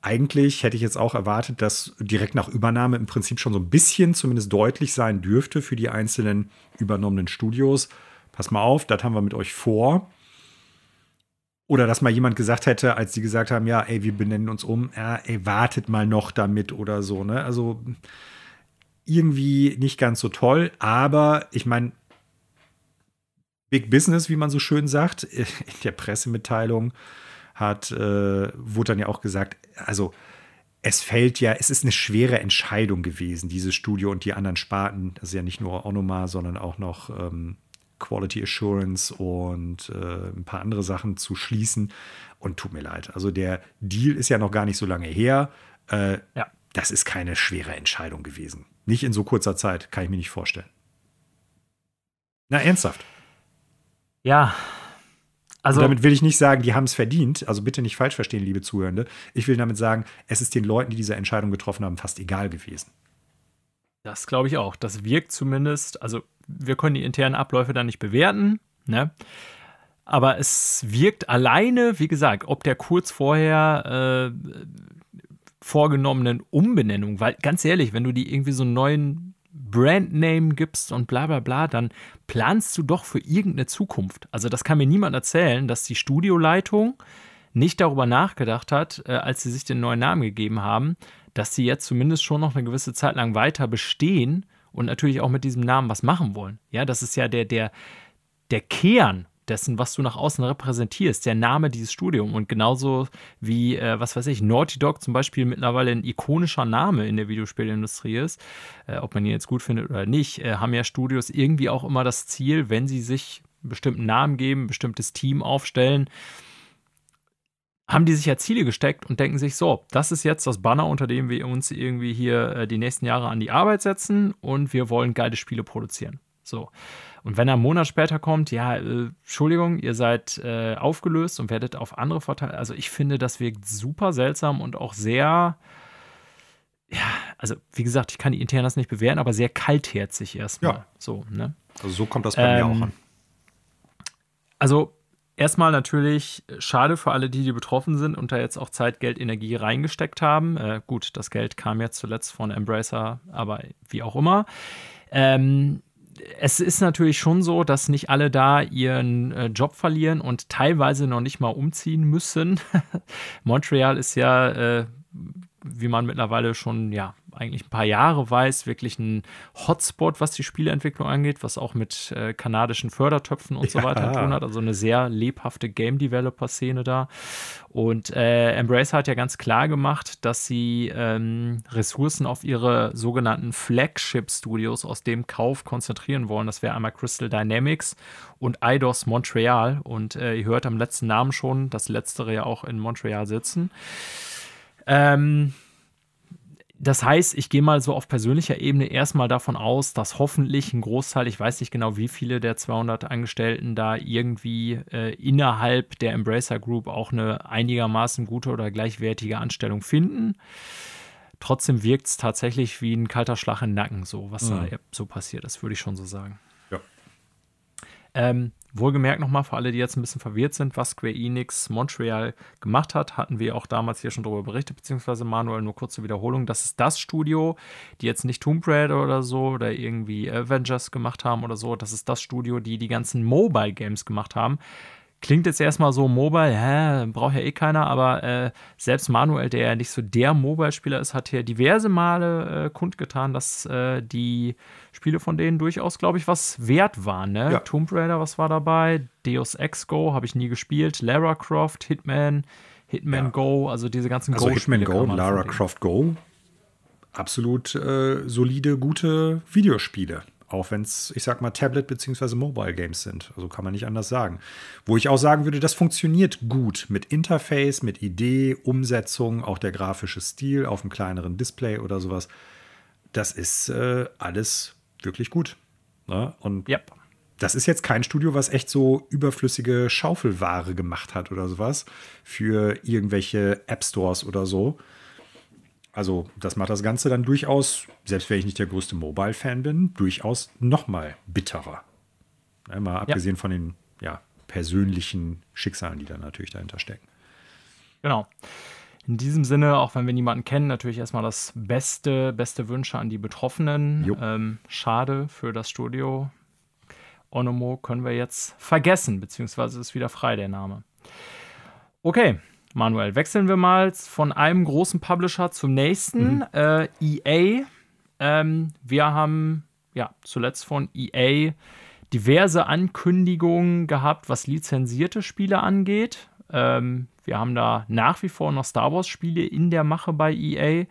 eigentlich hätte ich jetzt auch erwartet, dass direkt nach Übernahme im Prinzip schon so ein bisschen zumindest deutlich sein dürfte für die einzelnen übernommenen Studios. Pass mal auf, das haben wir mit euch vor. Oder dass mal jemand gesagt hätte, als die gesagt haben, ja, ey, wir benennen uns um, ja, ey, wartet mal noch damit oder so, ne? Also irgendwie nicht ganz so toll, aber ich meine, Big Business, wie man so schön sagt, in der Pressemitteilung hat, äh, wurde dann ja auch gesagt, also es fällt ja, es ist eine schwere Entscheidung gewesen, dieses Studio und die anderen Sparten, das ist ja nicht nur Onoma, sondern auch noch ähm, Quality Assurance und äh, ein paar andere Sachen zu schließen. Und tut mir leid, also der Deal ist ja noch gar nicht so lange her. Äh, ja. Das ist keine schwere Entscheidung gewesen. Nicht in so kurzer Zeit, kann ich mir nicht vorstellen. Na, ernsthaft. Ja, also, damit will ich nicht sagen, die haben es verdient. Also bitte nicht falsch verstehen, liebe Zuhörende. Ich will damit sagen, es ist den Leuten, die diese Entscheidung getroffen haben, fast egal gewesen. Das glaube ich auch. Das wirkt zumindest, also wir können die internen Abläufe da nicht bewerten, ne? Aber es wirkt alleine, wie gesagt, ob der kurz vorher äh, vorgenommenen Umbenennung, weil ganz ehrlich, wenn du die irgendwie so einen neuen Brandname gibst und bla bla bla, dann planst du doch für irgendeine Zukunft. Also das kann mir niemand erzählen, dass die Studioleitung nicht darüber nachgedacht hat, äh, als sie sich den neuen Namen gegeben haben, dass sie jetzt zumindest schon noch eine gewisse Zeit lang weiter bestehen und natürlich auch mit diesem Namen was machen wollen. Ja, das ist ja der, der, der Kern dessen, was du nach außen repräsentierst, der Name dieses Studiums. Und genauso wie, äh, was weiß ich, Naughty Dog zum Beispiel mittlerweile ein ikonischer Name in der Videospielindustrie ist, äh, ob man ihn jetzt gut findet oder nicht, äh, haben ja Studios irgendwie auch immer das Ziel, wenn sie sich einen bestimmten Namen geben, ein bestimmtes Team aufstellen, haben die sich ja Ziele gesteckt und denken sich, so, das ist jetzt das Banner, unter dem wir uns irgendwie hier äh, die nächsten Jahre an die Arbeit setzen und wir wollen geile Spiele produzieren. So. Und wenn er einen Monat später kommt, ja, äh, Entschuldigung, ihr seid äh, aufgelöst und werdet auf andere Vorteile. Also ich finde, das wirkt super seltsam und auch sehr, ja, also wie gesagt, ich kann die Internas nicht bewerten, aber sehr kaltherzig erstmal. Ja. So, ne? Also so kommt das bei ähm, mir auch an. Also erstmal natürlich schade für alle, die, die betroffen sind und da jetzt auch Zeit, Geld, Energie reingesteckt haben. Äh, gut, das Geld kam jetzt zuletzt von Embracer, aber wie auch immer. Ähm, es ist natürlich schon so, dass nicht alle da ihren äh, Job verlieren und teilweise noch nicht mal umziehen müssen. Montreal ist ja, äh, wie man mittlerweile schon ja eigentlich ein paar Jahre weiß, wirklich ein Hotspot, was die Spieleentwicklung angeht, was auch mit äh, kanadischen Fördertöpfen und ja. so weiter zu tun hat. Also eine sehr lebhafte Game Developer-Szene da. Und äh, Embracer hat ja ganz klar gemacht, dass sie ähm, Ressourcen auf ihre sogenannten Flagship-Studios aus dem Kauf konzentrieren wollen. Das wäre einmal Crystal Dynamics und Eidos Montreal. Und äh, ihr hört am letzten Namen schon, dass letztere ja auch in Montreal sitzen. Ähm, das heißt, ich gehe mal so auf persönlicher Ebene erstmal davon aus, dass hoffentlich ein Großteil, ich weiß nicht genau, wie viele der 200 Angestellten da irgendwie äh, innerhalb der Embracer Group auch eine einigermaßen gute oder gleichwertige Anstellung finden. Trotzdem wirkt es tatsächlich wie ein kalter Schlag im Nacken, so was mhm. da so passiert ist, würde ich schon so sagen. Ja. Ähm, Wohlgemerkt nochmal für alle, die jetzt ein bisschen verwirrt sind, was Square Enix Montreal gemacht hat, hatten wir auch damals hier schon darüber berichtet, beziehungsweise Manuel, nur kurze Wiederholung. Das ist das Studio, die jetzt nicht Tomb Raider oder so oder irgendwie Avengers gemacht haben oder so. Das ist das Studio, die die ganzen Mobile Games gemacht haben. Klingt jetzt erstmal so mobile, hä, braucht ja eh keiner, aber äh, selbst Manuel, der ja nicht so der Mobile-Spieler ist, hat hier diverse Male äh, kundgetan, dass äh, die Spiele von denen durchaus, glaube ich, was wert waren. Ne? Ja. Tomb Raider, was war dabei? Deus Ex Go, habe ich nie gespielt. Lara Croft, Hitman, Hitman ja. Go, also diese ganzen also Go-Spiele. Hitman Go, Lara Croft Go, absolut äh, solide, gute Videospiele. Auch wenn es, ich sag mal, Tablet- bzw. Mobile Games sind. Also kann man nicht anders sagen. Wo ich auch sagen würde, das funktioniert gut mit Interface, mit Idee, Umsetzung, auch der grafische Stil auf einem kleineren Display oder sowas. Das ist äh, alles wirklich gut. Ne? Und yep. das ist jetzt kein Studio, was echt so überflüssige Schaufelware gemacht hat oder sowas für irgendwelche App Stores oder so. Also, das macht das Ganze dann durchaus, selbst wenn ich nicht der größte Mobile-Fan bin, durchaus noch mal bitterer. Ja, mal abgesehen ja. von den ja, persönlichen Schicksalen, die da natürlich dahinter stecken. Genau. In diesem Sinne, auch wenn wir niemanden kennen, natürlich erstmal das beste, beste Wünsche an die Betroffenen. Ähm, schade für das Studio. Onomo können wir jetzt vergessen, beziehungsweise ist wieder frei der Name. Okay, Manuel, wechseln wir mal von einem großen Publisher zum nächsten. Mhm. Äh, EA. Ähm, wir haben ja zuletzt von EA diverse Ankündigungen gehabt, was lizenzierte Spiele angeht. Ähm, wir haben da nach wie vor noch Star Wars-Spiele in der Mache bei EA.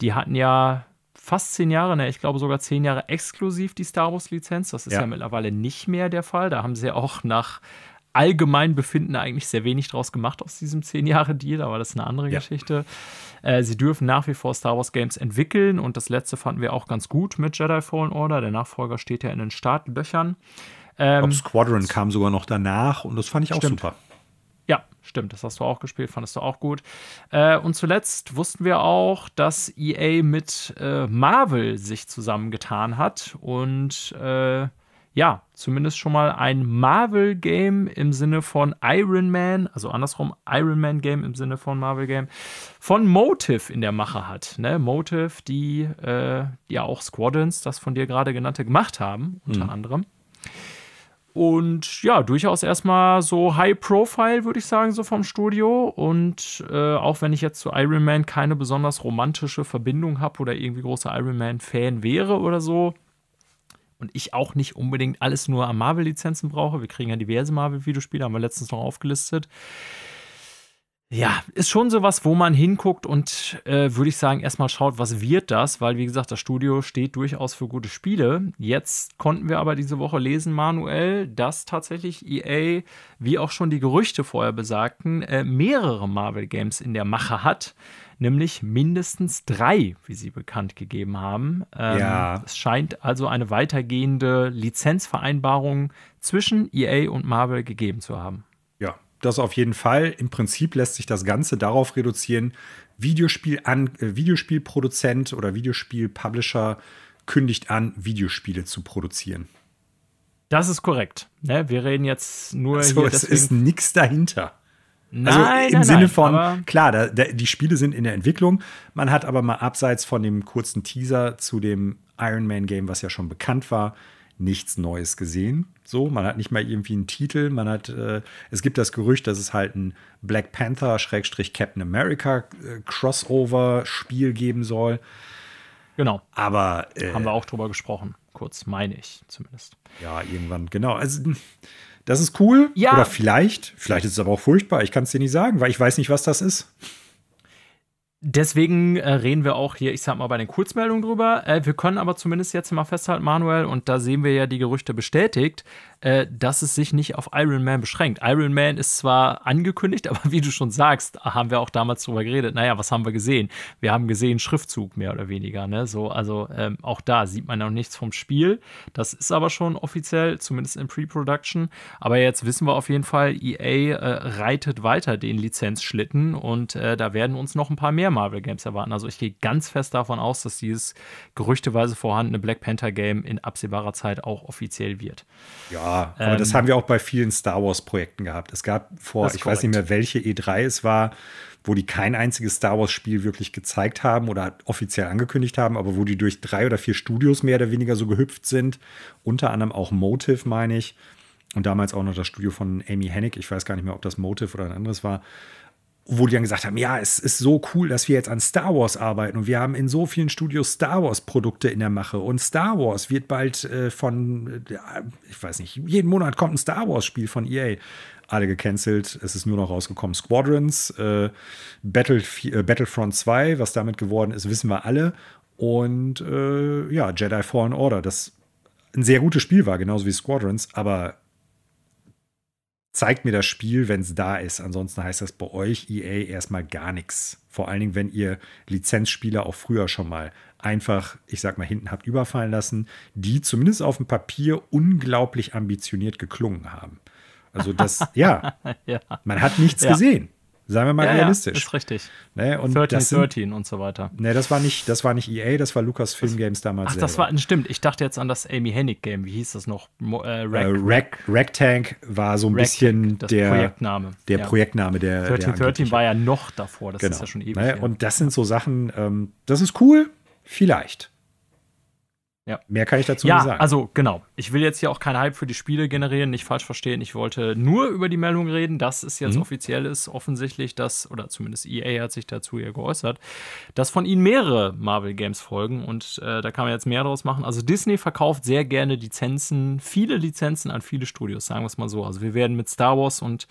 Die hatten ja fast zehn Jahre, ne, ich glaube sogar zehn Jahre exklusiv die Star Wars-Lizenz. Das ist ja. ja. mittlerweile nicht mehr der Fall. Da haben sie auch nach allgemein Befinden eigentlich sehr wenig draus gemacht aus diesem 10-Jahre-Deal, aber das ist eine andere ja. Geschichte. Äh, sie dürfen nach wie vor Star Wars Games entwickeln und das letzte fanden wir auch ganz gut mit Jedi Fallen Order. Der Nachfolger steht ja in den Startlöchern. Ähm, Squadron kam sogar noch danach und das fand ich auch stimmt. super. Ja, stimmt, das hast du auch gespielt, fandest du auch gut. Äh, und zuletzt wussten wir auch, dass EA mit äh, Marvel sich zusammengetan hat und äh, ja, zumindest schon mal ein Marvel-Game im Sinne von Iron Man, also andersrum Iron Man-Game im Sinne von Marvel-Game, von Motive in der Mache hat. Ne? Motive, die äh, ja auch Squadrons, das von dir gerade genannte, gemacht haben, unter mhm. anderem. Und ja, durchaus erstmal so High Profile, würde ich sagen, so vom Studio. Und äh, auch wenn ich jetzt zu Iron Man keine besonders romantische Verbindung habe oder irgendwie großer Iron Man-Fan wäre oder so, und ich auch nicht unbedingt alles nur an Marvel-Lizenzen brauche. Wir kriegen ja diverse Marvel-Videospiele, haben wir letztens noch aufgelistet. Ja, ist schon sowas, wo man hinguckt und äh, würde ich sagen, erstmal schaut, was wird das, weil wie gesagt, das Studio steht durchaus für gute Spiele. Jetzt konnten wir aber diese Woche lesen, Manuel, dass tatsächlich EA, wie auch schon die Gerüchte vorher besagten, äh, mehrere Marvel-Games in der Mache hat nämlich mindestens drei, wie sie bekannt gegeben haben. Ähm, ja. Es scheint also eine weitergehende Lizenzvereinbarung zwischen EA und Marvel gegeben zu haben. Ja, das auf jeden Fall. Im Prinzip lässt sich das Ganze darauf reduzieren, Videospiel an, äh, Videospielproduzent oder Videospielpublisher kündigt an, Videospiele zu produzieren. Das ist korrekt. Ne? Wir reden jetzt nur also, hier. Es ist nichts dahinter. Nein, also im nein, Sinne nein, von, klar, da, da, die Spiele sind in der Entwicklung. Man hat aber mal abseits von dem kurzen Teaser zu dem Iron Man Game, was ja schon bekannt war, nichts Neues gesehen. So, man hat nicht mal irgendwie einen Titel. Man hat, äh, es gibt das Gerücht, dass es halt ein Black Panther Captain America äh, Crossover Spiel geben soll. Genau. Aber äh, haben wir auch drüber gesprochen, kurz meine ich zumindest. Ja, irgendwann genau. Also das ist cool. Ja. Oder vielleicht, vielleicht ist es aber auch furchtbar. Ich kann es dir nicht sagen, weil ich weiß nicht, was das ist. Deswegen äh, reden wir auch hier, ich sag mal, bei den Kurzmeldungen drüber. Äh, wir können aber zumindest jetzt mal festhalten, Manuel, und da sehen wir ja die Gerüchte bestätigt. Äh, dass es sich nicht auf Iron Man beschränkt. Iron Man ist zwar angekündigt, aber wie du schon sagst, haben wir auch damals drüber geredet. Naja, was haben wir gesehen? Wir haben gesehen Schriftzug mehr oder weniger. Ne? So, also ähm, auch da sieht man noch nichts vom Spiel. Das ist aber schon offiziell, zumindest in Pre-Production. Aber jetzt wissen wir auf jeden Fall, EA äh, reitet weiter den Lizenzschlitten und äh, da werden uns noch ein paar mehr Marvel Games erwarten. Also ich gehe ganz fest davon aus, dass dieses gerüchteweise vorhandene Black Panther Game in absehbarer Zeit auch offiziell wird. Ja, aber ähm, das haben wir auch bei vielen Star Wars Projekten gehabt. Es gab vor, ich korrekt. weiß nicht mehr, welche E3 es war, wo die kein einziges Star Wars Spiel wirklich gezeigt haben oder offiziell angekündigt haben, aber wo die durch drei oder vier Studios mehr oder weniger so gehüpft sind. Unter anderem auch Motive, meine ich. Und damals auch noch das Studio von Amy Hennig. Ich weiß gar nicht mehr, ob das Motive oder ein anderes war wo die dann gesagt haben, ja, es ist so cool, dass wir jetzt an Star Wars arbeiten und wir haben in so vielen Studios Star Wars Produkte in der Mache und Star Wars wird bald äh, von, äh, ich weiß nicht, jeden Monat kommt ein Star Wars Spiel von EA. Alle gecancelt, es ist nur noch rausgekommen Squadrons, äh, Battle, äh, Battlefront 2, was damit geworden ist, wissen wir alle. Und äh, ja, Jedi Fallen Order, das ein sehr gutes Spiel war, genauso wie Squadrons, aber zeigt mir das Spiel, wenn es da ist. Ansonsten heißt das bei euch EA erstmal gar nichts. Vor allen Dingen, wenn ihr Lizenzspieler auch früher schon mal einfach, ich sag mal, hinten habt überfallen lassen, die zumindest auf dem Papier unglaublich ambitioniert geklungen haben. Also das, ja, ja. man hat nichts ja. gesehen. Seien wir mal ja, realistisch. Ja, ist richtig. Ne, und 13, das sind, 13 und so weiter. Ne, das war nicht, das war nicht EA, das war Lucas Film Games damals. Ach, selber. das war, stimmt. Ich dachte jetzt an das Amy Hennig Game. Wie hieß das noch? Äh, Rack, äh, Rack, Tank war so ein Rack bisschen der Projektname. Der ja. Projektname der. 13, 13 war ja noch davor. Das genau. ist ja schon ewig. Ne, und das sind so Sachen, ähm, das ist cool, vielleicht. Ja. Mehr kann ich dazu ja, nicht sagen. Also genau. Ich will jetzt hier auch keinen Hype für die Spiele generieren, nicht falsch verstehen. Ich wollte nur über die Meldung reden, dass es jetzt mhm. offiziell ist, offensichtlich, dass, oder zumindest EA hat sich dazu ja geäußert, dass von ihnen mehrere Marvel Games folgen und äh, da kann man jetzt mehr daraus machen. Also Disney verkauft sehr gerne Lizenzen, viele Lizenzen an viele Studios, sagen wir es mal so. Also wir werden mit Star Wars und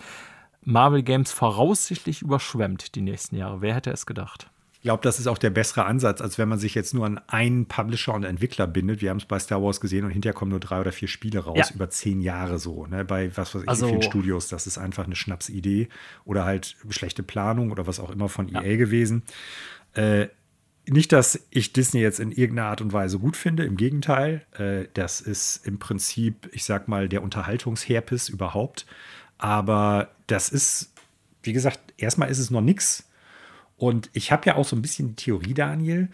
Marvel Games voraussichtlich überschwemmt die nächsten Jahre. Wer hätte es gedacht? Ich glaube, das ist auch der bessere Ansatz, als wenn man sich jetzt nur an einen Publisher und Entwickler bindet. Wir haben es bei Star Wars gesehen und hinterher kommen nur drei oder vier Spiele raus, ja. über zehn Jahre so. Ne? Bei was weiß ich, also, vielen Studios, das ist einfach eine Schnapsidee oder halt schlechte Planung oder was auch immer von ja. EA gewesen. Äh, nicht, dass ich Disney jetzt in irgendeiner Art und Weise gut finde, im Gegenteil. Äh, das ist im Prinzip, ich sag mal, der Unterhaltungsherpes überhaupt. Aber das ist, wie gesagt, erstmal ist es noch nichts und ich habe ja auch so ein bisschen die Theorie, Daniel,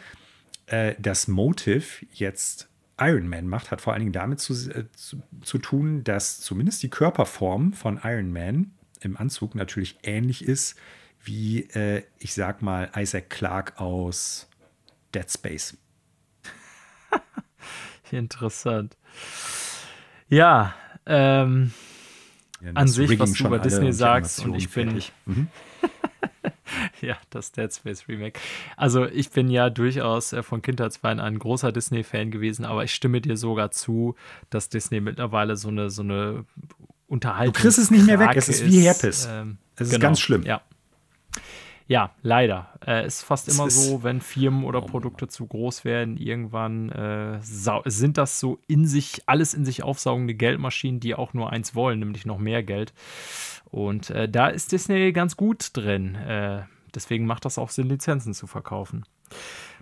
äh, dass Motive jetzt Iron Man macht, hat vor allen Dingen damit zu, äh, zu, zu, tun, dass zumindest die Körperform von Iron Man im Anzug natürlich ähnlich ist wie, äh, ich sag mal, Isaac Clarke aus Dead Space. Interessant. Ja, ähm, ja, an sich, was du über Disney sagst, und ich bin, mhm. ja, das Dead Space Remake. Also ich bin ja durchaus äh, von Kindheitsbeinen ein großer Disney-Fan gewesen, aber ich stimme dir sogar zu, dass Disney mittlerweile so eine, so eine Unterhaltung. Du kriegst es nicht mehr weg, es ist, ist wie Herpes. Ähm, es ist genau, ganz schlimm. Ja. Ja, leider. Äh, ist fast es immer ist so, wenn Firmen oder oh Produkte zu groß werden, irgendwann äh, sind das so in sich, alles in sich aufsaugende Geldmaschinen, die auch nur eins wollen, nämlich noch mehr Geld. Und äh, da ist Disney ganz gut drin. Äh, deswegen macht das auch Sinn, Lizenzen zu verkaufen.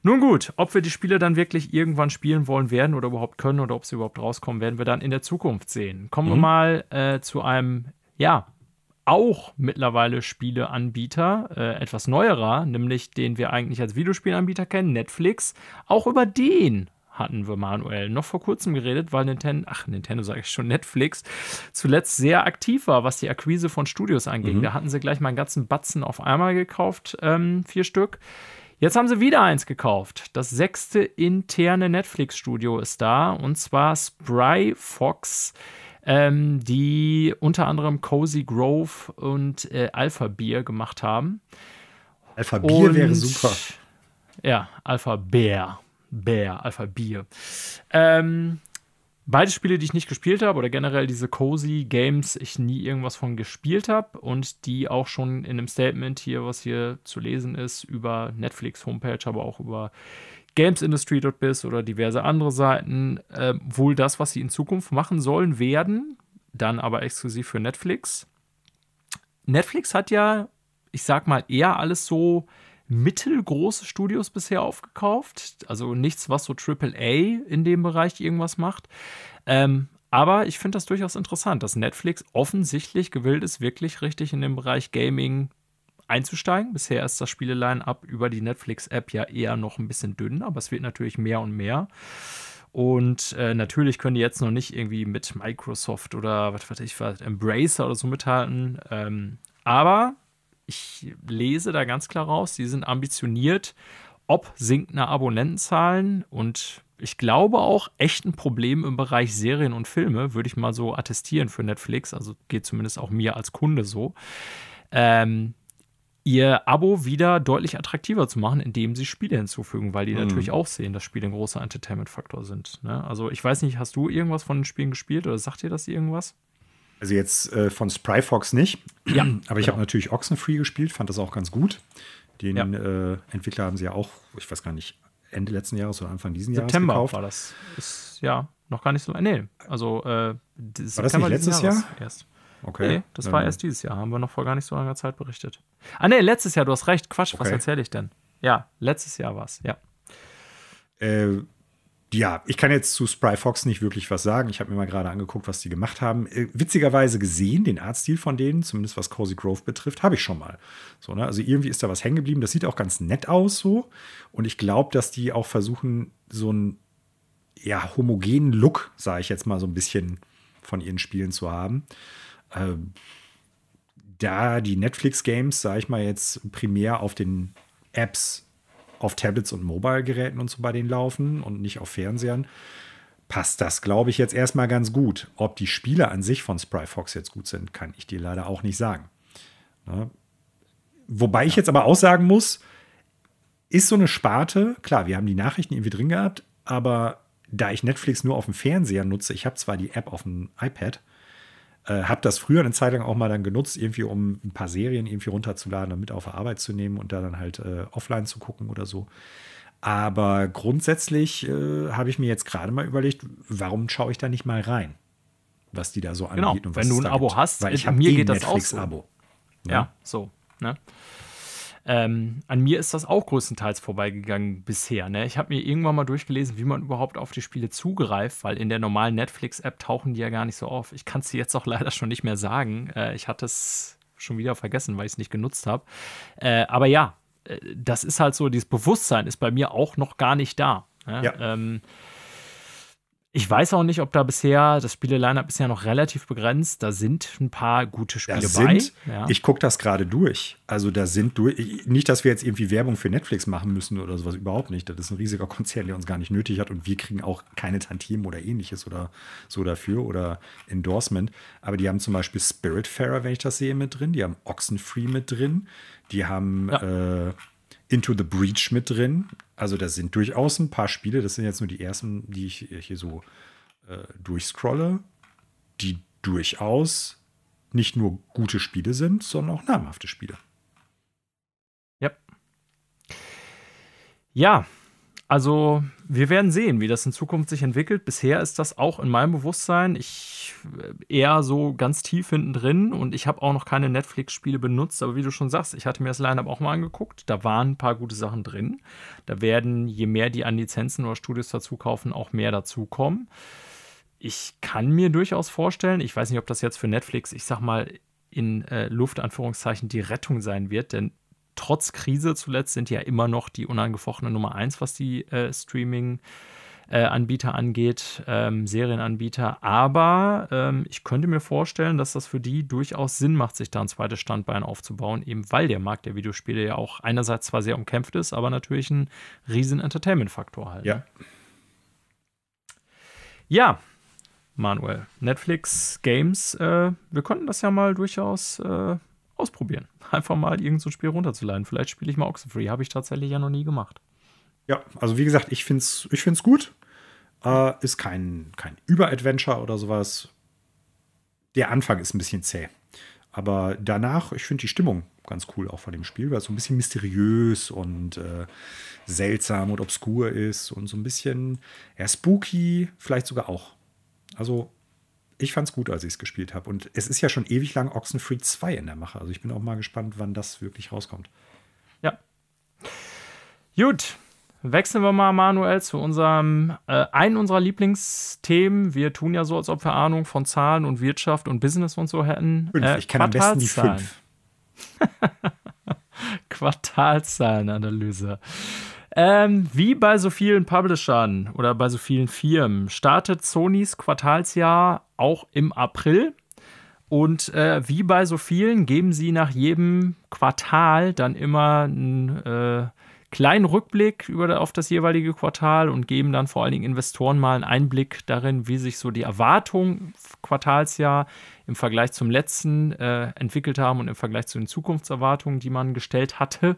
Nun gut, ob wir die Spiele dann wirklich irgendwann spielen wollen werden oder überhaupt können oder ob sie überhaupt rauskommen, werden wir dann in der Zukunft sehen. Kommen mhm. wir mal äh, zu einem, ja, auch mittlerweile Spieleanbieter, äh, etwas neuerer, nämlich den wir eigentlich als Videospielanbieter kennen, Netflix. Auch über den hatten wir Manuel noch vor kurzem geredet, weil Nintendo, ach, Nintendo sage ich schon, Netflix zuletzt sehr aktiv war, was die Akquise von Studios anging. Mhm. Da hatten sie gleich mal einen ganzen Batzen auf einmal gekauft, ähm, vier Stück. Jetzt haben sie wieder eins gekauft. Das sechste interne Netflix-Studio ist da und zwar Spry Fox, ähm, die unter anderem Cozy Grove und äh, Alpha Beer gemacht haben. Alpha Bier wäre super. Ja, Alpha Bear. Bear, Alpha Bier. Ähm, beide Spiele, die ich nicht gespielt habe, oder generell diese Cozy Games, ich nie irgendwas von gespielt habe und die auch schon in einem Statement hier, was hier zu lesen ist, über Netflix Homepage, aber auch über gamesindustry.biz oder diverse andere Seiten, äh, wohl das, was sie in Zukunft machen sollen, werden. dann aber exklusiv für Netflix. Netflix hat ja, ich sag mal, eher alles so mittelgroße Studios bisher aufgekauft. Also nichts, was so AAA in dem Bereich irgendwas macht. Ähm, aber ich finde das durchaus interessant, dass Netflix offensichtlich gewillt ist, wirklich richtig in den Bereich Gaming einzusteigen. Bisher ist das Spieleline-up über die Netflix-App ja eher noch ein bisschen dünn, aber es wird natürlich mehr und mehr. Und äh, natürlich können die jetzt noch nicht irgendwie mit Microsoft oder was weiß ich was, Embracer oder so mithalten. Ähm, aber ich lese da ganz klar raus, die sind ambitioniert, ob sinkende Abonnentenzahlen und ich glaube auch echt ein Problem im Bereich Serien und Filme, würde ich mal so attestieren für Netflix, also geht zumindest auch mir als Kunde so. Ähm, ihr Abo wieder deutlich attraktiver zu machen, indem sie Spiele hinzufügen, weil die mhm. natürlich auch sehen, dass Spiele ein großer Entertainment-Faktor sind. Ne? Also ich weiß nicht, hast du irgendwas von den Spielen gespielt oder sagt dir das irgendwas? Also jetzt äh, von Spryfox nicht. Ja. Aber ich genau. habe natürlich Oxenfree gespielt, fand das auch ganz gut. Den ja. äh, Entwickler haben sie ja auch, ich weiß gar nicht, Ende letzten Jahres oder Anfang diesen September Jahres gekauft. war das. Ist ja noch gar nicht so. Nee, also äh, war das nicht letztes Jahr? Erst. Okay. Nee, das war erst dieses Jahr. Haben wir noch vor gar nicht so langer Zeit berichtet. Ah, nee, letztes Jahr, du hast recht. Quatsch, okay. was erzähle ich denn? Ja, letztes Jahr war es, ja. Äh, ja, ich kann jetzt zu Spry Fox nicht wirklich was sagen. Ich habe mir mal gerade angeguckt, was die gemacht haben. Äh, witzigerweise gesehen, den Artstil von denen, zumindest was Cozy Grove betrifft, habe ich schon mal. So, ne? Also irgendwie ist da was hängen geblieben. Das sieht auch ganz nett aus so. Und ich glaube, dass die auch versuchen, so einen ja, homogenen Look, sage ich jetzt mal so ein bisschen, von ihren Spielen zu haben. Äh, da die Netflix-Games, sage ich mal jetzt, primär auf den Apps, auf Tablets und Mobile-Geräten und so bei denen laufen und nicht auf Fernsehern, passt das, glaube ich, jetzt erstmal ganz gut. Ob die Spiele an sich von Spryfox jetzt gut sind, kann ich dir leider auch nicht sagen. Ne? Wobei ich jetzt aber auch sagen muss, ist so eine Sparte, klar, wir haben die Nachrichten irgendwie drin gehabt, aber da ich Netflix nur auf dem Fernseher nutze, ich habe zwar die App auf dem iPad, äh, habe das früher eine Zeit lang auch mal dann genutzt, irgendwie um ein paar Serien irgendwie runterzuladen und mit auf der Arbeit zu nehmen und da dann halt äh, offline zu gucken oder so. Aber grundsätzlich äh, habe ich mir jetzt gerade mal überlegt, warum schaue ich da nicht mal rein, was die da so genau, anbieten. Genau, wenn du ein Abo gibt. hast, weil ich habe mir eh geht das Netflix-Abo. So. Ja, so. Ne? Ähm, an mir ist das auch größtenteils vorbeigegangen bisher. Ne? Ich habe mir irgendwann mal durchgelesen, wie man überhaupt auf die Spiele zugreift, weil in der normalen Netflix-App tauchen die ja gar nicht so auf. Ich kann es dir jetzt auch leider schon nicht mehr sagen. Äh, ich hatte es schon wieder vergessen, weil ich es nicht genutzt habe. Äh, aber ja, äh, das ist halt so, dieses Bewusstsein ist bei mir auch noch gar nicht da. Ne? Ja. Ähm, ich weiß auch nicht, ob da bisher, das Spiele-Line-Up ist ja noch relativ begrenzt. Da sind ein paar gute Spiele bei. Sind, ja. Ich gucke das gerade durch. Also da sind durch. Nicht, dass wir jetzt irgendwie Werbung für Netflix machen müssen oder sowas, überhaupt nicht. Das ist ein riesiger Konzern, der uns gar nicht nötig hat und wir kriegen auch keine Tantiemen oder ähnliches oder so dafür oder Endorsement. Aber die haben zum Beispiel Spiritfarer, wenn ich das sehe, mit drin. Die haben Oxenfree mit drin. Die haben ja. äh, Into the Breach mit drin. Also da sind durchaus ein paar Spiele, das sind jetzt nur die ersten, die ich hier so äh, durchscrolle, die durchaus nicht nur gute Spiele sind, sondern auch namhafte Spiele. Ja. Ja, also wir werden sehen, wie das in Zukunft sich entwickelt. Bisher ist das auch in meinem Bewusstsein. Ich äh, eher so ganz tief hinten drin und ich habe auch noch keine Netflix-Spiele benutzt. Aber wie du schon sagst, ich hatte mir das Line-Up auch mal angeguckt. Da waren ein paar gute Sachen drin. Da werden, je mehr die an Lizenzen oder Studios dazu kaufen, auch mehr dazukommen. Ich kann mir durchaus vorstellen, ich weiß nicht, ob das jetzt für Netflix, ich sag mal, in äh, Luftanführungszeichen die Rettung sein wird, denn trotz Krise zuletzt sind ja immer noch die unangefochtene Nummer eins, was die äh, Streaming- äh, Anbieter angeht, ähm, Serienanbieter. Aber ähm, ich könnte mir vorstellen, dass das für die durchaus Sinn macht, sich da ein zweites Standbein aufzubauen, eben weil der Markt der Videospiele ja auch einerseits zwar sehr umkämpft ist, aber natürlich ein riesen Entertainment-Faktor halt. Ja. Ja, Manuel. Netflix Games, äh, wir konnten das ja mal durchaus äh, ausprobieren. Einfach mal irgendein so Spiel runterzuladen. Vielleicht spiele ich mal Oxenfree. Habe ich tatsächlich ja noch nie gemacht. Ja, also wie gesagt, ich finde es ich find's gut. Äh, ist kein, kein Über-Adventure oder sowas. Der Anfang ist ein bisschen zäh. Aber danach, ich finde die Stimmung ganz cool auch von dem Spiel, weil es so ein bisschen mysteriös und äh, seltsam und obskur ist und so ein bisschen ja, spooky, vielleicht sogar auch. Also ich fand es gut, als ich es gespielt habe. Und es ist ja schon ewig lang Oxenfree 2 in der Mache. Also ich bin auch mal gespannt, wann das wirklich rauskommt. Ja. Gut. Wechseln wir mal, Manuel, zu unserem, äh, einen unserer Lieblingsthemen. Wir tun ja so, als ob wir Ahnung von Zahlen und Wirtschaft und Business und so hätten. Fünf. Äh, ich kenne am besten die fünf. Quartalszahlenanalyse. Ähm, wie bei so vielen Publishern oder bei so vielen Firmen startet Sonys Quartalsjahr auch im April. Und äh, wie bei so vielen geben sie nach jedem Quartal dann immer einen äh, kleinen Rückblick über, auf das jeweilige Quartal und geben dann vor allen Dingen Investoren mal einen Einblick darin, wie sich so die Erwartungen Quartalsjahr im Vergleich zum letzten äh, entwickelt haben und im Vergleich zu den Zukunftserwartungen, die man gestellt hatte.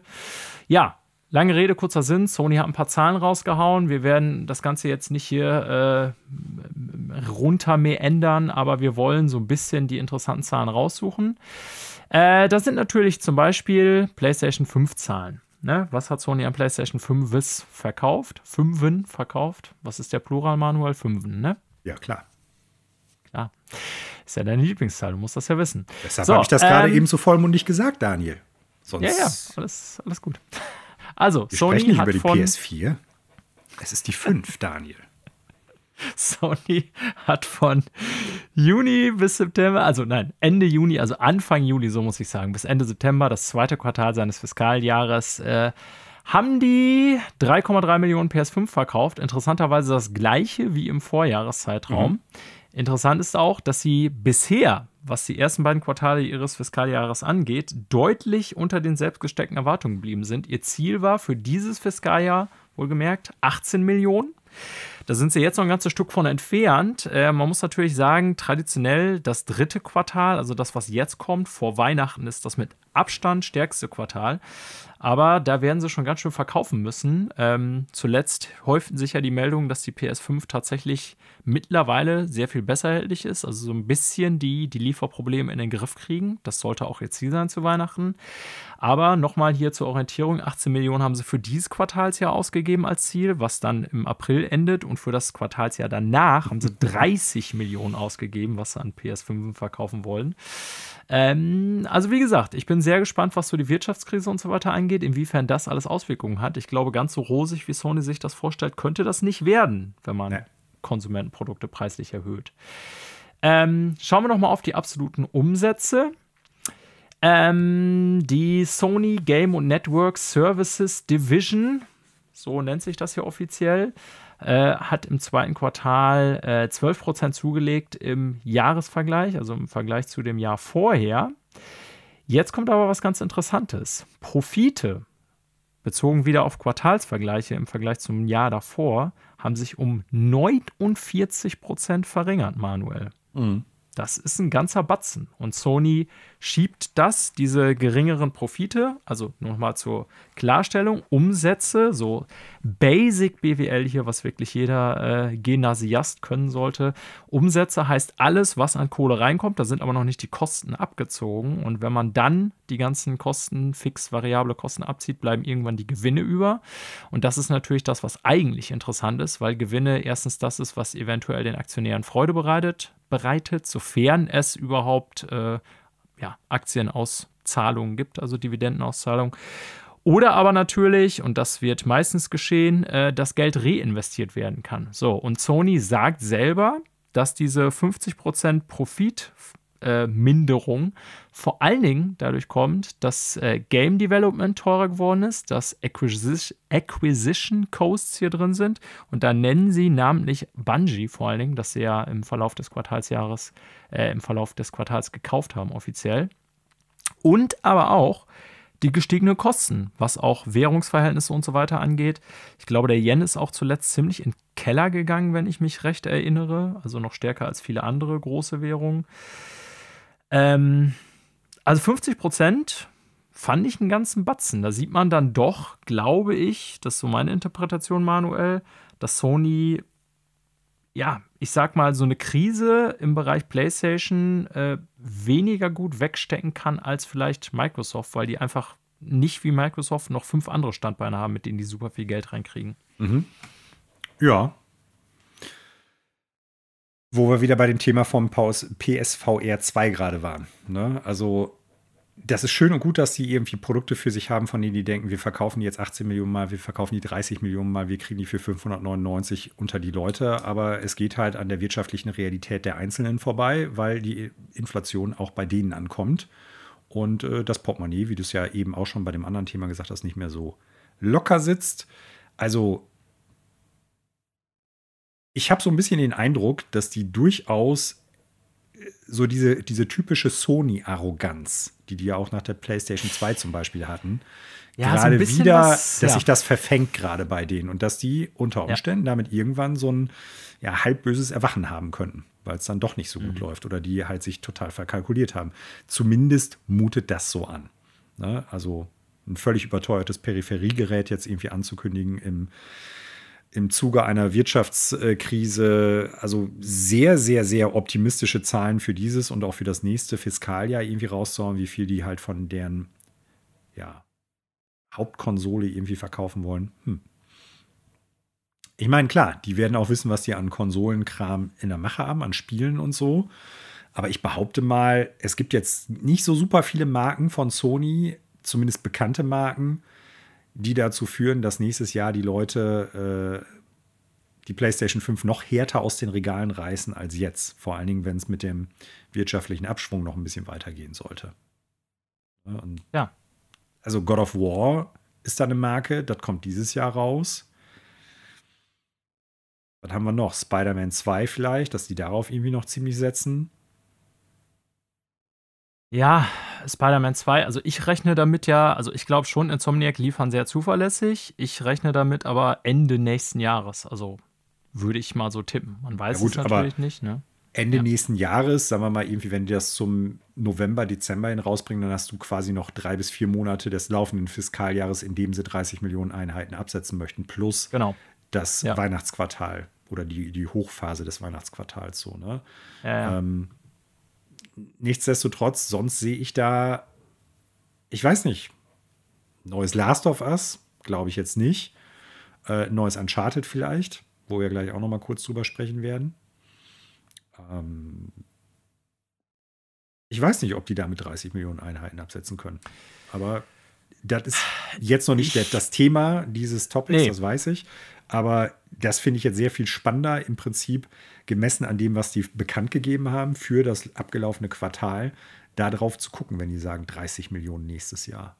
Ja, Lange Rede, kurzer Sinn. Sony hat ein paar Zahlen rausgehauen. Wir werden das Ganze jetzt nicht hier äh, runter mehr ändern, aber wir wollen so ein bisschen die interessanten Zahlen raussuchen. Äh, das sind natürlich zum Beispiel PlayStation 5 Zahlen. Ne? Was hat Sony an PlayStation 5 verkauft? Fünfen verkauft. Was ist der Plural, Manuel? Fünfen, ne? Ja, klar. Klar. Ist ja deine Lieblingszahl, du musst das ja wissen. Deshalb so, habe ich das ähm, gerade eben so vollmundig gesagt, Daniel. Sonst ja, ja, alles, alles gut. Also, Wir Sony nicht hat über die von, PS4. Es ist die 5, Daniel. Sony hat von Juni bis September, also nein, Ende Juni, also Anfang Juli, so muss ich sagen, bis Ende September, das zweite Quartal seines Fiskaljahres, äh, haben die 3,3 Millionen PS5 verkauft. Interessanterweise das gleiche wie im Vorjahreszeitraum. Mhm. Interessant ist auch, dass sie bisher was die ersten beiden Quartale ihres Fiskaljahres angeht, deutlich unter den selbstgesteckten Erwartungen geblieben sind. Ihr Ziel war für dieses Fiskaljahr, wohlgemerkt, 18 Millionen. Da sind sie jetzt noch ein ganzes Stück von entfernt. Äh, man muss natürlich sagen, traditionell das dritte Quartal, also das, was jetzt kommt, vor Weihnachten, ist das mit Abstand stärkste Quartal. Aber da werden sie schon ganz schön verkaufen müssen. Ähm, zuletzt häuften sich ja die Meldungen, dass die PS5 tatsächlich mittlerweile sehr viel besser erhältlich ist. Also so ein bisschen die, die Lieferprobleme in den Griff kriegen. Das sollte auch ihr Ziel sein zu Weihnachten. Aber nochmal hier zur Orientierung: 18 Millionen haben sie für dieses Quartalsjahr ausgegeben als Ziel, was dann im April endet. Und für das Quartalsjahr danach haben sie 30 Millionen ausgegeben, was sie an PS5 verkaufen wollen. Ähm, also wie gesagt, ich bin sehr gespannt, was so die Wirtschaftskrise und so weiter angeht, inwiefern das alles Auswirkungen hat. Ich glaube, ganz so rosig, wie Sony sich das vorstellt, könnte das nicht werden, wenn man ja. Konsumentenprodukte preislich erhöht. Ähm, schauen wir nochmal auf die absoluten Umsätze. Ähm, die Sony Game und Network Services Division, so nennt sich das hier offiziell, äh, hat im zweiten Quartal äh, 12% zugelegt im Jahresvergleich, also im Vergleich zu dem Jahr vorher. Jetzt kommt aber was ganz Interessantes. Profite, bezogen wieder auf Quartalsvergleiche im Vergleich zum Jahr davor, haben sich um 49% verringert, Manuel. Mhm. Das ist ein ganzer Batzen. Und Sony schiebt das, diese geringeren Profite, also nochmal zur Klarstellung, Umsätze, so Basic BWL hier, was wirklich jeder äh, Gymnasiast können sollte. Umsätze heißt alles, was an Kohle reinkommt, da sind aber noch nicht die Kosten abgezogen. Und wenn man dann die ganzen Kosten, fix variable Kosten abzieht, bleiben irgendwann die Gewinne über. Und das ist natürlich das, was eigentlich interessant ist, weil Gewinne erstens das ist, was eventuell den Aktionären Freude bereitet, bereitet sofern es überhaupt äh, ja, Aktienauszahlungen gibt, also Dividendenauszahlungen. Oder aber natürlich, und das wird meistens geschehen, äh, das Geld reinvestiert werden kann. So, und Sony sagt selber, dass diese 50% Profit Minderung vor allen Dingen dadurch kommt, dass äh, Game Development teurer geworden ist, dass Acquisition, Acquisition Costs hier drin sind und da nennen sie namentlich Bungie vor allen Dingen, dass sie ja im Verlauf des Quartalsjahres, äh, im Verlauf des Quartals gekauft haben offiziell und aber auch die gestiegenen Kosten, was auch Währungsverhältnisse und so weiter angeht. Ich glaube, der Yen ist auch zuletzt ziemlich in den Keller gegangen, wenn ich mich recht erinnere, also noch stärker als viele andere große Währungen. Ähm, also 50 Prozent fand ich einen ganzen Batzen. Da sieht man dann doch, glaube ich, das ist so meine Interpretation, Manuel, dass Sony, ja, ich sag mal, so eine Krise im Bereich PlayStation äh, weniger gut wegstecken kann als vielleicht Microsoft, weil die einfach nicht wie Microsoft noch fünf andere Standbeine haben, mit denen die super viel Geld reinkriegen. Mhm. Ja, Wo wir wieder bei dem Thema vom PSVR 2 gerade waren. Ne? Also das ist schön und gut, dass die irgendwie Produkte für sich haben, von denen die denken, wir verkaufen die jetzt 18 Millionen Mal, wir verkaufen die 30 Millionen Mal, wir kriegen die für 599 unter die Leute. Aber es geht halt an der wirtschaftlichen Realität der Einzelnen vorbei, weil die Inflation auch bei denen ankommt. Und äh, das Portemonnaie, wie du es ja eben auch schon bei dem anderen Thema gesagt hast, nicht mehr so locker sitzt. Also ich habe so ein bisschen den Eindruck, dass die durchaus so diese, diese typische Sony-Arroganz, die die ja auch nach der PlayStation 2 zum Beispiel hatten, ja, gerade so wieder, was, dass sich das verfängt gerade bei denen und dass die unter Umständen ja. damit irgendwann so ein ja, halbböses Erwachen haben könnten, weil es dann doch nicht so gut mhm. läuft oder die halt sich total verkalkuliert haben. Zumindest mutet das so an. Ne? Also ein völlig überteuertes Peripheriegerät jetzt irgendwie anzukündigen im im Zuge einer Wirtschaftskrise also sehr, sehr, sehr optimistische Zahlen für dieses und auch für das nächste Fiskaljahr irgendwie rauszuhauen, wie viel die halt von deren ja, Hauptkonsole irgendwie verkaufen wollen. Hm. Ich meine, klar, die werden auch wissen, was die an Konsolenkram in der Mache haben, an Spielen und so. Aber ich behaupte mal, es gibt jetzt nicht so super viele Marken von Sony, zumindest bekannte Marken, die dazu führen, dass nächstes Jahr die Leute äh, die PlayStation 5 noch härter aus den Regalen reißen als jetzt. Vor allen Dingen, wenn es mit dem wirtschaftlichen Abschwung noch ein bisschen weitergehen sollte. Und ja. Also God of War ist da eine Marke, das kommt dieses Jahr raus. Was haben wir noch? Spider-Man 2 vielleicht, dass die darauf irgendwie noch ziemlich setzen. Ja, Spider-Man 2, also ich rechne damit ja, also ich glaube schon, Insomniac liefern sehr zuverlässig. Ich rechne damit aber Ende nächsten Jahres. Also würde ich mal so tippen. Man weiß ja gut, es natürlich nicht. Ne? Ende ja. nächsten Jahres, sagen wir mal irgendwie, wenn die das zum November, Dezember hin rausbringen, dann hast du quasi noch drei bis vier Monate des laufenden Fiskaljahres, in dem sie 30 Millionen Einheiten absetzen möchten, plus genau. das ja. Weihnachtsquartal oder die, die Hochphase des Weihnachtsquartals so. Ne? Ähm, nichtsdestotrotz, sonst sehe ich da, ich weiß nicht, neues Last of Us, glaube ich jetzt nicht. Äh, neues Uncharted vielleicht, wo wir gleich auch noch mal kurz drüber sprechen werden. Ähm, ich weiß nicht, ob die da mit 30 Millionen Einheiten absetzen können. Aber das ist jetzt noch nicht ich, das Thema dieses Topics, nee. das weiß ich. Aber das finde ich jetzt sehr viel spannender im Prinzip, gemessen an dem, was die bekannt gegeben haben für das abgelaufene Quartal, da drauf zu gucken, wenn die sagen 30 Millionen nächstes Jahr.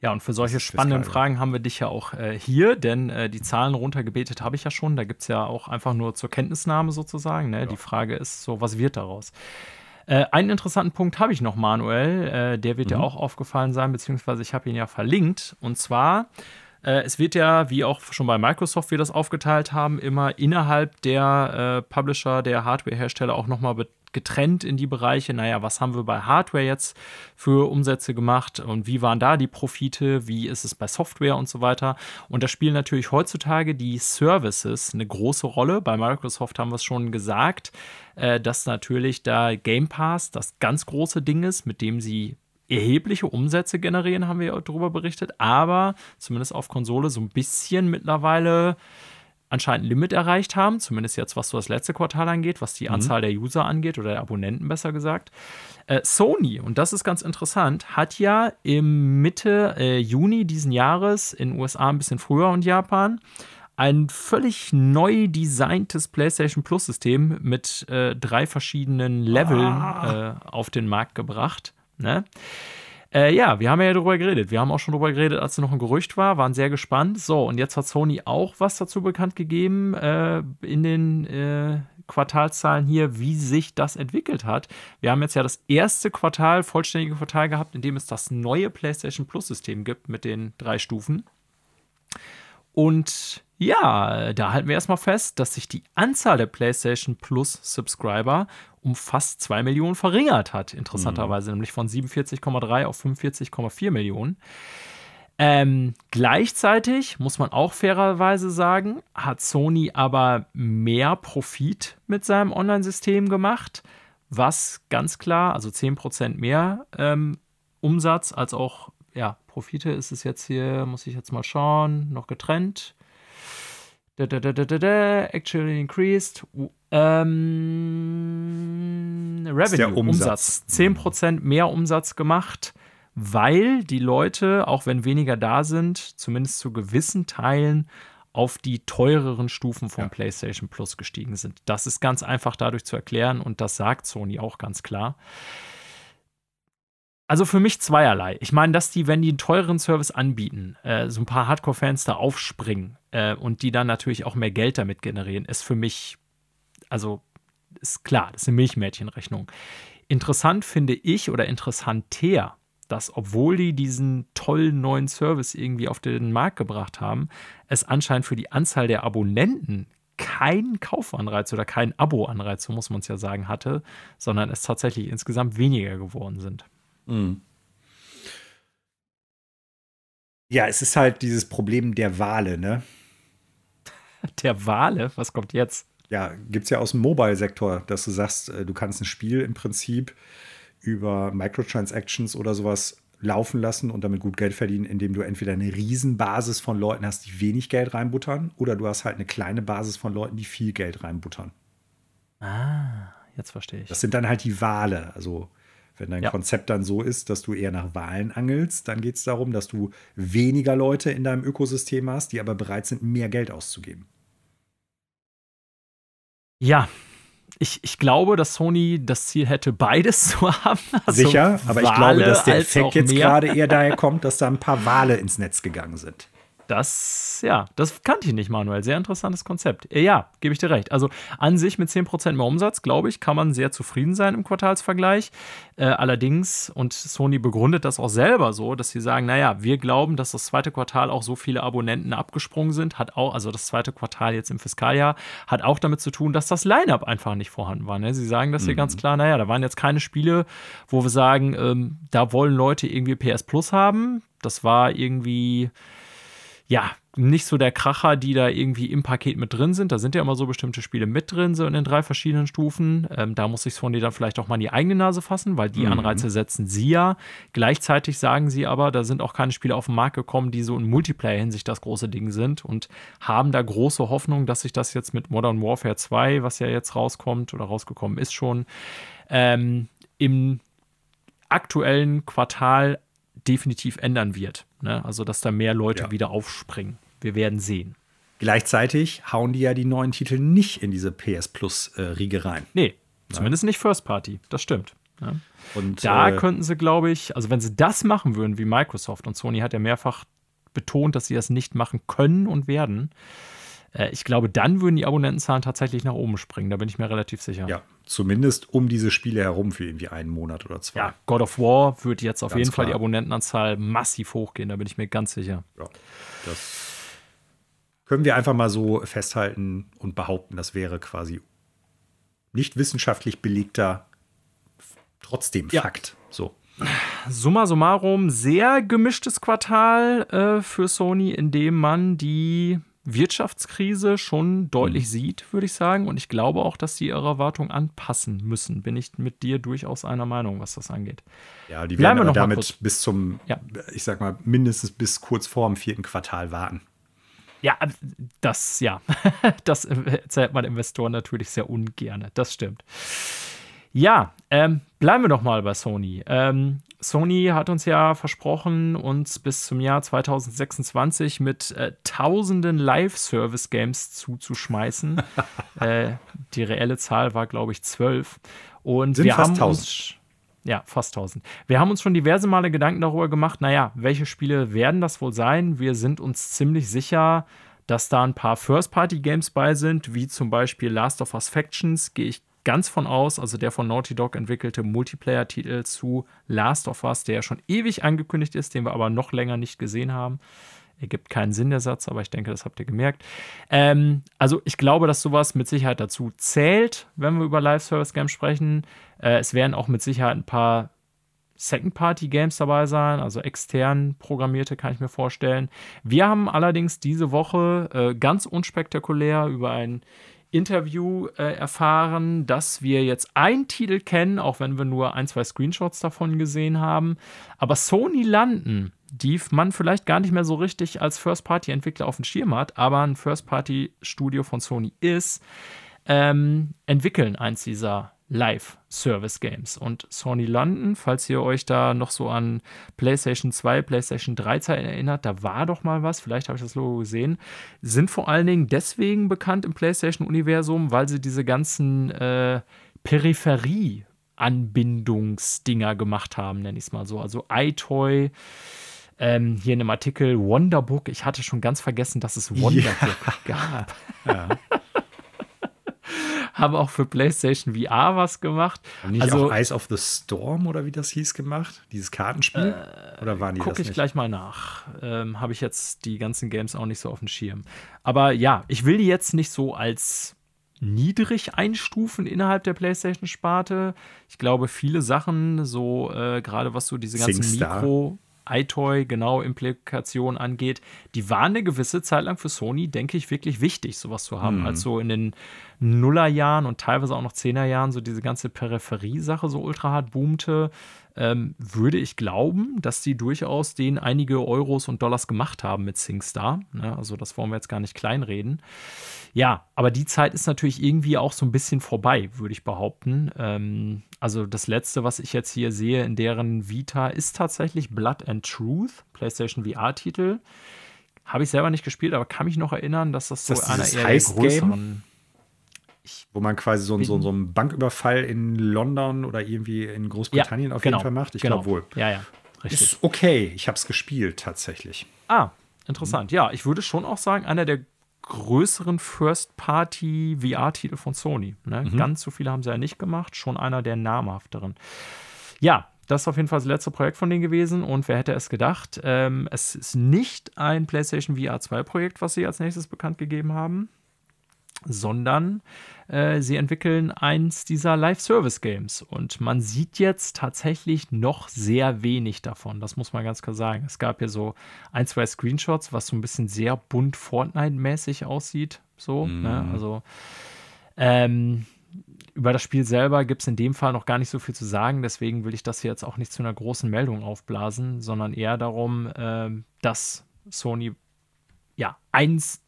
Ja, und für solche spannenden Fragen haben wir dich ja auch äh, hier, denn äh, die Zahlen runtergebetet habe ich ja schon. Da gibt es ja auch einfach nur zur Kenntnisnahme sozusagen. Ne? Ja. Die Frage ist so, was wird daraus? Äh, einen interessanten Punkt habe ich noch, Manuel. Äh, der wird mhm. dir auch aufgefallen sein, beziehungsweise ich habe ihn ja verlinkt. Und zwar es wird ja, wie auch schon bei Microsoft wir das aufgeteilt haben, immer innerhalb der äh, Publisher, der Hardware-Hersteller auch nochmal getrennt in die Bereiche, naja, was haben wir bei Hardware jetzt für Umsätze gemacht und wie waren da die Profite, wie ist es bei Software und so weiter. Und da spielen natürlich heutzutage die Services eine große Rolle. Bei Microsoft haben wir es schon gesagt, äh, dass natürlich da Game Pass das ganz große Ding ist, mit dem sie erhebliche Umsätze generieren, haben wir darüber berichtet, aber zumindest auf Konsole so ein bisschen mittlerweile anscheinend ein Limit erreicht haben, zumindest jetzt was so das letzte Quartal angeht, was die mhm. Anzahl der User angeht oder der Abonnenten besser gesagt. Äh, Sony, und das ist ganz interessant, hat ja im Mitte äh, Juni diesen Jahres in USA ein bisschen früher und Japan ein völlig neu designtes PlayStation Plus System mit äh, drei verschiedenen Leveln ah. Äh, auf den Markt gebracht. Ne? Äh, ja, wir haben ja darüber geredet. Wir haben auch schon darüber geredet, als es noch ein Gerücht war, waren sehr gespannt. So, und jetzt hat Sony auch was dazu bekannt gegeben äh, in den äh, Quartalszahlen hier, wie sich das entwickelt hat. Wir haben jetzt ja das erste Quartal, vollständige Quartal gehabt, in dem es das neue PlayStation Plus System gibt mit den drei Stufen. Und ja, da halten wir erstmal fest, dass sich die Anzahl der PlayStation Plus Subscriber um fast 2 Millionen verringert hat, interessanterweise, mhm. nämlich von 47,3 auf 45,4 Millionen. Ähm, gleichzeitig muss man auch fairerweise sagen, hat Sony aber mehr Profit mit seinem Online-System gemacht, was ganz klar, also 10% mehr ähm, Umsatz als auch ja, Profite ist es jetzt hier, muss ich jetzt mal schauen, noch getrennt. Da, da, da, da, da, actually increased Ähm, Revenue, Umsatz. Umsatz. 10% mehr Umsatz gemacht, weil die Leute, auch wenn weniger da sind, zumindest zu gewissen Teilen auf die teureren Stufen von Ja. PlayStation Plus gestiegen sind. Das ist ganz einfach dadurch zu erklären und das sagt Sony auch ganz klar. Also für mich zweierlei. Ich meine, dass die, wenn die einen teureren Service anbieten, äh, so ein paar Hardcore-Fans da aufspringen äh, und die dann natürlich auch mehr Geld damit generieren, ist für mich, also ist klar, das ist eine Milchmädchenrechnung. Interessant finde ich oder interessanter, dass obwohl die diesen tollen neuen Service irgendwie auf den Markt gebracht haben, es anscheinend für die Anzahl der Abonnenten keinen Kaufanreiz oder keinen Abo-Anreiz, so muss man es ja sagen, hatte, sondern es tatsächlich insgesamt weniger geworden sind. Ja, es ist halt dieses Problem der Wale, ne? Der Wale, was kommt jetzt? Ja, gibt es ja aus dem Mobile-Sektor, dass du sagst, äh, du kannst ein Spiel im Prinzip über Microtransactions oder sowas laufen lassen und damit gut Geld verdienen, indem du entweder eine Riesenbasis von Leuten hast, die wenig Geld reinbuttern, oder du hast halt eine kleine Basis von Leuten, die viel Geld reinbuttern. Ah, jetzt verstehe ich. Das sind dann halt die Wale. Also, wenn dein Ja. Konzept dann so ist, dass du eher nach Wahlen angelst, dann geht es darum, dass du weniger Leute in deinem Ökosystem hast, die aber bereit sind, mehr Geld auszugeben. Ja, ich, ich glaube, dass Sony das Ziel hätte, beides zu haben. Also Sicher, aber ich glaube, dass der Effekt jetzt gerade eher daher kommt, dass da ein paar Wale ins Netz gegangen sind. Das, ja, das kannte ich nicht, Manuel. Sehr interessantes Konzept. Äh, Ja, gebe ich dir recht. Also an sich mit 10% mehr Umsatz, glaube ich, kann man sehr zufrieden sein im Quartalsvergleich. Äh, allerdings, und Sony begründet das auch selber so, dass sie sagen, naja, wir glauben, dass das zweite Quartal auch so viele Abonnenten abgesprungen sind, hat auch, also das zweite Quartal jetzt im Fiskaljahr, hat auch damit zu tun, dass das Line-Up einfach nicht vorhanden war. Ne? Sie sagen das hier ganz klar, naja, da waren jetzt keine Spiele, wo wir sagen, ähm, da wollen Leute irgendwie PS Plus haben. Das war irgendwie ja, nicht so der Kracher, die da irgendwie im Paket mit drin sind. Da sind ja immer so bestimmte Spiele mit drin, so in den drei verschiedenen Stufen. Ähm, da muss sich Sony dann vielleicht auch mal in die eigene Nase fassen, weil die Anreize setzen sie ja. Gleichzeitig sagen sie aber, da sind auch keine Spiele auf den Markt gekommen, die so in Multiplayer-Hinsicht das große Ding sind und haben da große Hoffnung, dass sich das jetzt mit Modern Warfare 2, was ja jetzt rauskommt oder rausgekommen ist schon, ähm, im aktuellen Quartal definitiv ändern wird. Ne? Also, dass da mehr Leute Ja. wieder aufspringen. Wir werden sehen. Gleichzeitig hauen die ja die neuen Titel nicht in diese PS Plus-Riege rein. Nee, zumindest nicht First Party. Das stimmt. Ne? Und Da äh, könnten sie, glaube ich, also wenn sie das machen würden wie Microsoft und Sony hat ja mehrfach betont, dass sie das nicht machen können und werden. Äh, ich glaube, dann würden die Abonnentenzahlen tatsächlich nach oben springen. Da bin ich mir relativ sicher. ja, zumindest um diese Spiele herum für irgendwie einen Monat oder zwei. Ja, God of War wird jetzt auf Ganz jeden Fall die klar. Abonnentenanzahl massiv hochgehen, da bin ich mir ganz sicher. Ja, das können wir einfach mal so festhalten und behaupten, das wäre quasi nicht wissenschaftlich belegter, trotzdem Ja. Fakt. So. Summa summarum, sehr gemischtes Quartal äh, für Sony, in dem man die Wirtschaftskrise schon deutlich sieht, würde ich sagen. Und ich glaube auch, dass sie ihre Erwartungen anpassen müssen. Bin ich mit dir durchaus einer Meinung, was das angeht. Ja, die Bleiben werden wir aber damit kurz. bis zum, Ja. ich sag mal, mindestens bis kurz vor dem vierten Quartal warten. Ja, das, ja, das erzählt man Investoren natürlich sehr ungern. Das stimmt. Ja, ähm, bleiben wir doch mal bei Sony. Ähm, Sony hat uns ja versprochen, uns bis zum Jahr 2026 mit äh, tausenden Live-Service-Games zuzuschmeißen. äh, die reelle Zahl war, glaube ich, zwölf. Und Sind wir fast haben 1000. uns ja, fast 1000. Wir haben uns schon diverse Male Gedanken darüber gemacht, naja, welche Spiele werden das wohl sein? Wir sind uns ziemlich sicher, dass da ein paar First-Party-Games bei sind, wie zum Beispiel Last of Us Factions, gehe ich ganz von aus, also der von Naughty Dog entwickelte Multiplayer-Titel zu Last of Us, der ja schon ewig angekündigt ist, den wir aber noch länger nicht gesehen haben. Ergibt keinen Sinn, der Satz, aber ich denke, das habt ihr gemerkt. Ähm, also ich glaube, dass sowas mit Sicherheit dazu zählt, wenn wir über Live-Service-Games sprechen. Äh, es werden auch mit Sicherheit ein paar Second-Party-Games dabei sein, also extern programmierte, kann ich mir vorstellen. Wir haben allerdings diese Woche äh, ganz unspektakulär über ein Interview äh, erfahren, dass wir jetzt einen Titel kennen, auch wenn wir nur ein, zwei Screenshots davon gesehen haben. Aber Sony landen, die man vielleicht gar nicht mehr so richtig als First-Party-Entwickler auf dem Schirm hat, aber ein First-Party-Studio von Sony ist, ähm, entwickeln eins dieser Live-Service-Games. Und Sony London, falls ihr euch da noch so an PlayStation 2, PlayStation 3 Zeit erinnert, da war doch mal was, vielleicht habe ich das Logo gesehen, sind vor allen Dingen deswegen bekannt im PlayStation-Universum, weil sie diese ganzen äh, Peripherie- Anbindungsdinger gemacht haben, nenne ich es mal so. Also iToy, ähm, hier in einem Artikel Wonderbook. Ich hatte schon ganz vergessen, dass es Wonderbook ja. gab. Ja. Haben auch für PlayStation VR was gemacht. Haben nicht also, auch Eyes of the Storm oder wie das hieß gemacht? Dieses Kartenspiel? Äh, oder waren die Gucke ich gleich mal nach. Ähm, Habe ich jetzt die ganzen Games auch nicht so auf dem Schirm. Aber ja, ich will die jetzt nicht so als niedrig einstufen innerhalb der PlayStation-Sparte. Ich glaube, viele Sachen, so äh, gerade was so diese ganzen Singstar. Mikro, iToy, genau, Implikationen angeht, die waren eine gewisse Zeit lang für Sony, denke ich, wirklich wichtig, sowas zu haben. Mhm. Als so in den Nullerjahren und teilweise auch noch Zehnerjahren so diese ganze Peripherie-Sache so ultra hart boomte, ähm, würde ich glauben, dass die durchaus den einige Euros und Dollars gemacht haben mit SingStar. Ne? Also das wollen wir jetzt gar nicht kleinreden. Ja, aber die Zeit ist natürlich irgendwie auch so ein bisschen vorbei, würde ich behaupten. Ähm, also das letzte, was ich jetzt hier sehe in deren Vita, ist tatsächlich Blood and Truth, PlayStation VR-Titel. Habe ich selber nicht gespielt, aber kann mich noch erinnern, dass das so das einer eher der größeren. Game? Ich wo man quasi so, so, so einen Banküberfall in London oder irgendwie in Großbritannien ja, auf genau, jeden Fall macht. Ich genau. glaube wohl. Ja, ja. Richtig. Ist okay. Ich habe es gespielt tatsächlich. Ah, interessant. Mhm. Ja, ich würde schon auch sagen, einer der größeren First-Party-VR-Titel von Sony. Ne? Mhm. Ganz so viele haben sie ja nicht gemacht, schon einer der namhafteren. Ja, das ist auf jeden Fall das letzte Projekt von denen gewesen und wer hätte es gedacht? Ähm, es ist nicht ein PlayStation VR 2 Projekt, was sie als nächstes bekannt gegeben haben sondern äh, sie entwickeln eins dieser Live-Service-Games. Und man sieht jetzt tatsächlich noch sehr wenig davon. Das muss man ganz klar sagen. Es gab hier so ein, zwei Screenshots, was so ein bisschen sehr bunt Fortnite-mäßig aussieht. So, mm. ne? Also ähm, über das Spiel selber gibt es in dem Fall noch gar nicht so viel zu sagen. Deswegen will ich das hier jetzt auch nicht zu einer großen Meldung aufblasen, sondern eher darum, äh, dass Sony ja eins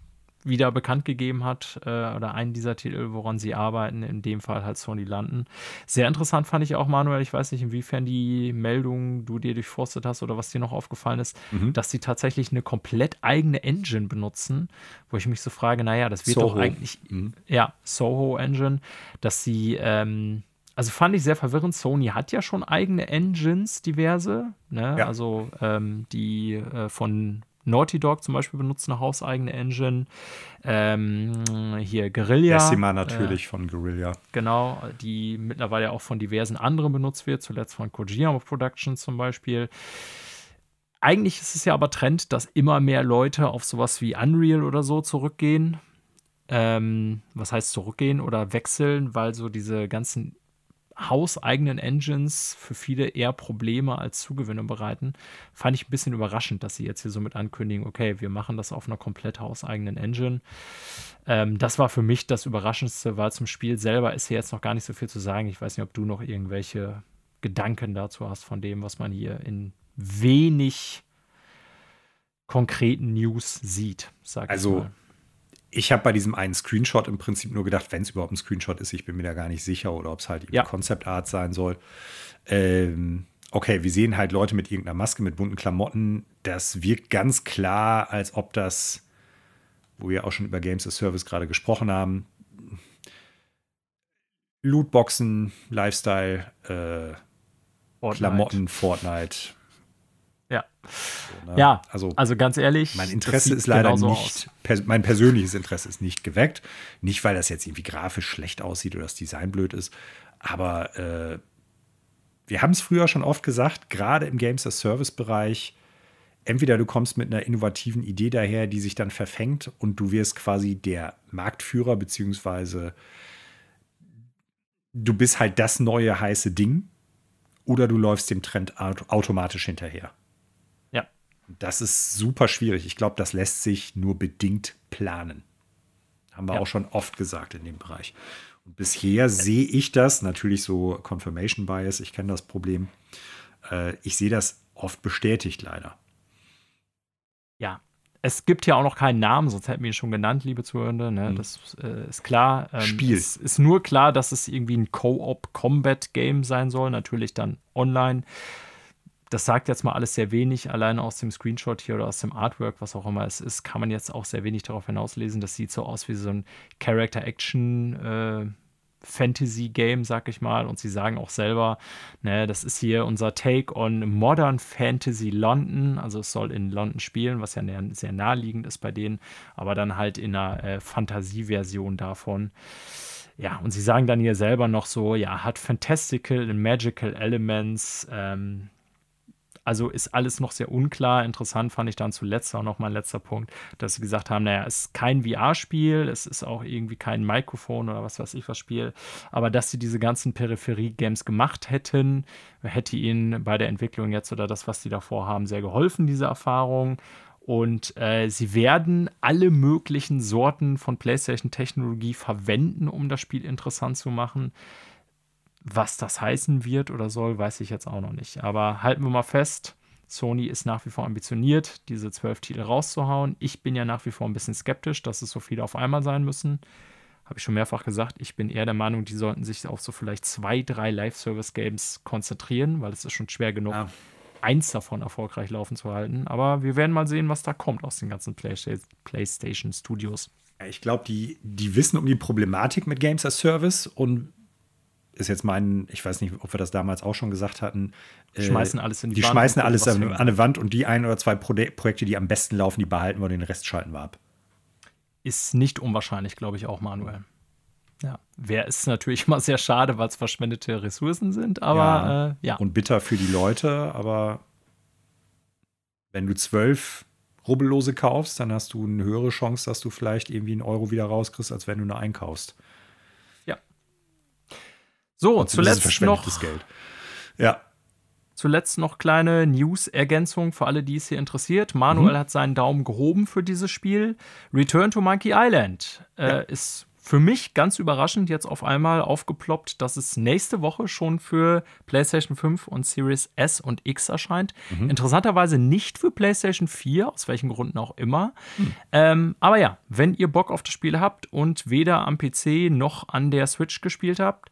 wieder bekannt gegeben hat äh, oder einen dieser Titel, woran sie arbeiten, in dem Fall halt Sony landen. Sehr interessant fand ich auch, Manuel, ich weiß nicht, inwiefern die Meldung du dir durchforstet hast oder was dir noch aufgefallen ist, mhm. dass sie tatsächlich eine komplett eigene Engine benutzen, wo ich mich so frage, naja, das wird Soho. doch eigentlich, mhm. ja, Soho Engine, dass sie, ähm, also fand ich sehr verwirrend. Sony hat ja schon eigene Engines, diverse. Ne? Ja. Also ähm, die äh, von Naughty Dog zum Beispiel benutzt eine hauseigene Engine. Ähm, hier Guerilla. Decima natürlich äh, von Guerilla. Genau, die mittlerweile auch von diversen anderen benutzt wird, zuletzt von Kojima Productions zum Beispiel. Eigentlich ist es ja aber Trend, dass immer mehr Leute auf sowas wie Unreal oder so zurückgehen. Ähm, was heißt zurückgehen oder wechseln, weil so diese ganzen hauseigenen Engines für viele eher Probleme als Zugewinne bereiten. Fand ich ein bisschen überraschend, dass sie jetzt hier so mit ankündigen, okay, wir machen das auf einer komplett hauseigenen Engine. Ähm, das war für mich das Überraschendste, weil zum Spiel selber ist hier jetzt noch gar nicht so viel zu sagen. Ich weiß nicht, ob du noch irgendwelche Gedanken dazu hast von dem, was man hier in wenig konkreten News sieht, sag also, ich mal ich habe bei diesem einen Screenshot im Prinzip nur gedacht, wenn es überhaupt ein Screenshot ist, ich bin mir da gar nicht sicher oder ob es halt ja. Concept Art sein soll. Ähm, okay, wir sehen halt Leute mit irgendeiner Maske, mit bunten Klamotten. Das wirkt ganz klar, als ob das, wo wir auch schon über Games as Service gerade gesprochen haben, Lootboxen, Lifestyle, äh, Fortnite. Klamotten, Fortnite, ja. So, ne? Ja, also, also ganz ehrlich. Mein Interesse ist leider nicht, pers mein persönliches Interesse ist nicht geweckt. Nicht, weil das jetzt irgendwie grafisch schlecht aussieht oder das Design blöd ist, aber äh, wir haben es früher schon oft gesagt, gerade im Games as Service Bereich, entweder du kommst mit einer innovativen Idee daher, die sich dann verfängt und du wirst quasi der Marktführer, beziehungsweise du bist halt das neue heiße Ding, oder du läufst dem Trend automatisch hinterher. Das ist super schwierig. Ich glaube, das lässt sich nur bedingt planen. Haben wir ja. auch schon oft gesagt in dem Bereich. Und bisher sehe ich das, natürlich so Confirmation Bias, ich kenne das Problem. Äh, ich sehe das oft bestätigt leider. Ja, es gibt ja auch noch keinen Namen, sonst hätten wir ihn schon genannt, liebe Zuhörende. Ne? Mhm. Das äh, ist klar. Ähm, Spiel. Es ist nur klar, dass es irgendwie ein Co-op-Combat-Game sein soll. Natürlich dann online. Das sagt jetzt mal alles sehr wenig. Alleine aus dem Screenshot hier oder aus dem Artwork, was auch immer es ist, kann man jetzt auch sehr wenig darauf hinauslesen. Das sieht so aus wie so ein Character-Action- äh, sag ich mal. Und sie sagen auch selber, ne, das ist hier unser Take on Modern Fantasy London. Also es soll in London spielen, was ja sehr naheliegend ist bei denen, aber dann halt in einer äh, Fantasieversion davon. Ja, und sie sagen dann hier selber noch so, ja, hat fantastical and magical elements, ähm, also ist alles noch sehr unklar. Interessant fand ich dann zuletzt auch noch mein letzter Punkt, dass sie gesagt haben, naja, es ist kein VR-Spiel, es ist auch irgendwie kein Mikrofon oder was weiß ich was Spiel, aber dass sie diese ganzen Peripherie-Games gemacht hätten, hätte ihnen bei der Entwicklung jetzt oder das, was sie davor haben, sehr geholfen, diese Erfahrung. Und äh, sie werden alle möglichen Sorten von PlayStation-Technologie verwenden, um das Spiel interessant zu machen. Was das heißen wird oder soll, weiß ich jetzt auch noch nicht. Aber halten wir mal fest, Sony ist nach wie vor ambitioniert, diese zwölf Titel rauszuhauen. Ich bin ja nach wie vor ein bisschen skeptisch, dass es so viele auf einmal sein müssen. Habe ich schon mehrfach gesagt. Ich bin eher der Meinung, die sollten sich auf so vielleicht zwei, drei Live-Service-Games konzentrieren, weil es ist schon schwer genug, ja. eins davon erfolgreich laufen zu halten. Aber wir werden mal sehen, was da kommt aus den ganzen PlayStation Studios. Ich glaube, die, die wissen um die Problematik mit Games as Service und ist jetzt mein, ich weiß nicht, ob wir das damals auch schon gesagt hatten. Äh, schmeißen alles in die, die Wand. Die schmeißen alles an, an eine Wand und die ein oder zwei Pro Projekte, die am besten laufen, die behalten wir und den Rest schalten wir ab. Ist nicht unwahrscheinlich, glaube ich, auch, Manuel. Ja, wäre es natürlich immer sehr schade, weil es verschwendete Ressourcen sind, aber ja, äh, ja. Und bitter für die Leute, aber wenn du zwölf Rubbellose kaufst, dann hast du eine höhere Chance, dass du vielleicht irgendwie einen Euro wieder rauskriegst, als wenn du eine einkaufst. So, und zuletzt noch. Ja. Zuletzt noch kleine News-Ergänzung für alle, die es hier interessiert. Manuel mhm. hat seinen Daumen gehoben für dieses Spiel. Return to Monkey Island äh, ja. ist für mich ganz überraschend jetzt auf einmal aufgeploppt, dass es nächste Woche schon für PlayStation 5 und Series S und X erscheint. Mhm. Interessanterweise nicht für PlayStation 4, aus welchen Gründen auch immer. Mhm. Ähm, aber ja, wenn ihr Bock auf das Spiel habt und weder am PC noch an der Switch gespielt habt,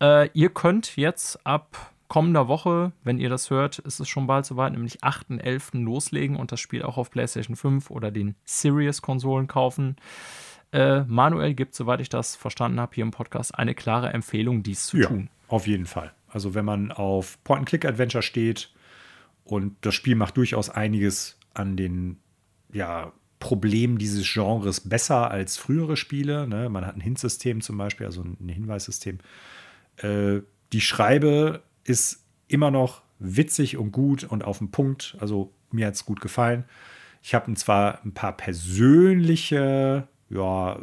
äh, ihr könnt jetzt ab kommender Woche, wenn ihr das hört, ist es schon bald soweit, nämlich 8.11. loslegen und das Spiel auch auf PlayStation 5 oder den Series-Konsolen kaufen. Äh, Manuel gibt, soweit ich das verstanden habe, hier im Podcast eine klare Empfehlung, dies zu ja, tun. Auf jeden Fall. Also wenn man auf Point-and-Click-Adventure steht und das Spiel macht durchaus einiges an den ja, Problemen dieses Genres besser als frühere Spiele. Ne? Man hat ein Hint-System zum Beispiel, also ein Hinweissystem. Äh, die Schreibe ist immer noch witzig und gut und auf den Punkt. Also mir hat es gut gefallen. Ich habe zwar ein paar persönliche, ja,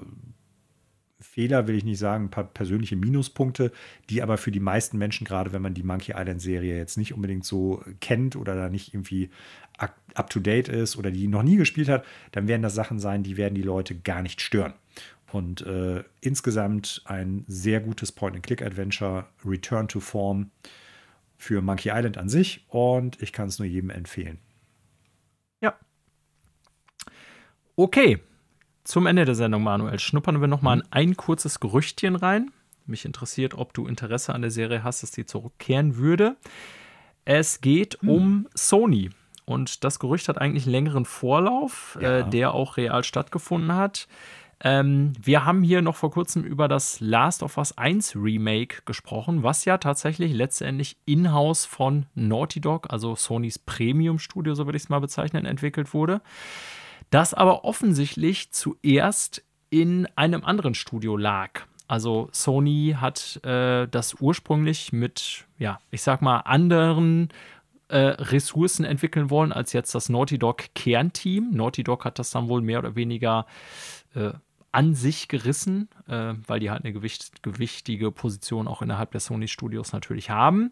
Fehler will ich nicht sagen, ein paar persönliche Minuspunkte, die aber für die meisten Menschen, gerade wenn man die Monkey Island Serie jetzt nicht unbedingt so kennt oder da nicht irgendwie up to date ist oder die noch nie gespielt hat, dann werden das Sachen sein, die werden die Leute gar nicht stören. Und äh, insgesamt ein sehr gutes Point-and-Click-Adventure, Return to Form für Monkey Island an sich. Und ich kann es nur jedem empfehlen. Ja. Okay. Zum Ende der Sendung, Manuel, schnuppern wir noch mal mhm. in ein kurzes Gerüchtchen rein. Mich interessiert, ob du Interesse an der Serie hast, dass die zurückkehren würde. Es geht mhm. um Sony. Und das Gerücht hat eigentlich einen längeren Vorlauf, ja. äh, der auch real stattgefunden hat. Ähm, wir haben hier noch vor kurzem über das Last of Us 1 Remake gesprochen, was ja tatsächlich letztendlich in-house von Naughty Dog, also Sonys Premium-Studio, so würde ich es mal bezeichnen, entwickelt wurde. Das aber offensichtlich zuerst in einem anderen Studio lag. Also Sony hat äh, das ursprünglich mit, ja, ich sag mal, anderen äh, Ressourcen entwickeln wollen als jetzt das Naughty Dog Kernteam. Naughty Dog hat das dann wohl mehr oder weniger äh, an sich gerissen, äh, weil die halt eine gewicht, gewichtige Position auch innerhalb der Sony Studios natürlich haben.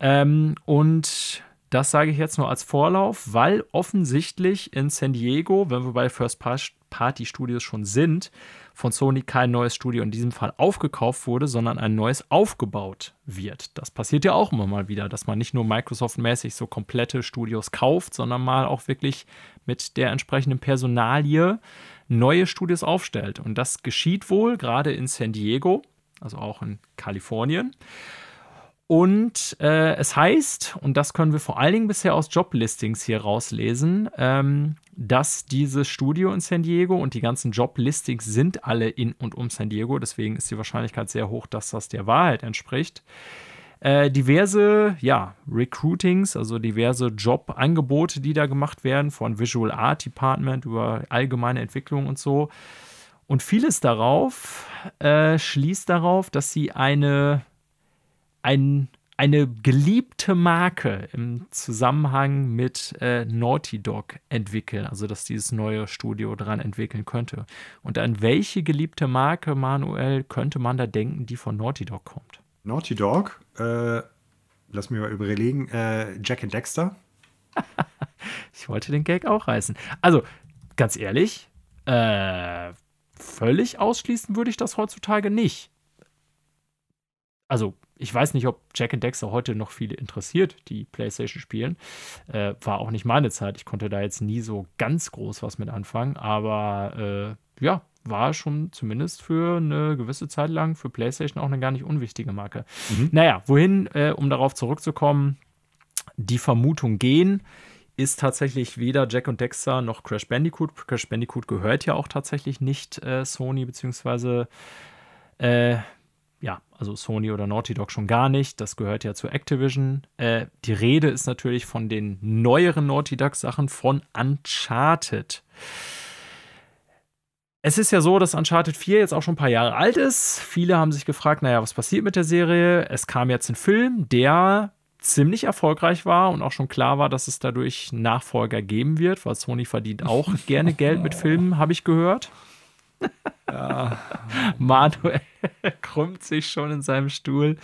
Ähm, und das sage ich jetzt nur als Vorlauf, weil offensichtlich in San Diego, wenn wir bei First First-Party-Studios schon sind, von Sony kein neues Studio in diesem Fall aufgekauft wurde, sondern ein neues aufgebaut wird. Das passiert ja auch immer mal wieder, dass man nicht nur Microsoft-mäßig so komplette Studios kauft, sondern mal auch wirklich mit der entsprechenden Personalie neue Studios aufstellt. Und das geschieht wohl gerade in San Diego, also auch in Kalifornien. Und äh, es heißt, und das können wir vor allen Dingen bisher aus Joblistings hier rauslesen, ähm, dass dieses Studio in San Diego und die ganzen Joblistings sind alle in und um San Diego. Deswegen ist die Wahrscheinlichkeit sehr hoch, dass das der Wahrheit entspricht. Äh, diverse, ja, Recruitings, also diverse Jobangebote, die da gemacht werden, von Visual Art Department über allgemeine Entwicklung und so. Und vieles darauf äh, schließt darauf, dass sie eine ein, eine geliebte Marke im Zusammenhang mit äh, Naughty Dog entwickeln, also dass dieses neue Studio dran entwickeln könnte. Und an welche geliebte Marke, Manuel, könnte man da denken, die von Naughty Dog kommt? Naughty Dog, äh, lass mich mal überlegen, äh, Jack and Dexter. ich wollte den Gag auch reißen. Also, ganz ehrlich, äh, völlig ausschließen würde ich das heutzutage nicht. Also ich weiß nicht, ob Jack and Dexter heute noch viele interessiert, die PlayStation spielen. Äh, war auch nicht meine Zeit. Ich konnte da jetzt nie so ganz groß was mit anfangen. Aber äh, ja, war schon zumindest für eine gewisse Zeit lang für PlayStation auch eine gar nicht unwichtige Marke. Mhm. Naja, wohin, äh, um darauf zurückzukommen, die Vermutung gehen, ist tatsächlich weder Jack und Dexter noch Crash Bandicoot. Crash Bandicoot gehört ja auch tatsächlich nicht äh, Sony, beziehungsweise äh, ja, also Sony oder Naughty Dog schon gar nicht. Das gehört ja zu Activision. Äh, die Rede ist natürlich von den neueren Naughty Dog Sachen von Uncharted. Es ist ja so, dass Uncharted 4 jetzt auch schon ein paar Jahre alt ist. Viele haben sich gefragt, naja, was passiert mit der Serie? Es kam jetzt ein Film, der ziemlich erfolgreich war und auch schon klar war, dass es dadurch Nachfolger geben wird, weil Sony verdient auch gerne Geld mit Filmen, habe ich gehört. Ja. Manuel krümmt sich schon in seinem Stuhl.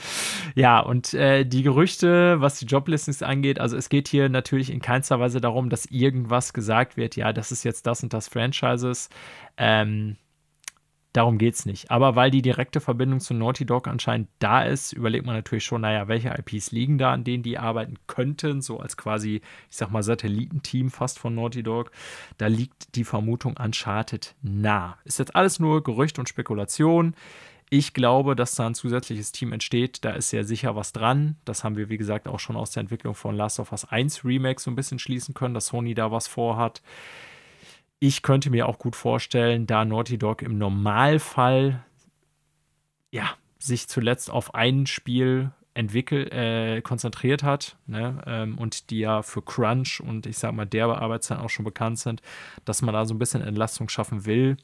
Ja, und äh, die Gerüchte, was die Joblistings angeht, also es geht hier natürlich in keinster Weise darum, dass irgendwas gesagt wird, ja, das ist jetzt das und das Franchises. Ähm, Darum geht es nicht. Aber weil die direkte Verbindung zu Naughty Dog anscheinend da ist, überlegt man natürlich schon, naja, welche IPs liegen da, an denen die arbeiten könnten, so als quasi, ich sag mal, Satellitenteam fast von Naughty Dog. Da liegt die Vermutung Uncharted nah. Ist jetzt alles nur Gerücht und Spekulation. Ich glaube, dass da ein zusätzliches Team entsteht. Da ist sehr sicher was dran. Das haben wir, wie gesagt, auch schon aus der Entwicklung von Last of Us 1 Remake so ein bisschen schließen können, dass Sony da was vorhat ich könnte mir auch gut vorstellen, da Naughty Dog im Normalfall ja, sich zuletzt auf ein Spiel entwickelt, äh, konzentriert hat ne, ähm, und die ja für Crunch und ich sag mal derbe Arbeitszeiten auch schon bekannt sind, dass man da so ein bisschen Entlastung schaffen will.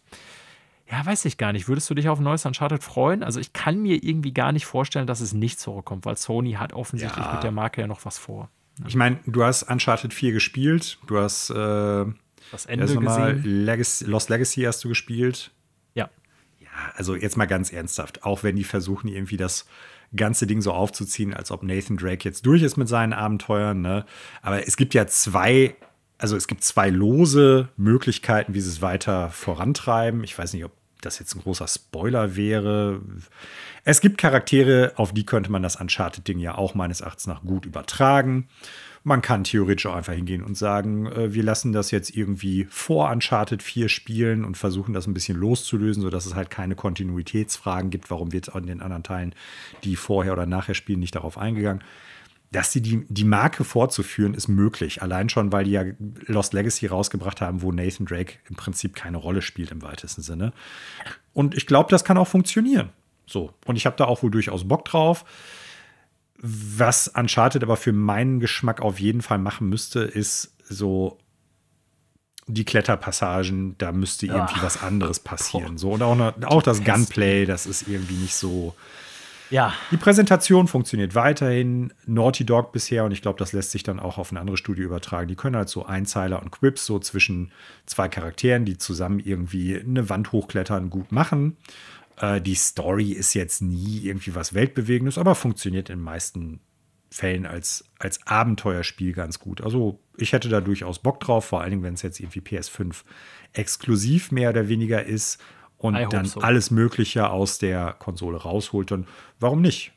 Ja, weiß ich gar nicht. Würdest du dich auf ein neues Uncharted freuen? Also ich kann mir irgendwie gar nicht vorstellen, dass es nicht zurückkommt, weil Sony hat offensichtlich ja. mit der Marke ja noch was vor. Ne? Ich meine, du hast Uncharted 4 gespielt, du hast äh das Ende gesehen. Legacy, Lost Legacy hast du gespielt. Ja. Ja, also jetzt mal ganz ernsthaft, auch wenn die versuchen irgendwie das ganze Ding so aufzuziehen, als ob Nathan Drake jetzt durch ist mit seinen Abenteuern. Ne? Aber es gibt ja zwei, also es gibt zwei lose Möglichkeiten, wie sie es weiter vorantreiben. Ich weiß nicht, ob das jetzt ein großer Spoiler wäre. Es gibt Charaktere, auf die könnte man das Uncharted-Ding ja auch meines Erachtens nach gut übertragen. Man kann theoretisch auch einfach hingehen und sagen, äh, wir lassen das jetzt irgendwie vor Uncharted 4 spielen und versuchen das ein bisschen loszulösen, sodass es halt keine Kontinuitätsfragen gibt. Warum wird an den anderen Teilen, die vorher oder nachher spielen, nicht darauf eingegangen? Dass sie die, die Marke fortzuführen, ist möglich. Allein schon, weil die ja Lost Legacy rausgebracht haben, wo Nathan Drake im Prinzip keine Rolle spielt im weitesten Sinne. Und ich glaube, das kann auch funktionieren. So. Und ich habe da auch wohl durchaus Bock drauf. Was Uncharted aber für meinen Geschmack auf jeden Fall machen müsste, ist so die Kletterpassagen, da müsste irgendwie ja. was anderes passieren. So, und auch, noch, auch das Gunplay, das ist irgendwie nicht so. Ja. Die Präsentation funktioniert weiterhin. Naughty Dog bisher, und ich glaube, das lässt sich dann auch auf ein anderes Studio übertragen. Die können halt so Einzeiler und Quips so zwischen zwei Charakteren, die zusammen irgendwie eine Wand hochklettern, gut machen. Äh, die Story ist jetzt nie irgendwie was Weltbewegendes, aber funktioniert in den meisten Fällen als, als Abenteuerspiel ganz gut. Also ich hätte da durchaus Bock drauf, vor allen Dingen, wenn es jetzt irgendwie PS5 exklusiv mehr oder weniger ist und dann so. alles Mögliche aus der Konsole rausholt. Und warum nicht?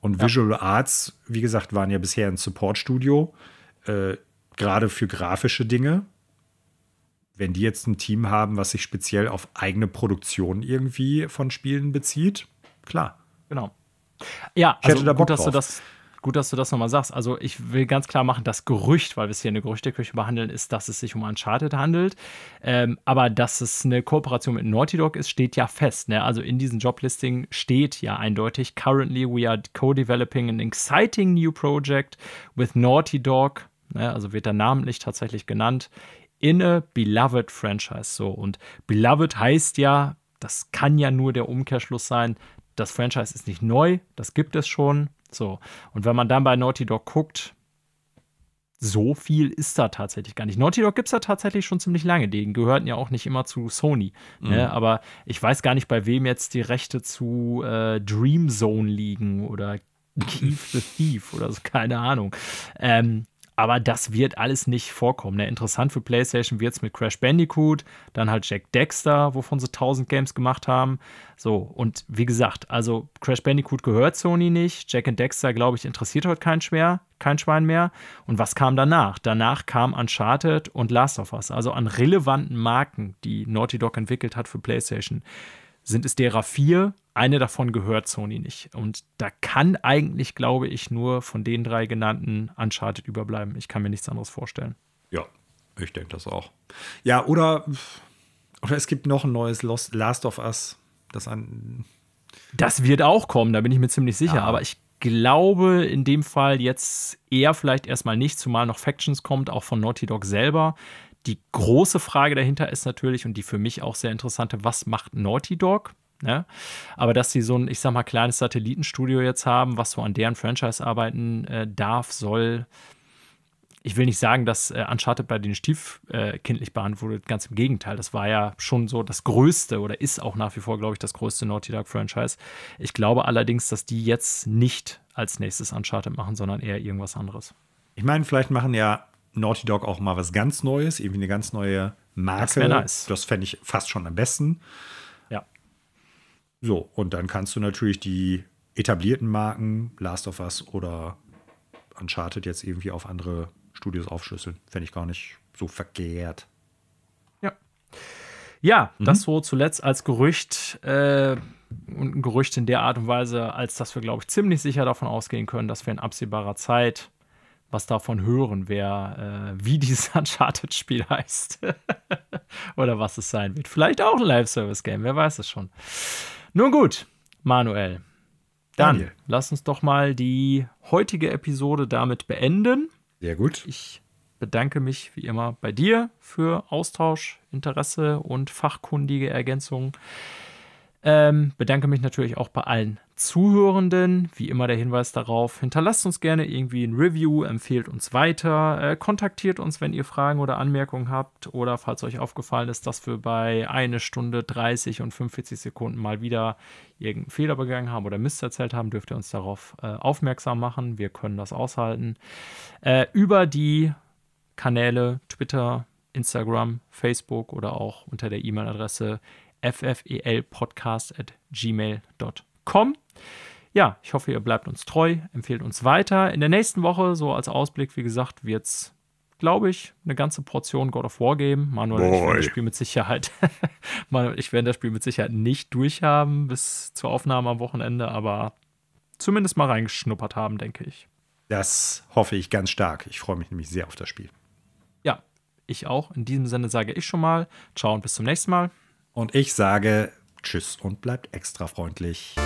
Und ja. Visual Arts, wie gesagt, waren ja bisher ein Support-Studio, äh, gerade für grafische Dinge. Wenn die jetzt ein Team haben, was sich speziell auf eigene Produktion irgendwie von Spielen bezieht, klar. Genau. Ja, ich also da gut, dass drauf. du das Gut, dass du das nochmal sagst. Also ich will ganz klar machen, das Gerücht, weil wir es hier in der Gerüchteküche behandeln, ist, dass es sich um Uncharted handelt. Ähm, aber dass es eine Kooperation mit Naughty Dog ist, steht ja fest. Ne? Also in diesem Joblisting steht ja eindeutig, currently we are co-developing an exciting new project with Naughty Dog. Ne? Also wird er namentlich tatsächlich genannt. In a beloved franchise. So. Und beloved heißt ja, das kann ja nur der Umkehrschluss sein, das Franchise ist nicht neu, das gibt es schon. So. Und wenn man dann bei Naughty Dog guckt, so viel ist da tatsächlich gar nicht. Naughty Dog gibt es da tatsächlich schon ziemlich lange. Die gehörten ja auch nicht immer zu Sony. Ne? Mhm. Ne? Aber ich weiß gar nicht, bei wem jetzt die Rechte zu äh, Dream Zone liegen oder Keith the Thief oder so, keine Ahnung. Ähm, aber das wird alles nicht vorkommen. Ne? Interessant für PlayStation wird es mit Crash Bandicoot, dann halt Jack Dexter, wovon sie 1000 Games gemacht haben. So, und wie gesagt, also Crash Bandicoot gehört Sony nicht. Jack and Dexter, glaube ich, interessiert heute kein, Schwer, kein Schwein mehr. Und was kam danach? Danach kam Uncharted und Last of Us. Also an relevanten Marken, die Naughty Dog entwickelt hat für PlayStation, sind es derer vier. Eine davon gehört Sony nicht. Und da kann eigentlich, glaube ich, nur von den drei genannten Uncharted überbleiben. Ich kann mir nichts anderes vorstellen. Ja, ich denke das auch. Ja, oder, oder es gibt noch ein neues Lost, Last of Us. Das, an das wird auch kommen, da bin ich mir ziemlich sicher. Ja. Aber ich glaube in dem Fall jetzt eher vielleicht erstmal nicht, zumal noch Factions kommt, auch von Naughty Dog selber. Die große Frage dahinter ist natürlich, und die für mich auch sehr interessante, was macht Naughty Dog? Ja? Aber dass sie so ein, ich sag mal, kleines Satellitenstudio jetzt haben, was so an deren Franchise arbeiten äh, darf, soll. Ich will nicht sagen, dass äh, Uncharted bei den stiefkindlich äh, behandelt wurde, ganz im Gegenteil. Das war ja schon so das größte oder ist auch nach wie vor, glaube ich, das größte Naughty Dog Franchise. Ich glaube allerdings, dass die jetzt nicht als nächstes Uncharted machen, sondern eher irgendwas anderes. Ich meine, vielleicht machen ja Naughty Dog auch mal was ganz Neues, irgendwie eine ganz neue Marke. Das, nice. das fände ich fast schon am besten. Ja. So, und dann kannst du natürlich die etablierten Marken, Last of Us oder Uncharted, jetzt irgendwie auf andere Studios aufschlüsseln. Fände ich gar nicht so verkehrt. Ja. Ja, mhm. das so zuletzt als Gerücht. Äh, und ein Gerücht in der Art und Weise, als dass wir, glaube ich, ziemlich sicher davon ausgehen können, dass wir in absehbarer Zeit was davon hören, wer, äh, wie dieses Uncharted-Spiel heißt. Oder was es sein wird. Vielleicht auch ein Live-Service-Game, wer weiß es schon. Nun gut, Manuel. Dann Daniel. lass uns doch mal die heutige Episode damit beenden. Sehr gut. Ich bedanke mich wie immer bei dir für Austausch, Interesse und fachkundige Ergänzungen. Ähm, bedanke mich natürlich auch bei allen Zuhörenden. Wie immer der Hinweis darauf, hinterlasst uns gerne irgendwie ein Review, empfehlt uns weiter, äh, kontaktiert uns, wenn ihr Fragen oder Anmerkungen habt oder falls euch aufgefallen ist, dass wir bei eine Stunde 30 und 45 Sekunden mal wieder irgendeinen Fehler begangen haben oder Mist erzählt haben, dürft ihr uns darauf äh, aufmerksam machen. Wir können das aushalten. Äh, über die Kanäle Twitter, Instagram, Facebook oder auch unter der E-Mail-Adresse ffelpodcast at gmail.com. Ja, ich hoffe, ihr bleibt uns treu, empfehlt uns weiter. In der nächsten Woche, so als Ausblick, wie gesagt, wird es, glaube ich, eine ganze Portion God of War geben. Manuel, Boy. ich werde das Spiel mit Sicherheit, Manuel, ich werde das Spiel mit Sicherheit nicht durchhaben bis zur Aufnahme am Wochenende, aber zumindest mal reingeschnuppert haben, denke ich. Das hoffe ich ganz stark. Ich freue mich nämlich sehr auf das Spiel. Ja, ich auch. In diesem Sinne sage ich schon mal, ciao und bis zum nächsten Mal. Und ich sage Tschüss und bleibt extra freundlich.